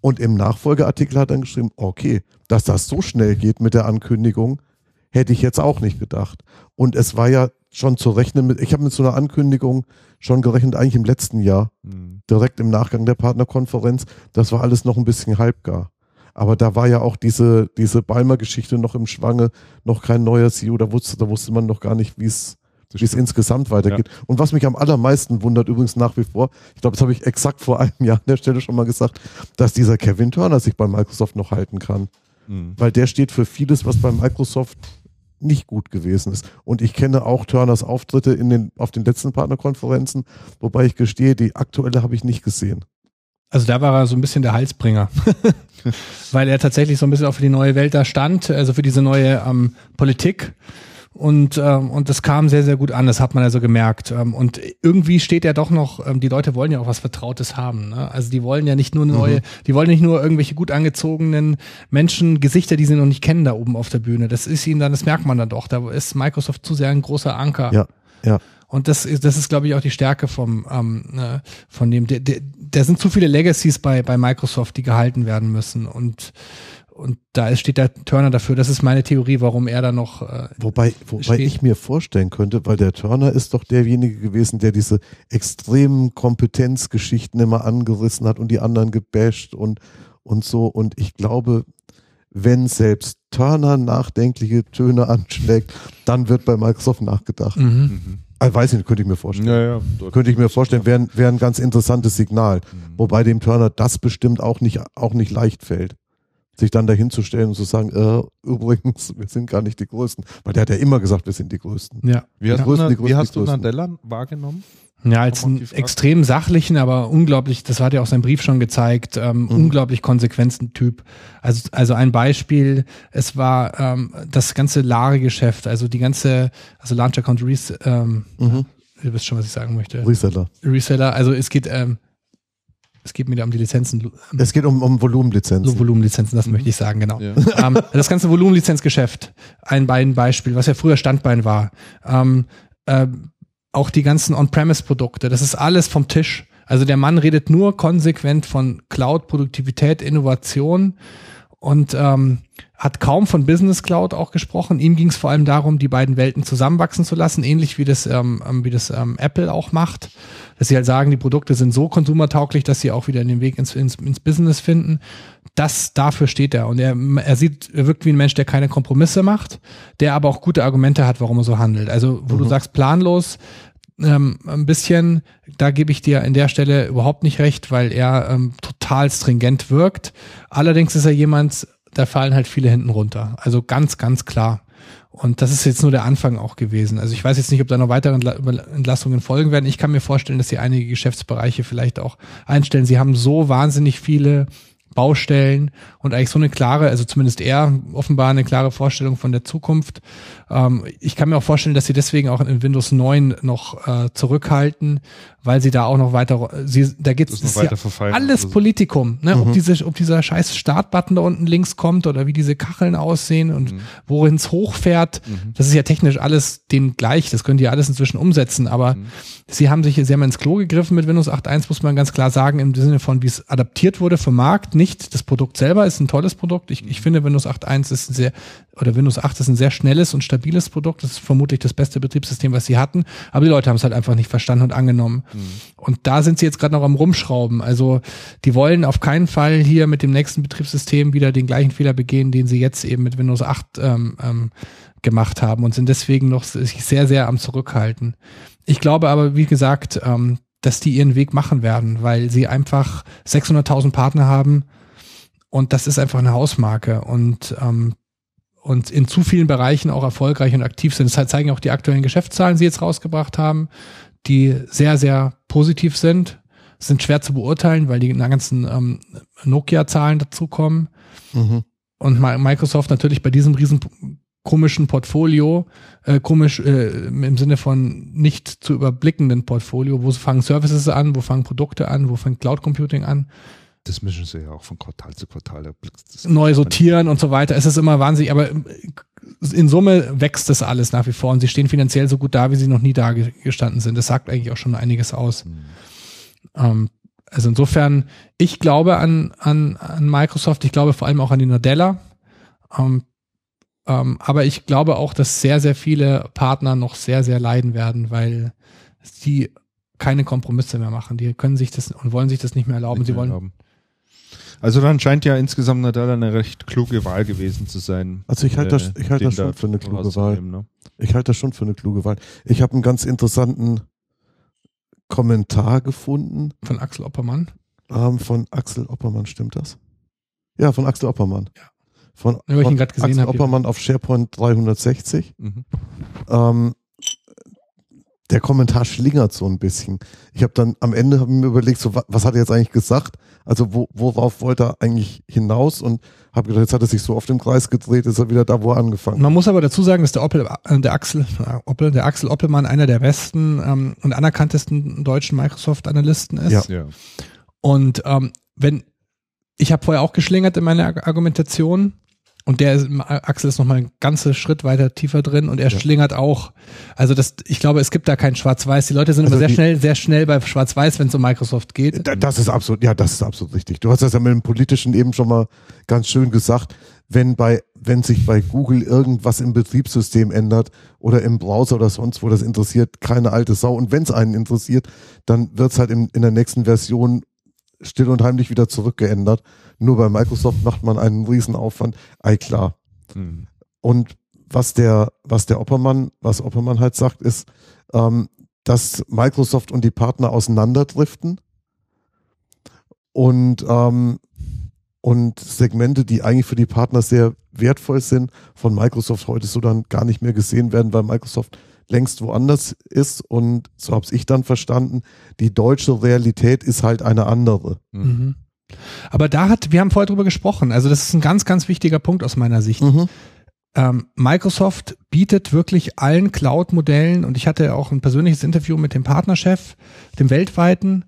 Und im Nachfolgeartikel hat er dann geschrieben, okay, dass das so schnell geht mit der Ankündigung, hätte ich jetzt auch nicht gedacht. Und es war ja schon zu rechnen mit, ich habe mit so einer Ankündigung schon gerechnet, eigentlich im letzten Jahr Mhm. direkt im Nachgang der Partnerkonferenz. Das war alles noch ein bisschen halbgar. Aber da war ja auch diese, diese Balmer-Geschichte noch im Schwange, noch kein neuer CEO. Da wusste, da wusste man noch gar nicht, wie es wie es insgesamt weitergeht. Und was mich am allermeisten wundert, übrigens nach wie vor, ich glaube, das habe ich exakt vor einem Jahr an der Stelle schon mal gesagt, dass dieser Kevin Turner sich bei Microsoft noch halten kann. Mhm. Weil der steht für vieles, was bei Microsoft nicht gut gewesen ist. Und ich kenne auch Turners Auftritte in den, auf den letzten Partnerkonferenzen, wobei ich gestehe, die aktuelle habe ich nicht gesehen. Also da war er so ein bisschen der Halsbringer. Weil er tatsächlich so ein bisschen auch für die neue Welt da stand, also für diese neue ähm, Politik. Und, ähm, und das kam sehr, sehr gut an, das hat man also gemerkt. Ähm, und irgendwie steht er doch noch, ähm, die Leute wollen ja auch was Vertrautes haben. Ne? Also die wollen ja nicht nur neue, die wollen nicht nur irgendwelche gut angezogenen Menschen, Gesichter, die sie noch nicht kennen, da oben auf der Bühne. Das ist ihnen dann, das merkt man dann doch. Da ist Microsoft zu sehr ein großer Anker. Ja, ja. Und das ist, das ist, glaube ich, auch die Stärke vom, ähm, ne, von dem, der sind zu viele Legacies bei, bei Microsoft, die gehalten werden müssen. Und, und da steht der Turner dafür. Das ist meine Theorie, warum er da noch. Äh, Wobei, wobei Steht. ich mir vorstellen könnte, weil der Turner ist doch derjenige gewesen, der diese extremen Kompetenzgeschichten immer angerissen hat und die anderen gebasht und, und so. Und ich glaube, wenn selbst Turner nachdenkliche Töne anschlägt, dann wird bei Microsoft nachgedacht. mhm. Mhm. Ah, weiß ich nicht, könnte ich mir vorstellen. Ja, ja. Könnte ich mir vorstellen, wäre wär ein ganz interessantes Signal. Wobei dem Turner das bestimmt auch nicht, auch nicht leicht fällt. Sich dann dahinzustellen und zu sagen, äh, übrigens, wir sind gar nicht die Größten. Weil der hat ja immer gesagt, wir sind die Größten. Ja. Wie hast, Die Größten, du, die Größten, wie hast du. Nadella wahrgenommen? Ja, als einen extrem sachlichen, aber unglaublich, das hat ja auch sein Brief schon gezeigt, ähm, unglaublich konsequenten Typ. Also, also ein Beispiel, es war ähm, das ganze Lare-Geschäft, also die ganze, also Launch Account Res ähm, Mhm. ihr wisst schon, was ich sagen möchte. Reseller. Reseller, also es geht, ähm, es geht mir da um die Lizenzen, Es geht um, um Volumenlizenzen. so Volumenlizenzen, das möchte ich sagen, genau. Ja. ähm, das ganze Volumenlizenzgeschäft, ein Beispiel, was ja früher Standbein war. Ähm, ähm, auch die ganzen On-Premise-Produkte, das ist alles vom Tisch. Also der Mann redet nur konsequent von Cloud, Produktivität, Innovation und ähm, hat kaum von Business Cloud auch gesprochen. Ihm ging es vor allem darum, die beiden Welten zusammenwachsen zu lassen, ähnlich wie das, ähm, ähm, wie das ähm, Apple auch macht. Dass sie halt sagen, die Produkte sind so konsumertauglich, dass sie auch wieder den Weg ins, ins, ins Business finden. Das, dafür steht er. Und er, er sieht, er wirkt wie ein Mensch, der keine Kompromisse macht, der aber auch gute Argumente hat, warum er so handelt. Also, wo du sagst, planlos, ähm, ein bisschen, da gebe ich dir an der Stelle überhaupt nicht recht, weil er ähm, total stringent wirkt. Allerdings ist er jemand, da fallen halt viele hinten runter. Also ganz, ganz klar. Und das ist jetzt nur der Anfang auch gewesen. Also ich weiß jetzt nicht, ob da noch weitere Entla Entlassungen folgen werden. Ich kann mir vorstellen, dass sie einige Geschäftsbereiche vielleicht auch einstellen. Sie haben so wahnsinnig viele Baustellen und eigentlich so eine klare, also zumindest er offenbar eine klare Vorstellung von der Zukunft. Ähm, ich kann mir auch vorstellen, dass sie deswegen auch in Windows 9 noch äh, zurückhalten, weil sie da auch noch weiter, sie, da geht es verfeinern alles oder so. Politikum, ne? Mhm. ob, diese, ob dieser scheiß Startbutton da unten links kommt oder wie diese Kacheln aussehen und Mhm. wohin es hochfährt. Das ist ja technisch alles denen gleich, das können die alles inzwischen umsetzen, aber Mhm. sie haben sich, sie haben ins Klo gegriffen mit Windows 8.1, muss man ganz klar sagen, im Sinne von, wie es adaptiert wurde vom Markt, nicht das Produkt selber ist ein tolles Produkt. Ich, Mhm. ich finde Windows 8.1 ist ein sehr, oder Windows 8 ist ein sehr schnelles und stabiles Produkt. Das ist vermutlich das beste Betriebssystem, was sie hatten. Aber die Leute haben es halt einfach nicht verstanden und angenommen. Und da sind sie jetzt gerade noch am Rumschrauben. Also die wollen auf keinen Fall hier mit dem nächsten Betriebssystem wieder den gleichen Fehler begehen, den sie jetzt eben mit Windows 8 ähm, ähm, gemacht haben und sind deswegen noch sich sehr, sehr am Zurückhalten. Ich glaube aber, wie gesagt, ähm, dass die ihren Weg machen werden, weil sie einfach 600.000 Partner haben und das ist einfach eine Hausmarke und ähm, und in zu vielen Bereichen auch erfolgreich und aktiv sind. Das zeigen auch die aktuellen Geschäftszahlen, die sie jetzt rausgebracht haben, die sehr, sehr positiv sind. Sind schwer zu beurteilen, weil die ganzen ähm, Nokia-Zahlen dazukommen. Mhm. Und Mi- Microsoft natürlich bei diesem riesen komischen Portfolio, äh, komisch äh, im Sinne von nicht zu überblickenden Portfolio, wo fangen Services an, wo fangen Produkte an, wo fängt Cloud Computing an, Das mischen sie ja auch von Quartal zu Quartal. Neu sortieren und so weiter. Es ist immer wahnsinnig, aber in Summe wächst das alles nach wie vor und sie stehen finanziell so gut da, wie sie noch nie da ge- gestanden sind. Das sagt eigentlich auch schon einiges aus. Mhm. Ähm, also insofern, ich glaube an, an, an Microsoft, ich glaube vor allem auch an die Nadella. Ähm, ähm, aber ich glaube auch, dass sehr, sehr viele Partner noch sehr, sehr leiden werden, weil sie keine Kompromisse mehr machen. Die können sich das und wollen sich das nicht mehr erlauben. Nicht sie mehr wollen erlauben. Also dann scheint ja insgesamt Nadal eine recht kluge Wahl gewesen zu sein. Also ich halte das, äh, ich halte das schon da für eine kluge Wahl. Ne? Ich halte das schon für eine kluge Wahl. Ich habe einen ganz interessanten Kommentar gefunden von Axel Oppermann. ähm, von Axel Oppermann, stimmt das? Ja, von Axel Oppermann. Ja. Von, Ja, weil ich ihn von grad gesehen Axel hab, ja. Oppermann auf SharePoint 360. Mhm. Ähm, der Kommentar schlingert so ein bisschen. Ich habe dann am Ende hab mir überlegt, so wa- was hat er jetzt eigentlich gesagt? Also wo, worauf wollte er eigentlich hinaus? Und habe gedacht, jetzt hat er sich so auf dem Kreis gedreht, ist er wieder da, wo er angefangen Man muss aber dazu sagen, dass der Opel, äh, der Axel, Opel, der Axel Oppelmann einer der besten ähm, und anerkanntesten deutschen Microsoft-Analysten ist. Ja. Ja. Und ähm, wenn ich habe vorher auch geschlingert in meiner Ar- Argumentation und der ist, Axel ist noch mal einen ganzen Schritt weiter tiefer drin und er Ja. schlingert auch. Also das, ich glaube, es gibt da kein Schwarz-Weiß. Die Leute sind Also immer sehr schnell, sehr schnell bei Schwarz-Weiß, wenn es um Microsoft geht. Da- Das ist absolut, ja, das ist absolut richtig. Du hast das ja mit dem Politischen eben schon mal ganz schön gesagt. Wenn bei, wenn sich bei Google irgendwas im Betriebssystem ändert oder im Browser oder sonst wo, das interessiert keine alte Sau. Und wenn es einen interessiert, dann wird's halt in, in der nächsten Version still und heimlich wieder zurückgeändert. Nur bei Microsoft macht man einen riesen Aufwand. Ei klar. Mhm. Und was der, was der Oppermann, was Oppermann halt sagt, ist, ähm, dass Microsoft und die Partner auseinanderdriften und, ähm, und Segmente, die eigentlich für die Partner sehr wertvoll sind, von Microsoft heute so dann gar nicht mehr gesehen werden, weil Microsoft längst woanders ist und so habe ich dann verstanden, die deutsche Realität ist halt eine andere. Mhm. Aber da hat, wir haben vorher drüber gesprochen, also das ist ein ganz, ganz wichtiger Punkt aus meiner Sicht. Mhm. Ähm, Microsoft bietet wirklich allen Cloud-Modellen und ich hatte auch ein persönliches Interview mit dem Partnerchef, dem weltweiten,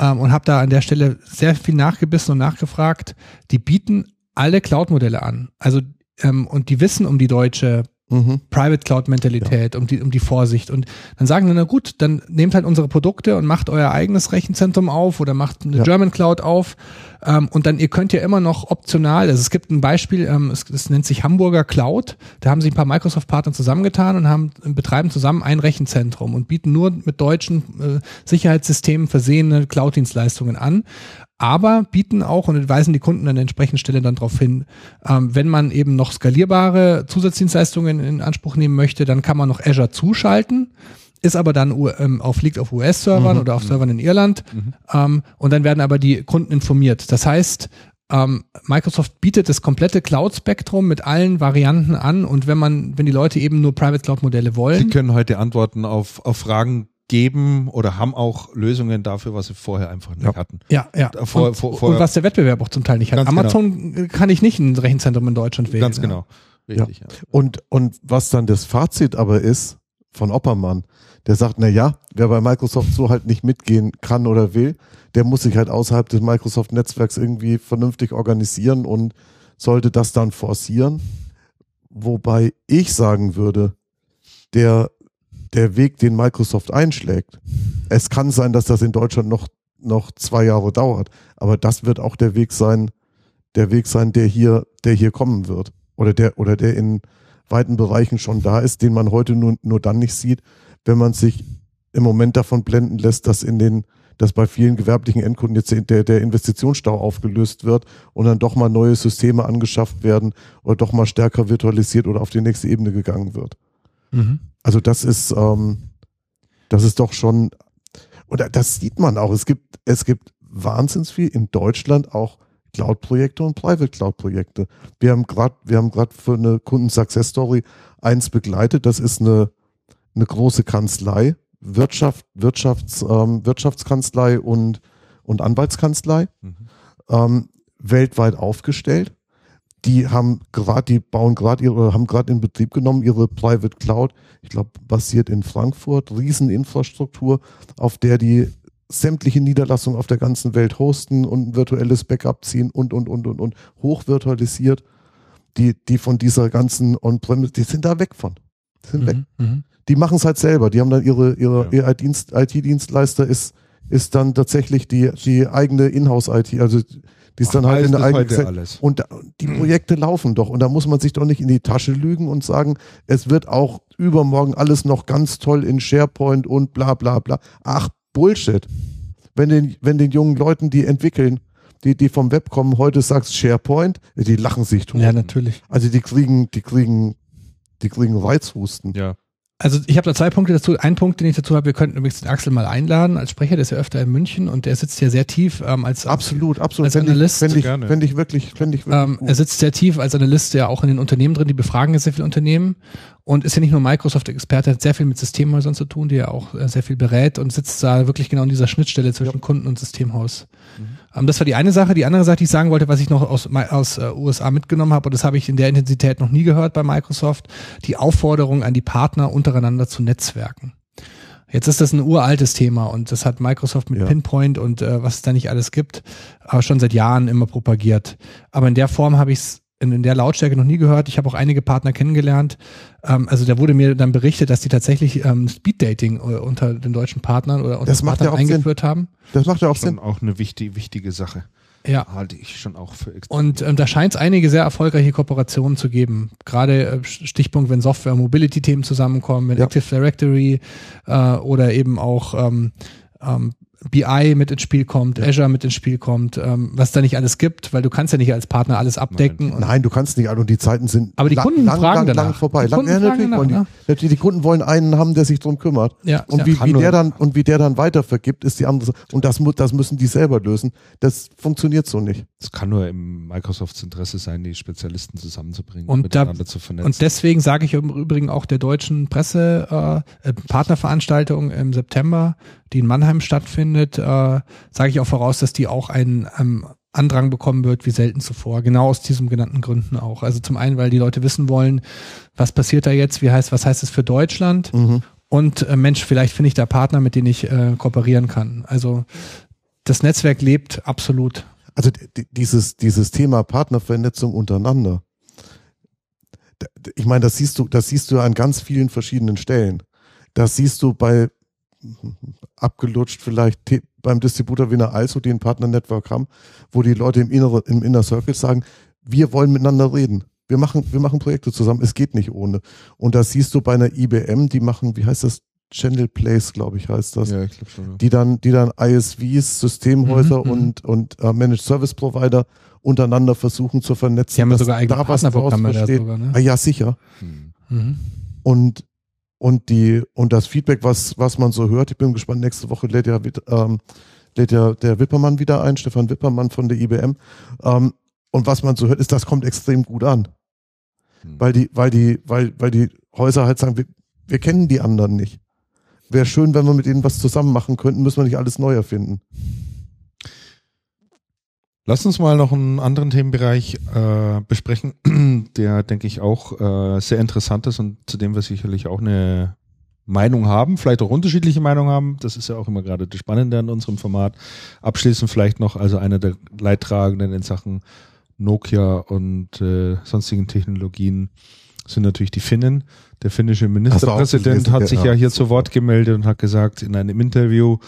ähm, und habe da an der Stelle sehr viel nachgebissen und nachgefragt. Die bieten alle Cloud-Modelle an. Also ähm, und die wissen um die deutsche Mhm. Private Cloud Mentalität, um die, um die Vorsicht. Und dann sagen die, na gut, dann nehmt halt unsere Produkte und macht euer eigenes Rechenzentrum auf oder macht eine Ja. German Cloud auf. Ähm, und dann, ihr könnt ja immer noch optional, also es gibt ein Beispiel, ähm, es, es nennt sich Hamburger Cloud. Da haben sich ein paar Microsoft-Partner zusammengetan und haben, betreiben zusammen ein Rechenzentrum und bieten nur mit deutschen äh, Sicherheitssystemen versehene Cloud-Dienstleistungen an aber bieten auch und weisen die Kunden an der entsprechenden Stelle dann darauf hin, ähm, wenn man eben noch skalierbare Zusatzdienstleistungen in Anspruch nehmen möchte, dann kann man noch Azure zuschalten, ist aber dann ähm, auf, liegt auf US-Servern Mhm. oder auf Servern in Irland. Ähm, und dann werden aber die Kunden informiert. Das heißt, ähm, Microsoft bietet das komplette Cloud-Spektrum mit allen Varianten an und wenn man, wenn die Leute eben nur Private Cloud-Modelle Sie wollen, können heute Antworten auf, auf Fragen geben oder haben auch Lösungen dafür, was sie vorher einfach nicht Ja. hatten. ja, ja. Vor- und, vor- vorher- und was der Wettbewerb auch zum Teil nicht hat. Ganz genau. Amazon kann ich nicht ein Rechenzentrum in Deutschland wählen. Ganz ja. genau. Richtig, ja. Und, und was dann das Fazit aber ist von Oppermann, der sagt, na ja, wer bei Microsoft so halt nicht mitgehen kann oder will, der muss sich halt außerhalb des Microsoft-Netzwerks irgendwie vernünftig organisieren und sollte das dann forcieren. Wobei ich sagen würde, der, der Weg, den Microsoft einschlägt, es kann sein, dass das in Deutschland noch, noch zwei Jahre dauert, aber das wird auch der Weg sein, der Weg sein, der hier, der hier kommen wird. Oder der, oder der in weiten Bereichen schon da ist, den man heute nur, nur dann nicht sieht, wenn man sich im Moment davon blenden lässt, dass in den, dass bei vielen gewerblichen Endkunden jetzt der, der Investitionsstau aufgelöst wird und dann doch mal neue Systeme angeschafft werden oder doch mal stärker virtualisiert oder auf die nächste Ebene gegangen wird. Mhm. Also das ist, ähm, das ist doch schon, oder das sieht man auch. Es gibt, es gibt wahnsinns viel in Deutschland auch Cloud-Projekte und Private Cloud-Projekte. Wir haben gerade, wir haben gerade für eine Kunden-Success-Story eins begleitet. Das ist eine, eine große Kanzlei, Wirtschaft, Wirtschafts, ähm, Wirtschaftskanzlei und, und Anwaltskanzlei, Mhm. ähm, weltweit aufgestellt. Die haben gerade, die bauen gerade ihre, haben gerade in Betrieb genommen ihre Private Cloud. Ich glaube, basiert in Frankfurt, Rieseninfrastruktur, auf der die sämtliche Niederlassungen auf der ganzen Welt hosten und ein virtuelles Backup ziehen und, und, und, und, und, hochvirtualisiert. Die, die von dieser ganzen On-Premise, die sind da weg von. Die sind weg. Mhm. Mhm. Die machen es halt selber. Die haben dann ihre, ihre, Ja. ihr IT-Dienst- IT-Dienstleister ist, ist dann tatsächlich die, die eigene Inhouse-IT, also die ist dann halt in der eigenen alles. und die Projekte laufen doch. Und da muss man sich doch nicht in die Tasche lügen und sagen, es wird auch übermorgen alles noch ganz toll in SharePoint und bla bla bla. Ach, Bullshit. Wenn den, wenn den jungen Leuten, die entwickeln, die, die vom Web kommen, heute sagst SharePoint, die lachen sich tot. Ja, natürlich. Also die kriegen, die kriegen, die kriegen Reizhusten. Ja. Also ich habe da zwei Punkte dazu. Ein Punkt, den ich dazu habe, wir könnten übrigens den Axel mal einladen als Sprecher, der ist ja öfter in München und der sitzt ja sehr tief ähm, als Absolut, absolut. Als Fände Analyst ich, fände ich, gerne. fände ich wirklich, fände ich wirklich Ähm, er sitzt sehr tief als Analyst ja auch in den Unternehmen drin, die befragen jetzt sehr viele Unternehmen und ist ja nicht nur Microsoft-Experte, hat sehr viel mit Systemhäusern zu tun, die er auch äh, sehr viel berät und sitzt da wirklich genau in dieser Schnittstelle zwischen Kunden und Systemhaus. Ähm, das war die eine Sache. Die andere Sache, die ich sagen wollte, was ich noch aus, aus äh, USA mitgenommen habe, und das habe ich in der Intensität noch nie gehört bei Microsoft, die Aufforderung an die Partner untereinander zu netzwerken. Jetzt ist das ein uraltes Thema und das hat Microsoft mit Ja. Pinpoint und äh, was es da nicht alles gibt, aber schon seit Jahren immer propagiert. Aber in der Form habe ich es in, in der Lautstärke noch nie gehört. Ich habe auch einige Partner kennengelernt. Ähm, also da wurde mir dann berichtet, dass die tatsächlich ähm, Speeddating äh, unter den deutschen Partnern oder unter Das macht Partnern ja auch Sinn. eingeführt haben. Das macht ja auch Schon Sinn. auch eine wichtige, wichtige Sache. Ja. Halte ich schon auch für extrem. Und ähm, da scheint es einige sehr erfolgreiche Kooperationen zu geben. Gerade äh, Stichpunkt, wenn Software- und Mobility-Themen zusammenkommen, wenn Ja. Active Directory äh, oder eben auch ähm, ähm, BI mit ins Spiel kommt, Ja. Azure mit ins Spiel kommt, ähm, was da nicht alles gibt, weil du kannst ja nicht als Partner alles abdecken. Und Nein, du kannst nicht, und die Zeiten sind Aber die lang, Kunden lang, fragen lang, lang vorbei. Die Lang, Kunden ja, fragen natürlich, danach, wollen die, ne? natürlich, die Kunden wollen einen haben, der sich drum kümmert. Ja, Und ja. wie, wie der dann und wie der dann weiter vergibt, ist die andere. Sache. Und das, das müssen die selber lösen. Das funktioniert so nicht. Es kann nur im Microsofts Interesse sein, die Spezialisten zusammenzubringen Und da- miteinander zu vernetzen. Und deswegen sage ich im Übrigen auch der deutschen Presse äh, äh, Partnerveranstaltung im September, die in Mannheim stattfindet, äh, sage ich auch voraus, dass die auch einen ähm, Andrang bekommen wird wie selten zuvor. Genau aus diesem genannten Gründen auch. Also zum einen, weil die Leute wissen wollen, was passiert da jetzt, wie heißt, was heißt es für Deutschland Mhm. und äh, Mensch, vielleicht finde ich da Partner, mit denen ich äh, kooperieren kann. Also das Netzwerk lebt absolut. Also dieses, dieses Thema Partnervernetzung untereinander. Ich meine, das siehst du, das siehst du an ganz vielen verschiedenen Stellen. Das siehst du bei abgelutscht vielleicht beim Distributor wie einer ISO, die ein Partner-Network haben, wo die Leute im, Innere, im Inner Circle sagen, wir wollen miteinander reden. Wir machen, wir machen Projekte zusammen. Es geht nicht ohne. Und das siehst du bei einer IBM, die machen, wie heißt das? Channel Place, glaube ich, heißt das ja, ich glaube schon. ja. die dann, die dann ISVs, Systemhäuser Mhm, mhm. und, und äh, Managed Service Provider untereinander versuchen zu vernetzen. Die haben ja sogar eigene da was draus versteht. sogar. Ne? Ah, ja, sicher. Hm. Mhm. Und, und die, und das Feedback, was, was man so hört, ich bin gespannt, nächste Woche lädt ja, ähm, lädt ja der Wippermann wieder ein, Stefan Wippermann von der IBM. Ähm, und was man so hört, ist, das kommt extrem gut an. Hm. Weil die, weil die, weil, weil die Häuser halt sagen, wir, wir kennen die anderen nicht. Wäre schön, wenn wir mit ihnen was zusammen machen könnten, müssen wir nicht alles neu erfinden. Lass uns mal noch einen anderen Themenbereich äh, besprechen, der, denke ich, auch äh, sehr interessant ist und zu dem wir sicherlich auch eine Meinung haben, vielleicht auch unterschiedliche Meinungen haben. Das ist ja auch immer gerade das Spannende an unserem Format. Abschließend vielleicht noch, also einer der Leidtragenden in Sachen Nokia und äh, sonstigen Technologien sind natürlich die Finnen. Der finnische Ministerpräsident hat sich ja. hier zu Wort gemeldet und hat gesagt in einem Interview,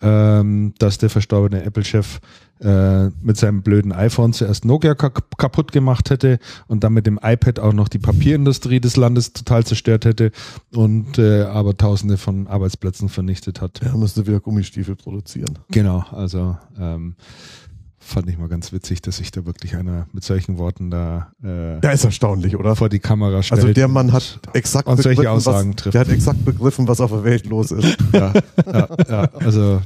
ähm, dass der verstorbene Apple-Chef äh, mit seinem blöden iPhone zuerst Nokia kap kaputt gemacht hätte und dann mit dem iPad auch noch die Papierindustrie des Landes total zerstört hätte und äh, aber tausende von Arbeitsplätzen vernichtet hat. Ja, müsste wieder Gummistiefel produzieren. Genau, also ähm, fand ich mal ganz witzig, dass sich da wirklich einer mit solchen Worten da äh, Ja, ist erstaunlich, oder? vor die Kamera stellt. Also der Mann hat exakt und solche begriffen, Aussagen was, trifft. der hat exakt begriffen, was auf der Welt los ist. ja, ja, ja, also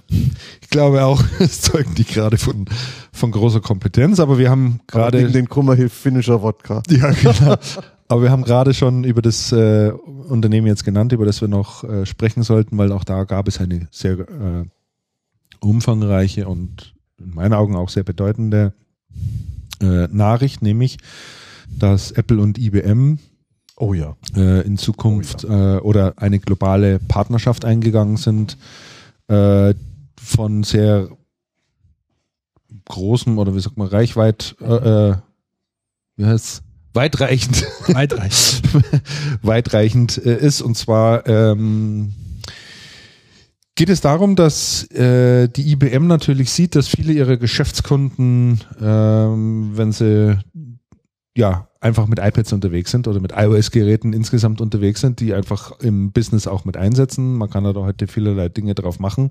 ich glaube auch, es zeugen die gerade von, von großer Kompetenz, aber wir haben Gerade gerade gegen den Kummer hilft finnischer Wodka. Ja, genau. Aber wir haben gerade schon über das äh, Unternehmen jetzt genannt, über das wir noch äh, sprechen sollten, weil auch da gab es eine sehr äh, umfangreiche und in meinen Augen auch sehr bedeutende äh, Nachricht, nämlich, dass Apple und IBM Oh ja. äh, in Zukunft äh, oder eine globale Partnerschaft eingegangen sind äh, von sehr großem oder wie sagt man Reichweit äh, äh, wie heißt's? weitreichend Weitreichend. weitreichend ist und zwar ähm, geht es darum, dass äh, die IBM natürlich sieht, dass viele ihrer Geschäftskunden, ähm, wenn sie ja einfach mit iPads unterwegs sind oder mit iOS-Geräten insgesamt unterwegs sind, die einfach im Business auch mit einsetzen. Man kann da heute vielerlei Dinge drauf machen.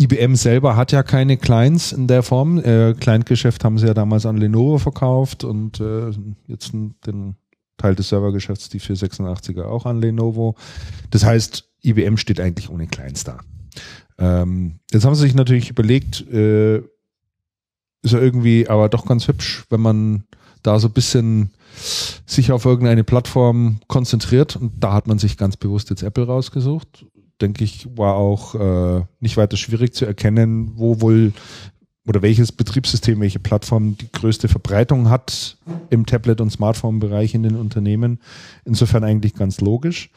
IBM selber hat ja keine Clients in der Form. Äh, Client-Geschäft haben sie ja damals an Lenovo verkauft und äh, jetzt den Teil des Servergeschäfts, die 486er auch an Lenovo. Das heißt, IBM steht eigentlich ohne Clients da. Ähm, jetzt haben sie sich natürlich überlegt, äh, ist ja irgendwie aber doch ganz hübsch, wenn man da so ein bisschen sich auf irgendeine Plattform konzentriert und da hat man sich ganz bewusst jetzt Apple rausgesucht. Denke ich, war auch äh, nicht weiter schwierig zu erkennen, wo wohl oder welches Betriebssystem, welche Plattform die größte Verbreitung hat im Tablet- und Smartphone-Bereich in den Unternehmen. Insofern eigentlich ganz logisch.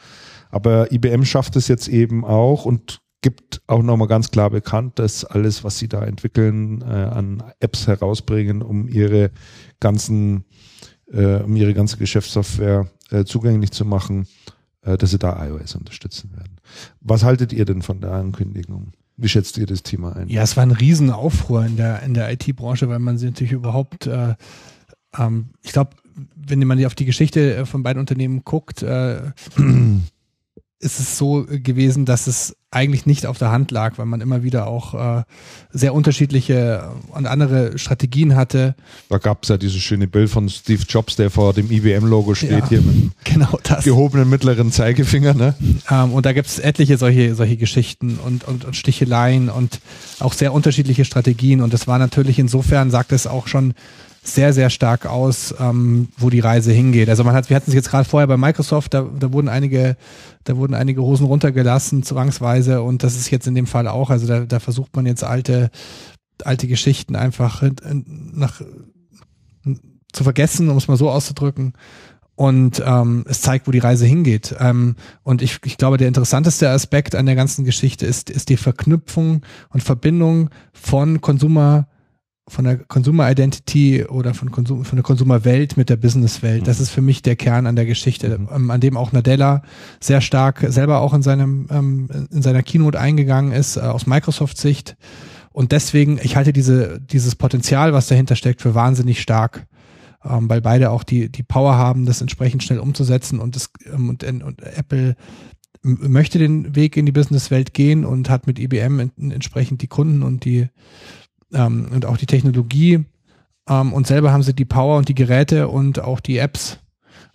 Aber IBM schafft es jetzt eben auch und gibt auch nochmal ganz klar bekannt, dass alles, was sie da entwickeln, äh, an Apps herausbringen, um ihre ganzen, äh, um ihre ganze Geschäftssoftware äh, zugänglich zu machen, äh, dass sie da iOS unterstützen werden. Was haltet ihr denn von der Ankündigung? Wie schätzt ihr das Thema ein? Ja, es war ein Riesenaufruhr in der, in der IT-Branche, weil man sie natürlich überhaupt, äh, ähm, ich glaube, wenn man auf die Geschichte von beiden Unternehmen guckt, äh, ist es so gewesen, dass es eigentlich nicht auf der Hand lag, weil man immer wieder auch äh, sehr unterschiedliche und andere Strategien hatte. Da gab es ja dieses schöne Bild von Steve Jobs, der vor dem IBM-Logo steht, ja, hier mit dem genau das. gehobenen mittleren Zeigefinger. Ne? Ähm, und da gibt es etliche solche, solche Geschichten und, und, und Sticheleien und auch sehr unterschiedliche Strategien. Und das war natürlich insofern, sagt es auch schon sehr, sehr stark aus, ähm, wo die Reise hingeht. Also man hat, wir hatten es jetzt gerade vorher bei Microsoft, da, da wurden einige, da wurden einige Hosen runtergelassen, zwangsweise, und das ist jetzt in dem Fall auch. Also da, da versucht man jetzt alte, alte Geschichten einfach nach zu vergessen, um es mal so auszudrücken. Und ähm, es zeigt, wo die Reise hingeht. Ähm, und ich, ich glaube, der interessanteste Aspekt an der ganzen Geschichte ist, ist die Verknüpfung und Verbindung von Consumer von der Consumer Identity oder von, Konsum, von der Consumer Welt mit der Business Welt. Das mhm. ist für mich der Kern an der Geschichte, mhm. ähm, an dem auch Nadella sehr stark selber auch in seinem ähm, in seiner Keynote eingegangen ist äh, aus Microsoft Sicht. Und deswegen, ich halte diese dieses Potenzial, was dahinter steckt, für wahnsinnig stark, ähm, weil beide auch die die Power haben, das entsprechend schnell umzusetzen und das ähm, und, und Apple möchte den Weg in die Business Welt gehen und hat mit IBM entsprechend die Kunden und die ähm, und auch die Technologie. Ähm, und selber haben sie die Power und die Geräte und auch die Apps.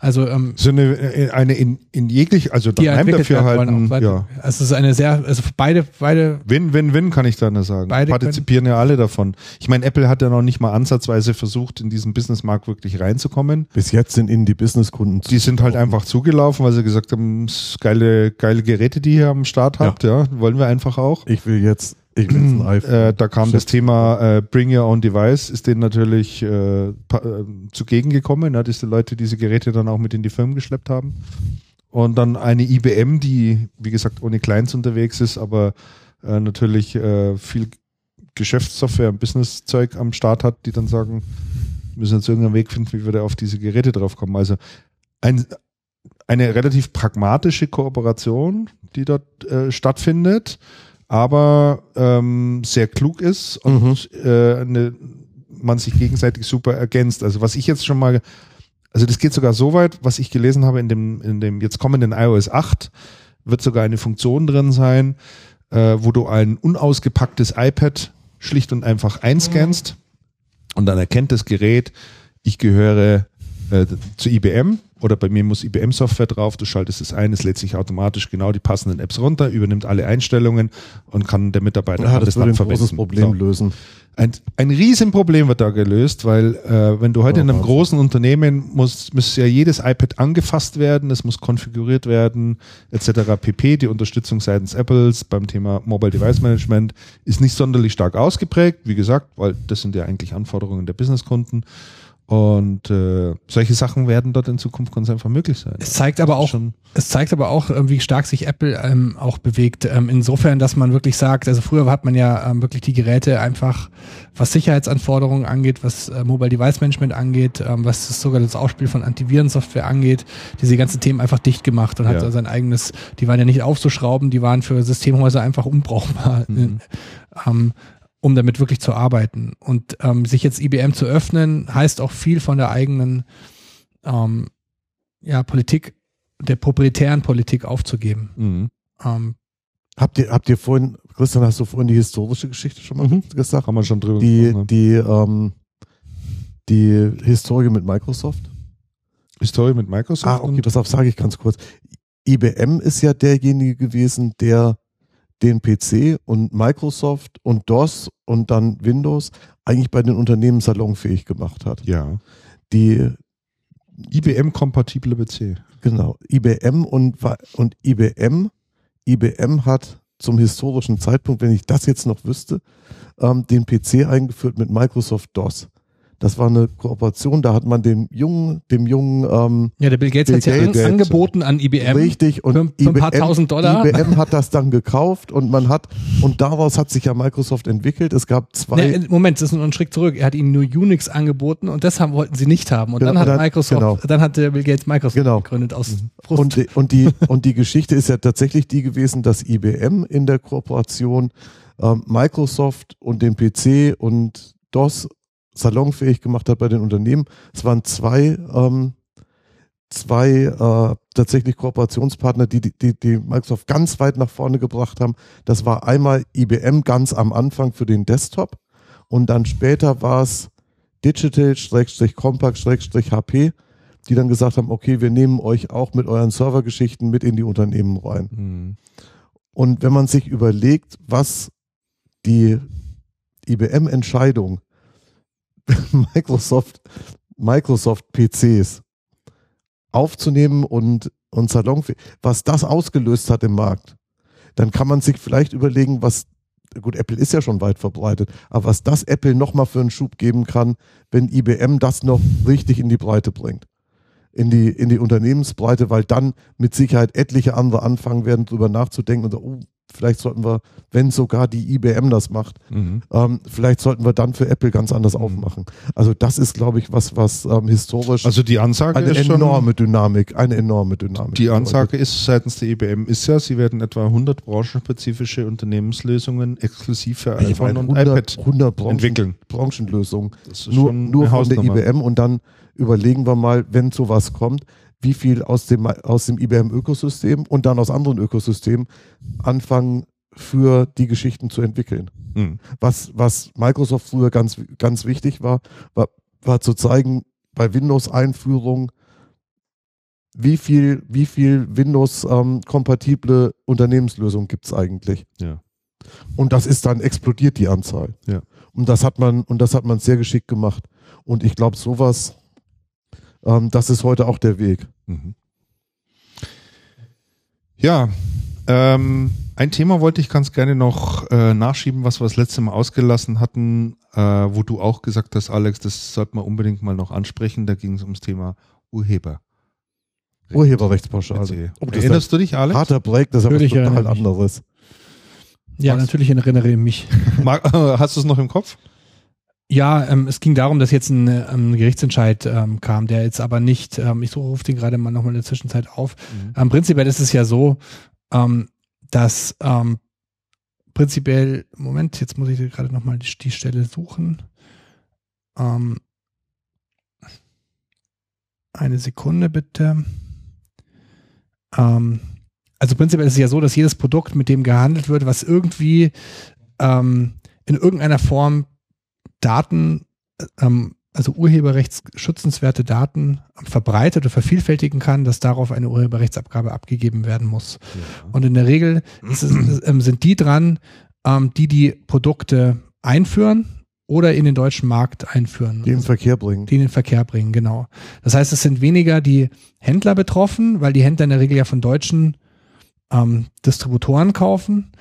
Also ähm, so eine, eine in, in jeglich, also daheim dafür halten. Beide, ja. Also es ist eine sehr, also beide, beide. Win, win, win kann ich da nur sagen. Beide partizipieren ja alle davon. Ich meine, Apple hat ja noch nicht mal ansatzweise versucht, in diesen Businessmarkt wirklich reinzukommen. Bis jetzt sind ihnen die Businesskunden Die sind halt einfach zugelaufen, weil sie gesagt haben, geile, geile Geräte, die ihr am Start habt, ja. ja, wollen wir einfach auch. Ich will jetzt ich ein iPhone. Äh, da kam das Thema äh, Bring Your Own Device, ist denen natürlich äh, äh, zugegen gekommen, ne, dass die Leute diese Geräte dann auch mit in die Firmen geschleppt haben. Und dann eine IBM, die, wie gesagt, ohne Clients unterwegs ist, aber äh, natürlich äh, viel Geschäftssoftware und Businesszeug am Start hat, die dann sagen, müssen jetzt irgendeinen Weg finden, wie wir da auf diese Geräte draufkommen. Also ein, eine relativ pragmatische Kooperation, die dort äh, stattfindet aber ähm, sehr klug ist und mhm. äh, eine, man sich gegenseitig super ergänzt. Also was ich jetzt schon mal, also das geht sogar so weit, was ich gelesen habe in dem, in dem jetzt kommenden iOS 8, wird sogar eine Funktion drin sein, äh, wo du ein unausgepacktes iPad schlicht und einfach einscannst mhm. und dann erkennt das Gerät, ich gehöre äh, zu IBM oder bei mir muss IBM-Software drauf, du schaltest es ein, es lädt sich automatisch genau die passenden Apps runter, übernimmt alle Einstellungen und kann der Mitarbeiter ja, das, das dann verwenden. großes Problem so. lösen. Ein, ein Riesenproblem wird da gelöst, weil äh, wenn du heute oh, in einem Wahnsinn. großen Unternehmen muss, muss ja jedes iPad angefasst werden, es muss konfiguriert werden, etc. pp. Die Unterstützung seitens Apples beim Thema Mobile Device Management ist nicht sonderlich stark ausgeprägt, wie gesagt, weil das sind ja eigentlich Anforderungen der Businesskunden. Und äh, solche Sachen werden dort in Zukunft ganz einfach möglich sein. Es zeigt aber auch, es zeigt aber auch, äh, wie stark sich Apple ähm, auch bewegt. Ähm, insofern, dass man wirklich sagt, also früher hat man ja ähm, wirklich die Geräte einfach, was Sicherheitsanforderungen angeht, was äh, Mobile Device Management angeht, ähm, was das sogar das Ausspiel von Antivirensoftware angeht, diese ganzen Themen einfach dicht gemacht und ja. hat sein eigenes, die waren ja nicht aufzuschrauben, die waren für Systemhäuser einfach unbrauchbar. Mhm. Um damit wirklich zu arbeiten. Und ähm, sich jetzt IBM zu öffnen, heißt auch viel von der eigenen ähm, ja, Politik, der proprietären Politik aufzugeben. Mhm. Ähm, habt ihr, habt ihr vorhin, Christian, hast du vorhin die historische Geschichte schon mal mhm. gesagt? Haben wir schon drüber die, gesprochen. Die, ähm, die Historie mit Microsoft? Historie mit Microsoft? Ah, okay, pass auf, sage ich ganz kurz. IBM ist ja derjenige gewesen, der den PC und Microsoft und DOS und dann Windows eigentlich bei den Unternehmen salonfähig gemacht hat. Ja. Die IBM-kompatible PC. Genau. IBM und, und IBM, IBM hat zum historischen Zeitpunkt, wenn ich das jetzt noch wüsste, ähm, den PC eingeführt mit Microsoft DOS. Das war eine Kooperation, da hat man dem jungen, dem jungen ähm, Ja, der Bill Gates hat ja Gates, angeboten an IBM. Richtig, und für, für IBM, ein paar tausend Dollar. IBM hat das dann gekauft und man hat, und daraus hat sich ja Microsoft entwickelt. Es gab zwei. Nee, Moment, das ist nur ein Schritt zurück. Er hat ihnen nur Unix angeboten und das haben, wollten sie nicht haben. Und genau, dann hat dann, Microsoft, genau. dann hat der Bill Gates Microsoft genau. gegründet aus mhm. Frust. Und die, und die, und die Geschichte ist ja tatsächlich die gewesen, dass IBM in der Kooperation ähm, Microsoft und den PC und DOS salonfähig gemacht hat bei den Unternehmen. Es waren zwei, ähm, zwei äh, tatsächlich Kooperationspartner, die, die, die Microsoft ganz weit nach vorne gebracht haben. Das war einmal IBM ganz am Anfang für den Desktop und dann später war es Digital-Compact-HP, die dann gesagt haben, okay, wir nehmen euch auch mit euren Servergeschichten mit in die Unternehmen rein. Mhm. Und wenn man sich überlegt, was die IBM-Entscheidung Microsoft, Microsoft PCs aufzunehmen und, und salonfähig, was das ausgelöst hat im Markt, dann kann man sich vielleicht überlegen, was, gut, Apple ist ja schon weit verbreitet, aber was das Apple nochmal für einen Schub geben kann, wenn IBM das noch richtig in die Breite bringt. In die, in die Unternehmensbreite, weil dann mit Sicherheit etliche andere anfangen werden, drüber nachzudenken und, oh, vielleicht sollten wir, wenn sogar die IBM das macht, Mhm. ähm, vielleicht sollten wir dann für Apple ganz anders aufmachen. Also das ist, glaube ich, was, was ähm, historisch Also die Ansage eine ist schon, enorme Dynamik, eine enorme Dynamik. die Ansage ist seitens der IBM ist ja, sie werden etwa 100 branchenspezifische Unternehmenslösungen exklusiv für iPhone und 100, iPad 100 Branchen, entwickeln. Branchenlösungen. Das ist Nur, schon nur von der. IBM und dann überlegen wir mal, wenn sowas kommt, wie viel aus dem, aus dem IBM-Ökosystem und dann aus anderen Ökosystemen anfangen für die Geschichten zu entwickeln. Mhm. Was, was Microsoft früher ganz, ganz wichtig war, war, war zu zeigen, bei Windows-Einführung, wie viel, wie viel Windows-kompatible Unternehmenslösungen gibt es eigentlich? Ja. Und das ist dann explodiert die Anzahl. Ja. Und das hat man, und das hat man sehr geschickt gemacht. Und ich glaube, sowas, ähm, das ist heute auch der Weg. Mhm. Ja, ähm, ein Thema wollte ich ganz gerne noch äh, nachschieben, was wir das letzte Mal ausgelassen hatten, äh, wo du auch gesagt hast, Alex, das sollte man unbedingt mal noch ansprechen. Da ging es ums Thema Urheber. Urheberrechtspauschale. Oh, das ist Erinnerst du dich, Alex? harter Break, das ist Natürlich total anderes. Ja, Max? natürlich erinnere ich mich. Mag, hast du es noch im Kopf? Ja, ähm, es ging darum, dass jetzt ein, ähm, Gerichtsentscheid ähm, kam, der jetzt aber nicht, ähm, ich rufe den gerade mal nochmal in der Zwischenzeit auf. Ähm, prinzipiell ist es ja so, ähm, dass prinzipiell, Moment, jetzt muss ich gerade nochmal die, die Stelle suchen. Eine Sekunde bitte. Also prinzipiell ist es ja so, dass jedes Produkt, mit dem gehandelt wird, was irgendwie in irgendeiner Form Daten, ähm, also urheberrechtsschützenswerte Daten verbreitet oder vervielfältigen kann, dass darauf eine Urheberrechtsabgabe abgegeben werden muss. Und in der Regel es, ähm, sind die dran, ähm, die die Produkte einführen oder in den deutschen Markt einführen. Die in den Verkehr bringen. die in den Verkehr bringen, genau. Das heißt, es sind weniger die Händler betroffen, weil die Händler in der Regel ja von deutschen ähm, Distributoren kaufen.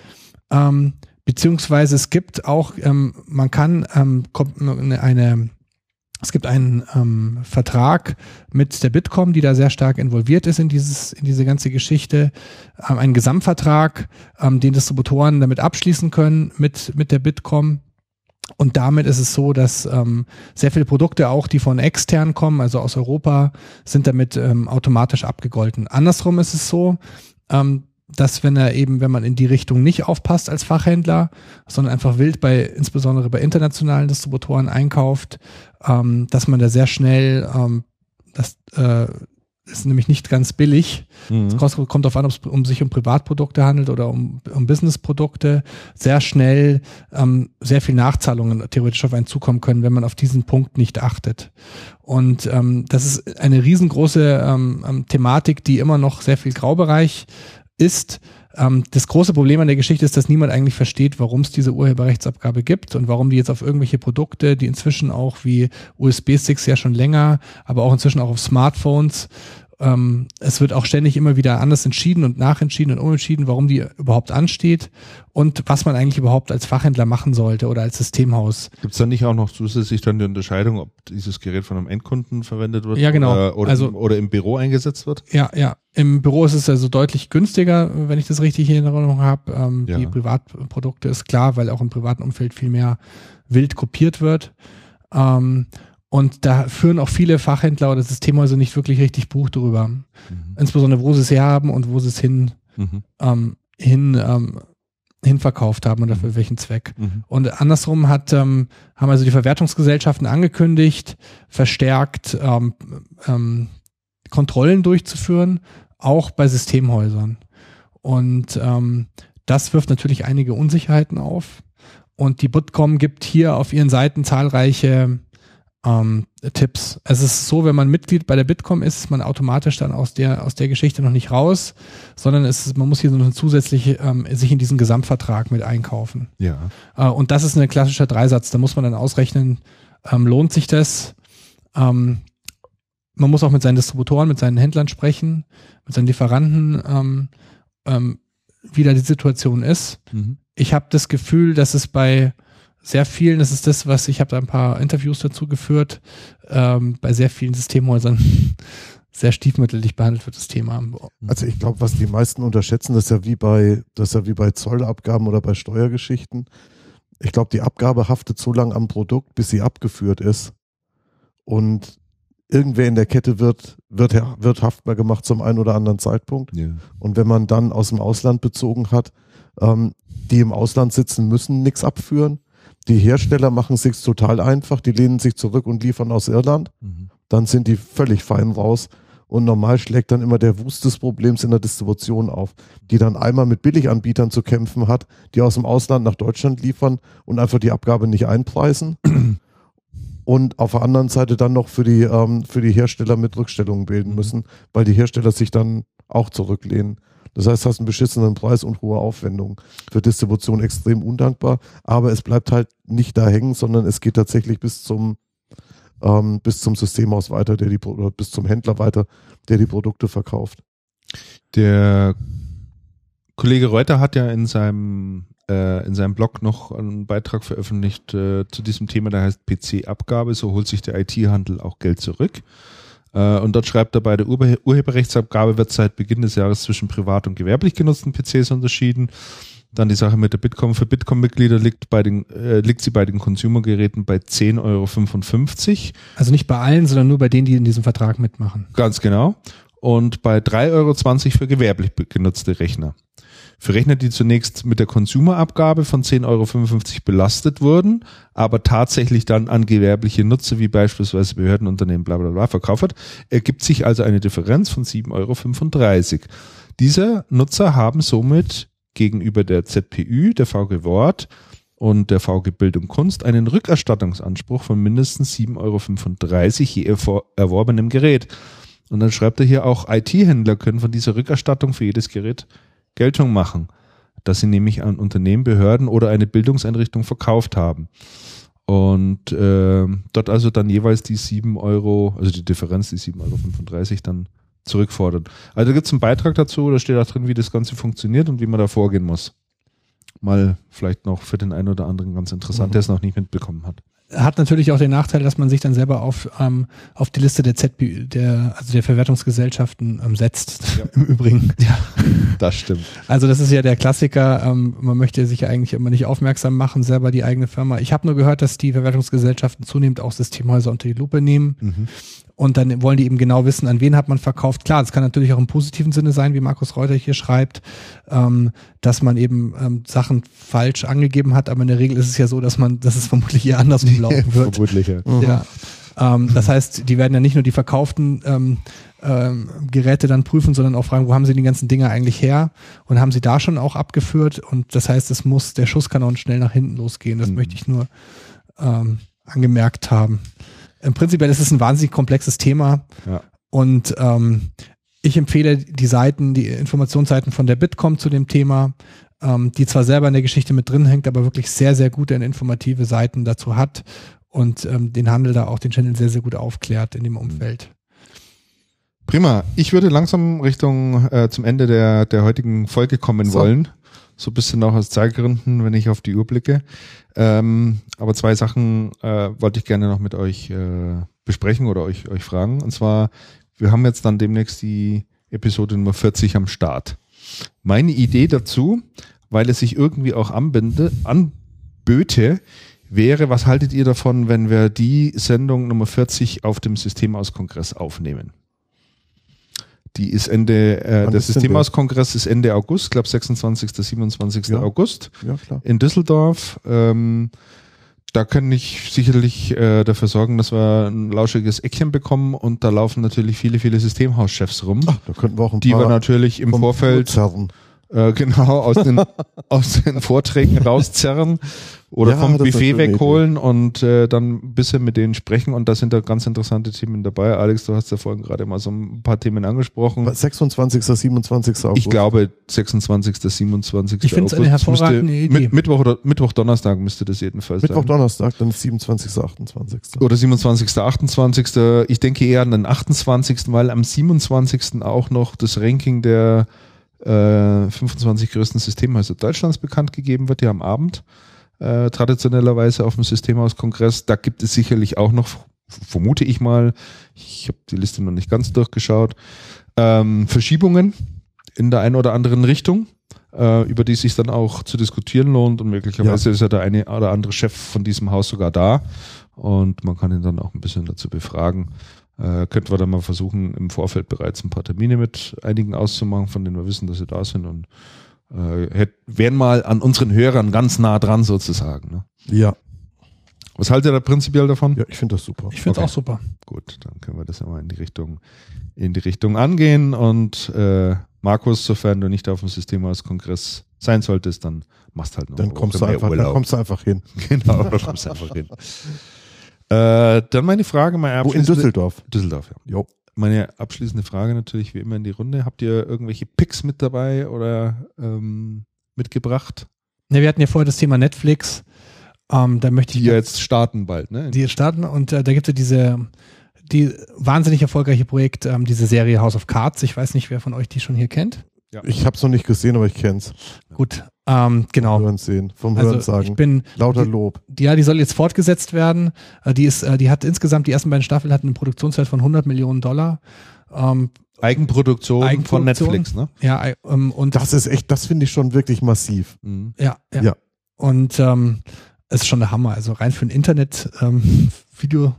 Ähm, beziehungsweise es gibt auch, ähm, man kann ähm, eine, eine es gibt einen ähm, Vertrag mit der Bitkom, die da sehr stark involviert ist in dieses, in diese ganze Geschichte, ähm, einen Gesamtvertrag, ähm, den Distributoren damit abschließen können mit mit der Bitkom. Und damit ist es so, dass ähm, sehr viele Produkte auch, die von extern kommen, also aus Europa, sind damit ähm, automatisch abgegolten. Andersrum ist es so, ähm, dass wenn er eben, wenn man in die Richtung nicht aufpasst als Fachhändler, sondern einfach wild bei, insbesondere bei internationalen Distributoren einkauft, ähm, dass man da sehr schnell, ähm, das äh, ist nämlich nicht ganz billig. Mhm. Es kommt darauf an, ob es um sich um Privatprodukte handelt oder um, um Businessprodukte, sehr schnell ähm, sehr viel Nachzahlungen theoretisch auf einen zukommen können, wenn man auf diesen Punkt nicht achtet. Und ähm, das ist eine riesengroße ähm, ähm, Thematik, die immer noch sehr viel Graubereich ist. Ähm, das große Problem an der Geschichte ist, dass niemand eigentlich versteht, warum es diese Urheberrechtsabgabe gibt und warum die jetzt auf irgendwelche Produkte, die inzwischen auch wie USB-Sticks ja schon länger, aber auch inzwischen auch auf Smartphones, ähm, es wird auch ständig immer wieder anders entschieden und nachentschieden und umentschieden, warum die überhaupt ansteht und was man eigentlich überhaupt als Fachhändler machen sollte oder als Systemhaus. Gibt es da nicht auch noch zusätzlich dann die Unterscheidung, ob dieses Gerät von einem Endkunden verwendet wird Ja, genau. oder, oder, Also- im, oder im Büro eingesetzt wird? Ja, ja. Im Büro ist es also deutlich günstiger, wenn ich das richtig in Erinnerung habe. Ähm, Ja. Die Privatprodukte ist klar, weil auch im privaten Umfeld viel mehr wild kopiert wird. Ähm, und da führen auch viele Fachhändler oder Systemhäuser nicht wirklich richtig Buch drüber. Mhm. Insbesondere, wo sie es herhaben und wo sie es hin, Mhm. ähm, hin, ähm, hinverkauft haben oder für welchen Zweck. Mhm. Und andersrum hat, ähm, haben also die Verwertungsgesellschaften angekündigt, verstärkt ähm, ähm, Kontrollen durchzuführen, auch bei Systemhäusern. Und ähm, das wirft natürlich einige Unsicherheiten auf. Und die Bitkom gibt hier auf ihren Seiten zahlreiche ähm, Tipps. Es ist so, wenn man Mitglied bei der Bitkom ist, ist man automatisch dann aus der, aus der Geschichte noch nicht raus, sondern es ist, man muss hier so eine zusätzliche, ähm, sich in diesen Gesamtvertrag mit einkaufen. Ja. Äh, und das ist ein klassischer Dreisatz. Da muss man dann ausrechnen, ähm, lohnt sich das? Ähm, man muss auch mit seinen Distributoren, mit seinen Händlern sprechen, mit seinen Lieferanten, ähm, ähm, wie da die Situation ist. Mhm. Ich habe das Gefühl, dass es bei sehr vielen, das ist das, was ich habe da ein paar Interviews dazu geführt, ähm, bei sehr vielen Systemhäusern sehr stiefmütterlich behandelt wird, das Thema. Also ich glaube, was die meisten unterschätzen, das ist ja wie bei, das ist ja wie bei Zollabgaben oder bei Steuergeschichten. Ich glaube, die Abgabe haftet so lange am Produkt, bis sie abgeführt ist. Und irgendwer in der Kette wird, wird, wird haftbar gemacht zum einen oder anderen Zeitpunkt. Ja. Und wenn man dann aus dem Ausland bezogen hat, ähm, die im Ausland sitzen, müssen nichts abführen. Die Hersteller machen es sich total einfach, die lehnen sich zurück und liefern aus Irland. Mhm. Dann sind die völlig fein raus. Und normal schlägt dann immer der Wust des Problems in der Distribution auf, die dann einmal mit Billiganbietern zu kämpfen hat, die aus dem Ausland nach Deutschland liefern und einfach die Abgabe nicht einpreisen. Und auf der anderen Seite dann noch für die, ähm, für die Hersteller mit Rückstellungen bilden Mhm. müssen, weil die Hersteller sich dann auch zurücklehnen. Das heißt, hast einen beschissenen Preis und hohe Aufwendungen. Für Distribution extrem undankbar, aber es bleibt halt nicht da hängen, sondern es geht tatsächlich bis zum, ähm, bis zum Systemhaus weiter, der die, oder bis zum Händler weiter, der die Produkte verkauft. Der Kollege Reuter hat ja in seinem, äh, in seinem Blog noch einen Beitrag veröffentlicht äh, zu diesem Thema, der heißt PC-Abgabe, so holt sich der IT-Handel auch Geld zurück. Äh, und dort schreibt er, bei der Urhe Urheberrechtsabgabe wird seit Beginn des Jahres zwischen privat und gewerblich genutzten PCs unterschieden. Dann die Sache mit der Bitkom. Für Bitkom-Mitglieder liegt, bei den, äh, liegt sie bei den Consumer-Geräten bei 10,55 Euro. Also nicht bei allen, sondern nur bei denen, die in diesem Vertrag mitmachen. Ganz genau. Und bei 3,20 Euro für gewerblich genutzte Rechner. Für Rechner, die zunächst mit der Consumer-Abgabe von 10,55 Euro belastet wurden, aber tatsächlich dann an gewerbliche Nutzer wie beispielsweise Behördenunternehmen bla bla bla verkauft hat, ergibt sich also eine Differenz von 7,35 Euro. Diese Nutzer haben somit gegenüber der ZPÜ, der VG Wort und der VG Bildung Kunst einen Rückerstattungsanspruch von mindestens 7,35 Euro je erworbenem Gerät. Und dann schreibt er hier auch, IT-Händler können von dieser Rückerstattung für jedes Gerät Geltung machen, dass sie nämlich an Unternehmen, Behörden oder eine Bildungseinrichtung verkauft haben. Und äh, dort also dann jeweils die 7 Euro, also die Differenz, die 7,35 Euro dann zurückfordern. Also da gibt es einen Beitrag dazu, da steht auch drin, wie das Ganze funktioniert und wie man da vorgehen muss. Mal vielleicht noch für den einen oder anderen ganz interessant, Mhm. der es noch nicht mitbekommen hat. Hat natürlich auch den Nachteil, dass man sich dann selber auf, ähm, auf die Liste der ZB, der, also der Verwertungsgesellschaften ähm, setzt. Ja. Im Übrigen. Das stimmt. Also das ist ja der Klassiker. Ähm, man möchte sich ja eigentlich immer nicht aufmerksam machen, selber die eigene Firma. Ich habe nur gehört, dass die Verwertungsgesellschaften zunehmend auch Systemhäuser unter die Lupe nehmen. Mhm. Und dann wollen die eben genau wissen, an wen hat man verkauft. Klar, das kann natürlich auch im positiven Sinne sein, wie Markus Reuter hier schreibt, ähm, dass man eben ähm, Sachen falsch angegeben hat. Aber in der Regel ist es ja so, dass man, dass es vermutlich eher andersrum laufen wird. Vermutlich, ja. Ja. Ähm, das heißt, die werden ja nicht nur die verkauften ähm, ähm, Geräte dann prüfen, sondern auch fragen, wo haben sie die ganzen Dinger eigentlich her und haben sie da schon auch abgeführt und das heißt, es muss, der Schusskanon schnell nach hinten losgehen. Das Mhm. möchte ich nur ähm, angemerkt haben. Im Prinzip ist es ein wahnsinnig komplexes Thema Ja. und ähm, ich empfehle die Seiten, die Informationsseiten von der Bitkom zu dem Thema, ähm, die zwar selber in der Geschichte mit drin hängt, aber wirklich sehr, sehr gute und informative Seiten dazu hat und ähm, den Handel da auch den Channel sehr, sehr gut aufklärt in dem Umfeld. Prima. Ich würde langsam Richtung äh, zum Ende der, der heutigen Folge kommen So. wollen. So ein bisschen auch aus Zeitgründen, wenn ich auf die Uhr blicke. Ähm, aber zwei Sachen äh, wollte ich gerne noch mit euch äh, besprechen oder euch, euch fragen. Und zwar, wir haben jetzt dann demnächst die Episode Nummer 40 am Start. Meine Idee dazu, weil es sich irgendwie auch anbinde, anböte, wäre, was haltet ihr davon, wenn wir die Sendung Nummer 40 auf dem Systemauskongress aufnehmen? Die ist Ende, äh, Wann der? Systemauskongress ist Ende August, glaube 26., 27. Ja. August Ja, klar. in Düsseldorf. Ähm, da kann ich sicherlich äh, dafür sorgen, dass wir ein lauschiges Eckchen bekommen und da laufen natürlich viele, viele Systemhauschefs rum, Ach, da könnten wir auch ein die paar wir natürlich im Vorfeld zerren. Äh, genau aus den, aus den Vorträgen rauszerren oder Ja, vom Buffet wegholen und äh, dann ein bisschen mit denen sprechen und da sind da ganz interessante Themen dabei. Alex, du hast ja vorhin gerade mal so ein paar Themen angesprochen. 26. 27. August. Ich glaube 26. 27. Ich finde es eine August müsste- hervorragende Idee. Mit, Mittwoch oder Mittwoch, Donnerstag müsste das jedenfalls Mittwoch, sein. Donnerstag, dann ist 27. 28. Oder 27. 28. Ich denke eher an den 28., weil am 27. auch noch das Ranking der äh, 25 größten Systemhäuser Deutschlands bekannt gegeben wird, ja am Abend. Äh, traditionellerweise auf dem Systemhauskongress. Da gibt es sicherlich auch noch, vermute ich mal, ich habe die Liste noch nicht ganz durchgeschaut, ähm, Verschiebungen in der einen oder anderen Richtung, äh, über die es sich dann auch zu diskutieren lohnt und möglicherweise ist ja der eine oder andere Chef von diesem Haus sogar da und man kann ihn dann auch ein bisschen dazu befragen. Äh, könnten wir dann mal versuchen, im Vorfeld bereits ein paar Termine mit einigen auszumachen, von denen wir wissen, dass sie da sind und äh, wären mal an unseren Hörern ganz nah dran sozusagen. Ne? Ja, Was haltet ihr da prinzipiell davon? ja, ich finde das super. Ich finde es Okay. auch super. Gut, dann können wir das ja mal in die Richtung, in die Richtung angehen. Und äh, Markus, sofern du nicht auf dem Systemhauskongress sein solltest, dann machst halt noch Dann eine kommst, du einfach, dann Urlaub. kommst du einfach hin. genau, da kommst du einfach hin. Äh, dann meine Frage, meine Wo in Düsseldorf? Düsseldorf, ja. Jo. Meine abschließende Frage natürlich wie immer in die Runde. Habt ihr irgendwelche Picks mit dabei oder ähm, mitgebracht, Ne, wir hatten ja vorher das Thema Netflix. Ähm, da möchte die ich ja jetzt starten bald, ne? die starten und äh, da gibt es ja diese die wahnsinnig erfolgreiche Projekt, ähm, diese Serie House of Cards. Ich weiß nicht, wer von euch die schon hier kennt. Ich habe es noch nicht gesehen, aber ich kenn's. Gut, ähm, genau. Hören sehen, vom Hören Also ich sagen. bin, Lauter Lob. die, ja, die soll jetzt fortgesetzt werden. Äh, die ist, äh, die hat insgesamt die ersten beiden Staffeln hatten einen Produktionswert von 100 Millionen Dollar. Ähm, Eigenproduktion, von Eigenproduktion. Netflix, ne? ja, äh, ähm, und Das ist echt, das finde ich schon wirklich massiv. Mhm. Ja, ja. Ja. Und ähm, es ist schon der Hammer. Also rein für ein Internet ähm, Video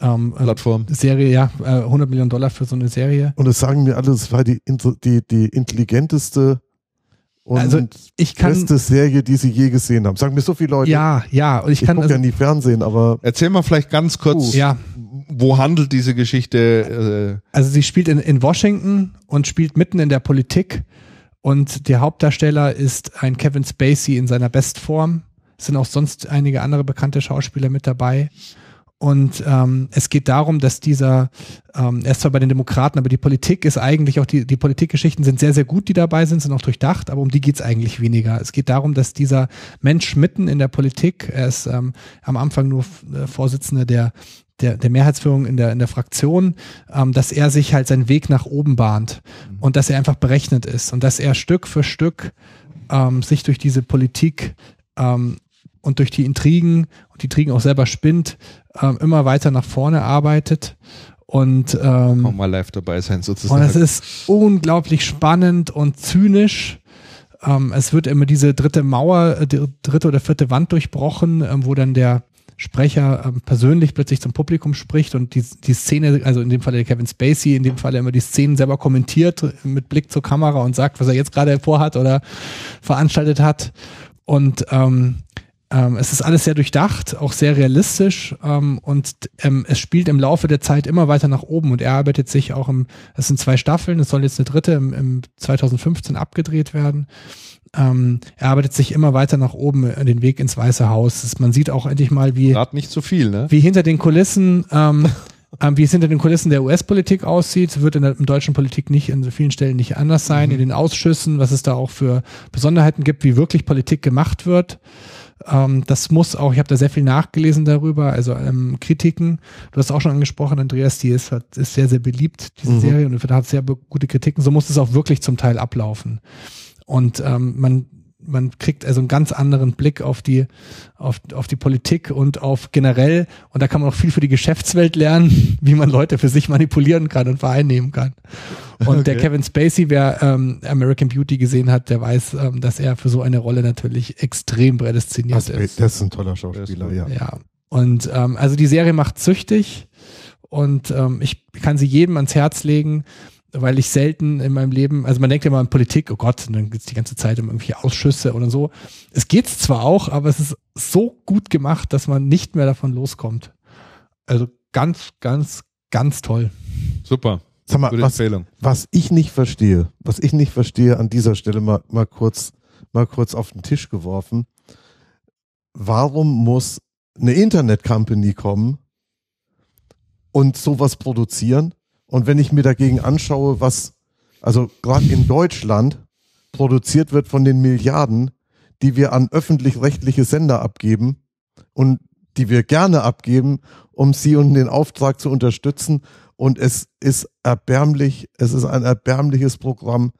ähm, äh, Plattform. Serie, ja, äh, 100 Millionen Dollar für so eine Serie. Und es sagen mir alle, es war die, die, die intelligenteste und Also, Ich kann, beste Serie, die sie je gesehen haben. Sagen mir so viele Leute. ja, ja, und ich ich kann, gucke also, ja nie Fernsehen, aber Erzähl mal vielleicht ganz kurz, ja, wo handelt diese Geschichte? Äh, also sie spielt in, in Washington und spielt mitten in der Politik und der Hauptdarsteller ist ein Kevin Spacey in seiner Bestform. Es sind auch sonst einige andere bekannte Schauspieler mit dabei. Und ähm, es geht darum, dass dieser, ähm, er ist zwar bei den Demokraten, aber die Politik ist eigentlich auch, die, die Politikgeschichten sind sehr, sehr gut, die dabei sind, sind auch durchdacht, aber um die geht's eigentlich weniger. Es geht darum, dass dieser Mensch mitten in der Politik, er ist ähm, am Anfang nur äh, Vorsitzender der, der, der Mehrheitsführung in der, in der Fraktion, ähm, dass er sich halt seinen Weg nach oben bahnt und dass er einfach berechnet ist und dass er Stück für Stück ähm, sich durch diese Politik ähm, und durch die Intrigen und die Intrigen auch selber spinnt, ähm, immer weiter nach vorne arbeitet. Und, ähm, auch mal live dabei sein und sozusagen. es ist unglaublich spannend und zynisch. Ähm, es wird immer diese dritte Mauer, äh, die dritte oder vierte Wand durchbrochen, ähm, wo dann der Sprecher ähm, persönlich plötzlich zum Publikum spricht und die, die Szene, also in dem Fall der Kevin Spacey, in dem Fall immer die Szenen selber kommentiert mit Blick zur Kamera und sagt, was er jetzt gerade vorhat oder veranstaltet hat. Und ähm, ähm, es ist alles sehr durchdacht, auch sehr realistisch ähm, und ähm, es spielt im Laufe der Zeit immer weiter nach oben und er arbeitet sich auch im, es sind zwei Staffeln, es soll jetzt eine dritte im, im 2015 abgedreht werden. Ähm, er arbeitet sich immer weiter nach oben den Weg ins Weiße Haus. Man sieht auch endlich mal, wie, Gerade nicht so viel, ne? wie hinter den Kulissen, ähm, ähm, wie es hinter den Kulissen der US-Politik aussieht, wird in der im deutschen Politik nicht in so vielen Stellen nicht anders sein. In den Ausschüssen, was es da auch für Besonderheiten gibt, wie wirklich Politik gemacht wird. Ähm, das muss auch, ich habe da sehr viel nachgelesen darüber, also ähm, Kritiken. Du hast auch schon angesprochen, Andreas, die ist, hat- ist sehr, sehr beliebt, diese Mhm. Serie, und hat sehr gute Kritiken. So muss es auch wirklich zum Teil ablaufen. Und ähm, man, man kriegt also einen ganz anderen Blick auf die, auf, auf die Politik und auf generell, und da kann man auch viel für die Geschäftswelt lernen, wie man Leute für sich manipulieren kann und vereinnehmen kann. Und der Okay. Kevin Spacey, wer ähm, American Beauty gesehen hat, der weiß, ähm, dass er für so eine Rolle natürlich extrem prädestiniert das, ist. das ist ein toller Schauspieler, ja. Ja. Und ähm, also die Serie macht süchtig und ähm, ich kann sie jedem ans Herz legen. Weil ich selten in meinem Leben, also man denkt ja immer an Politik, oh Gott, und dann geht's die ganze Zeit um irgendwelche Ausschüsse oder so. Es geht's zwar auch, aber es ist so gut gemacht, dass man nicht mehr davon loskommt. Also ganz, ganz, ganz toll. Super. Sag mal, Gute was, Empfehlung. was ich nicht verstehe, was ich nicht verstehe, an dieser Stelle mal, mal kurz, mal kurz auf den Tisch geworfen. Warum muss eine Internet-Company kommen und sowas produzieren? Und wenn ich mir dagegen anschaue, was, also gerade in Deutschland produziert wird von den Milliarden, die wir an öffentlich-rechtliche Sender abgeben und die wir gerne abgeben, um sie und den Auftrag zu unterstützen. Und es ist erbärmlich, es ist ein erbärmliches Programm,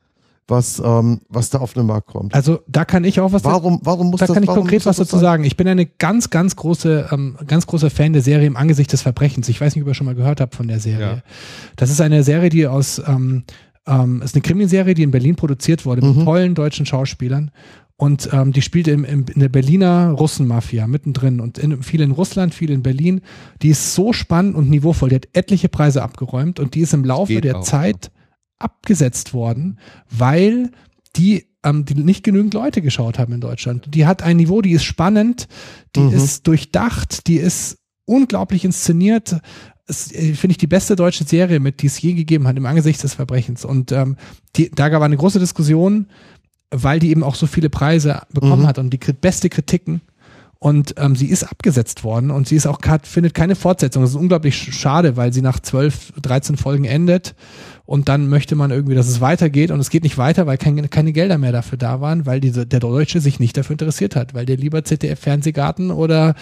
was, ähm, was da auf den Markt kommt. Also da kann ich auch was Warum, warum muss da das, kann ich konkret was dazu sein? sagen. Ich bin eine ganz, ganz große, ähm, ganz großer Fan der Serie im Angesicht des Verbrechens. Ich weiß nicht, ob ihr schon mal gehört habt von der Serie. Ja. Das ist eine Serie, die aus, ähm, ähm, ist eine Krimiserie, die in Berlin produziert wurde mit Mhm. tollen deutschen Schauspielern. Und ähm, die spielt im, im, in der Berliner Russenmafia mittendrin und in, viel in Russland, viel in Berlin. Die ist so spannend und niveauvoll. Die hat etliche Preise abgeräumt und die ist im Laufe der auch, Zeit abgesetzt worden, weil die, ähm, die nicht genügend Leute geschaut haben in Deutschland. Die hat ein Niveau, die ist spannend, die Mhm. ist durchdacht, die ist unglaublich inszeniert. Äh, Finde ich die beste deutsche Serie mit, die es je gegeben hat im Angesicht des Verbrechens. Und ähm, die, da gab es eine große Diskussion, weil die eben auch so viele Preise bekommen Mhm. hat und die beste Kritiken. Und ähm, sie ist abgesetzt worden und sie ist auch findet keine Fortsetzung. Das ist unglaublich sch- schade, weil sie nach 12, 13 Folgen endet und dann möchte man irgendwie, dass es weitergeht und es geht nicht weiter, weil keine, keine Gelder mehr dafür da waren, weil diese, der Deutsche sich nicht dafür interessiert hat, weil der lieber ZDF-Fernsehgarten oder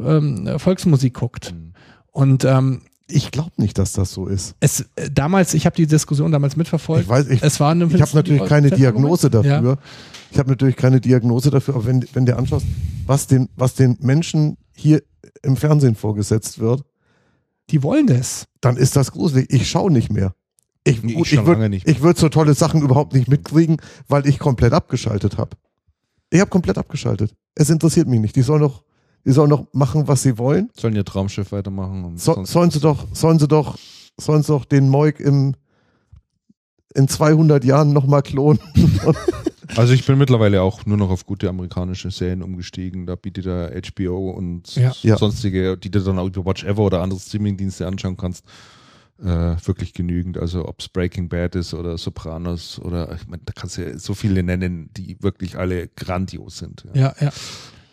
ähm, Volksmusik guckt. Mhm. Und ähm, Ich glaube nicht, dass das so ist. es äh, damals, ich habe die Diskussion damals mitverfolgt. Ich weiß, ich, es war eine ich habe natürlich keine Diagnose dafür. Ja. Ich habe natürlich keine Diagnose dafür, aber wenn, wenn du anschaust, was den, was den Menschen hier im Fernsehen vorgesetzt wird, Die wollen das. dann ist das gruselig. Ich schaue nicht mehr. Ich, Nee, ich ich würd- würde so tolle Sachen überhaupt nicht mitkriegen, weil ich komplett abgeschaltet habe. Ich habe komplett abgeschaltet. Es interessiert mich nicht. Die sollen doch, die sollen doch machen, was sie wollen. Sollen ihr Traumschiff weitermachen? Und So, sollen sie doch, sollen sie doch, sollen sie doch den Moik im in 200 Jahren nochmal klonen. Also ich bin mittlerweile auch nur noch auf gute amerikanische Serien umgestiegen. Da bietet da HBO und. Ja. sonstige, die du dann auch über Watch Ever oder andere Streamingdienste anschauen kannst, äh, wirklich genügend. Also ob es Breaking Bad ist oder Sopranos oder ich meine, da kannst du ja so viele nennen, die wirklich alle grandios sind. Ja. Ja, ja.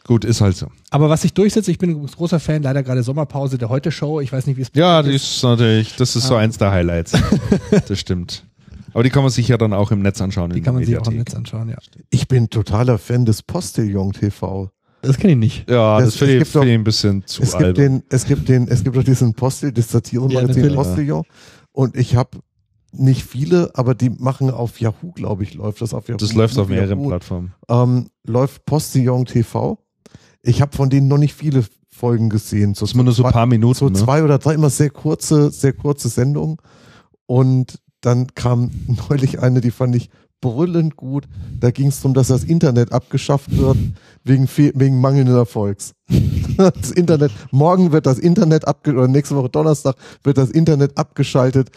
Gut, ist halt so. Aber was sich durchsetzt, ich bin ein großer Fan, leider gerade Sommerpause der Heute-Show. Ich weiß nicht, wie es Ja, die ist natürlich, das ist so Ah. eins der Highlights. das stimmt. Aber die kann man sich ja dann auch im Netz anschauen. Die in kann man der sich auch im Mediathek. Netz anschauen, ja. Ich bin totaler Fan des Postillon TV. Das kenne ich nicht. Ja, Es- das finde es ich, find ich ein bisschen zu Es gibt den, es gibt den, es gibt doch diesen Postil, das Ja, Satire-Magazin natürlich. Postillon. Und ich habe nicht viele, aber die machen auf Yahoo, glaube ich, läuft das auf Yahoo. das läuft auf mehreren Yahoo, Plattformen. ähm, läuft Postillon TV. Ich habe von denen noch nicht viele Folgen gesehen. So Das ist immer nur so ein paar Minuten. so ne? zwei oder drei immer sehr kurze, sehr kurze Sendungen. Und dann kam neulich eine, die fand ich brüllend gut. Da ging es darum, dass das Internet abgeschafft wird wegen, wegen mangelnden Erfolgs. Das Internet, morgen wird das Internet abge oder nächste Woche Donnerstag wird das Internet abgeschaltet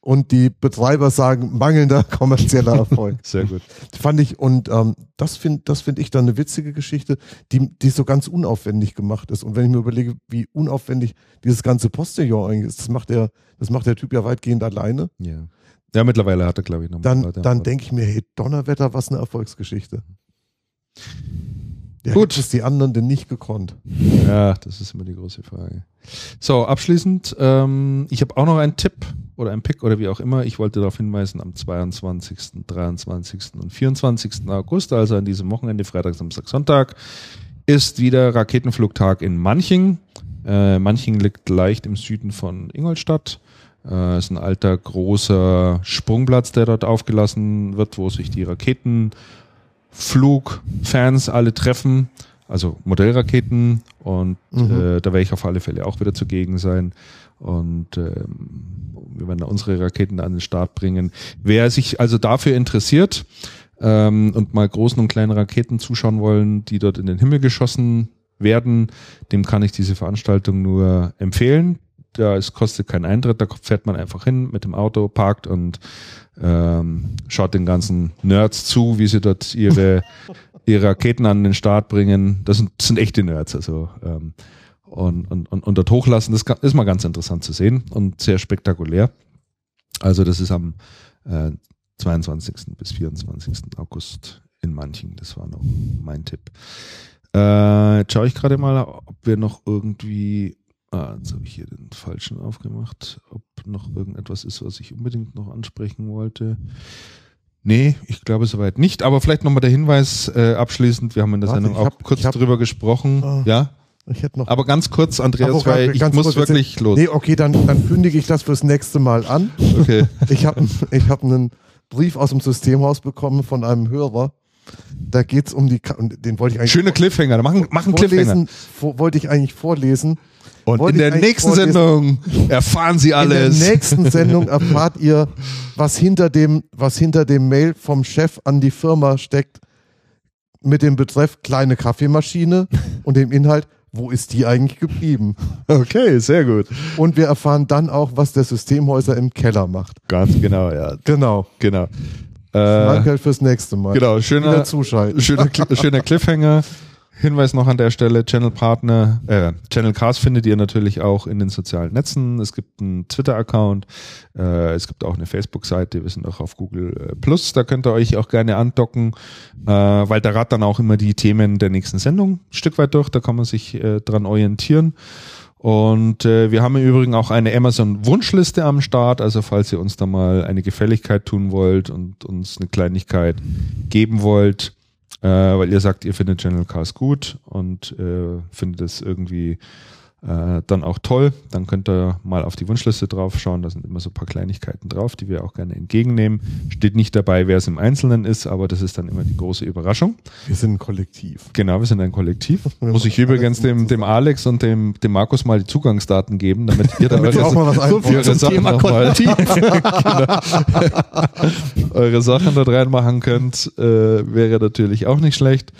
und die Betreiber sagen mangelnder kommerzieller Erfolg. Sehr gut. Fand ich, und ähm, das finde das find ich dann eine witzige Geschichte, die, die so ganz unaufwendig gemacht ist. Und wenn ich mir überlege, wie unaufwendig dieses ganze Postillon eigentlich ist, das macht der, das macht der Typ ja weitgehend alleine, Ja. Ja, mittlerweile hat er, glaube ich, noch dann, dann denke ich mir, hey, Donnerwetter, was eine Erfolgsgeschichte. Ja, Gut. Es die anderen denn nicht gekonnt. Ja, das ist immer die große Frage. So, abschließend, ähm, ich habe auch noch einen Tipp oder einen Pick oder wie auch immer. Ich wollte darauf hinweisen, am 22., 23. und 24. August, also an diesem Wochenende, Freitag, Samstag, Sonntag, ist wieder Raketenflugtag in Manching. Äh, Manching liegt leicht im Süden von Ingolstadt. Äh, ist ein alter, großer Sprungplatz, der dort aufgelassen wird, wo sich die Raketenflugfans alle treffen. Also Modellraketen und Mhm. äh, da werde ich auf alle Fälle auch wieder zugegen sein. Und ähm, wir werden da unsere Raketen an den Start bringen. Wer sich also dafür interessiert ähm, und mal großen und kleinen Raketen zuschauen wollen, die dort in den Himmel geschossen werden, dem kann ich diese Veranstaltung nur empfehlen. Ja, es kostet keinen Eintritt, da fährt man einfach hin mit dem Auto, parkt und ähm, schaut den ganzen Nerds zu, wie sie dort ihre, ihre Raketen an den Start bringen. Das sind, das sind echte Nerds, also ähm, und, und, und, und dort hochlassen. Das ist mal ganz interessant zu sehen und sehr spektakulär. Also das ist am äh, 22. bis 24. August in Manchen. Das war noch mein Tipp. Äh, jetzt schaue ich gerade mal, ob wir noch irgendwie Ah, jetzt habe ich hier den falschen aufgemacht. Ob noch irgendetwas ist, was ich unbedingt noch ansprechen wollte. Nee, ich glaube soweit nicht. Aber vielleicht nochmal der Hinweis äh, abschließend. Wir haben in der Warte, Sendung ich auch hab- kurz hab- drüber gesprochen. Ah. ja, Ich hätte noch. aber ganz kurz, Andreas, weil ich muss kurz, wirklich los. Nee, okay, dann, dann kündige ich das fürs nächste Mal an. Okay. Ich habe ich hab einen Brief aus dem Systemhaus bekommen von einem Hörer. Da geht's um die, den wollte ich eigentlich Schöner Cliffhanger. Mach, einen- mach einen Cliffhanger. vorlesen, vor, wollte ich eigentlich vorlesen. Und wollte in der nächsten vorlesen. Sendung erfahren Sie alles. In der nächsten Sendung erfahrt ihr, was hinter dem, was hinter dem Mail vom Chef an die Firma steckt, mit dem Betreff kleine Kaffeemaschine und dem Inhalt, wo ist die eigentlich geblieben? okay, sehr gut. Und wir erfahren dann auch, was der Systemhäuser im Keller macht. Ganz genau, ja. Genau. Genau. Äh, Danke fürs nächste Mal. genau, schöner, schöner, schöner Cliffhanger. Hinweis noch an der Stelle, Channel Partner, äh, Channel Cast findet ihr natürlich auch in den sozialen Netzen. Es gibt einen Twitter-Account, äh, es gibt auch eine Facebook-Seite, wir sind auch auf Google äh, Plus, da könnt ihr euch auch gerne andocken, äh, weil da rat dann auch immer die Themen der nächsten Sendung ein Stück weit durch, da kann man sich äh, dran orientieren. Und äh, wir haben im Übrigen auch eine Amazon-Wunschliste am Start. Also falls ihr uns da mal eine Gefälligkeit tun wollt und uns eine Kleinigkeit geben wollt, weil ihr sagt, ihr findet Channel Cars gut und äh, findet es irgendwie äh, dann auch toll, dann könnt ihr mal auf die Wunschliste drauf schauen. Da sind immer so ein paar Kleinigkeiten drauf, die wir auch gerne entgegennehmen. Steht nicht dabei, wer es im Einzelnen ist, aber das ist dann immer die große Überraschung. Wir sind ein Kollektiv. Genau, wir sind ein Kollektiv. Muss ich übrigens dem, dem Alex und dem, dem Markus mal die Zugangsdaten geben, damit ihr da Damit ihr auch mal was so einbauen eure. Sachen Thema noch mal, genau, eure Sachen dort reinmachen könnt, äh, wäre natürlich auch nicht schlecht.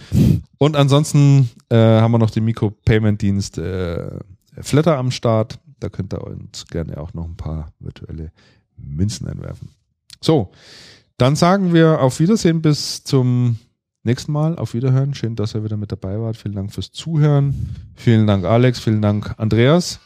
Und ansonsten äh, haben wir noch den Mikro-Payment-Dienst äh, Flatter am Start. Da könnt ihr uns gerne auch noch ein paar virtuelle Münzen einwerfen. So, dann sagen wir auf Wiedersehen bis zum nächsten Mal. Auf Wiederhören. Schön, dass ihr wieder mit dabei wart. Vielen Dank fürs Zuhören. Vielen Dank, Alex. Vielen Dank, Andreas.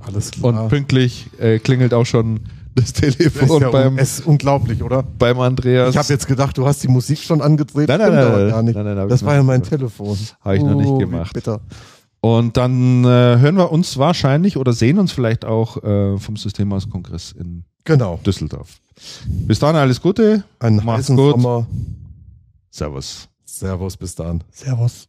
Alles Und klar. pünktlich äh, klingelt auch schon das Das ist Telefon ja un beim, es ist unglaublich, oder? beim Andreas. Ich habe jetzt gedacht, du hast die Musik schon angedreht. Nein, nein, nein, aber nein, gar nicht. nein, nein, ich das war ja mein. Telefon. Habe ich noch nicht Oh, gemacht. Bitter. Und dann äh, hören wir uns wahrscheinlich oder sehen uns vielleicht auch äh, vom Systemhauskongress in Genau. Düsseldorf. Bis dann, alles Gute. Einen Macht's heißen gut. Sommer. Servus. Servus, bis dann. Servus.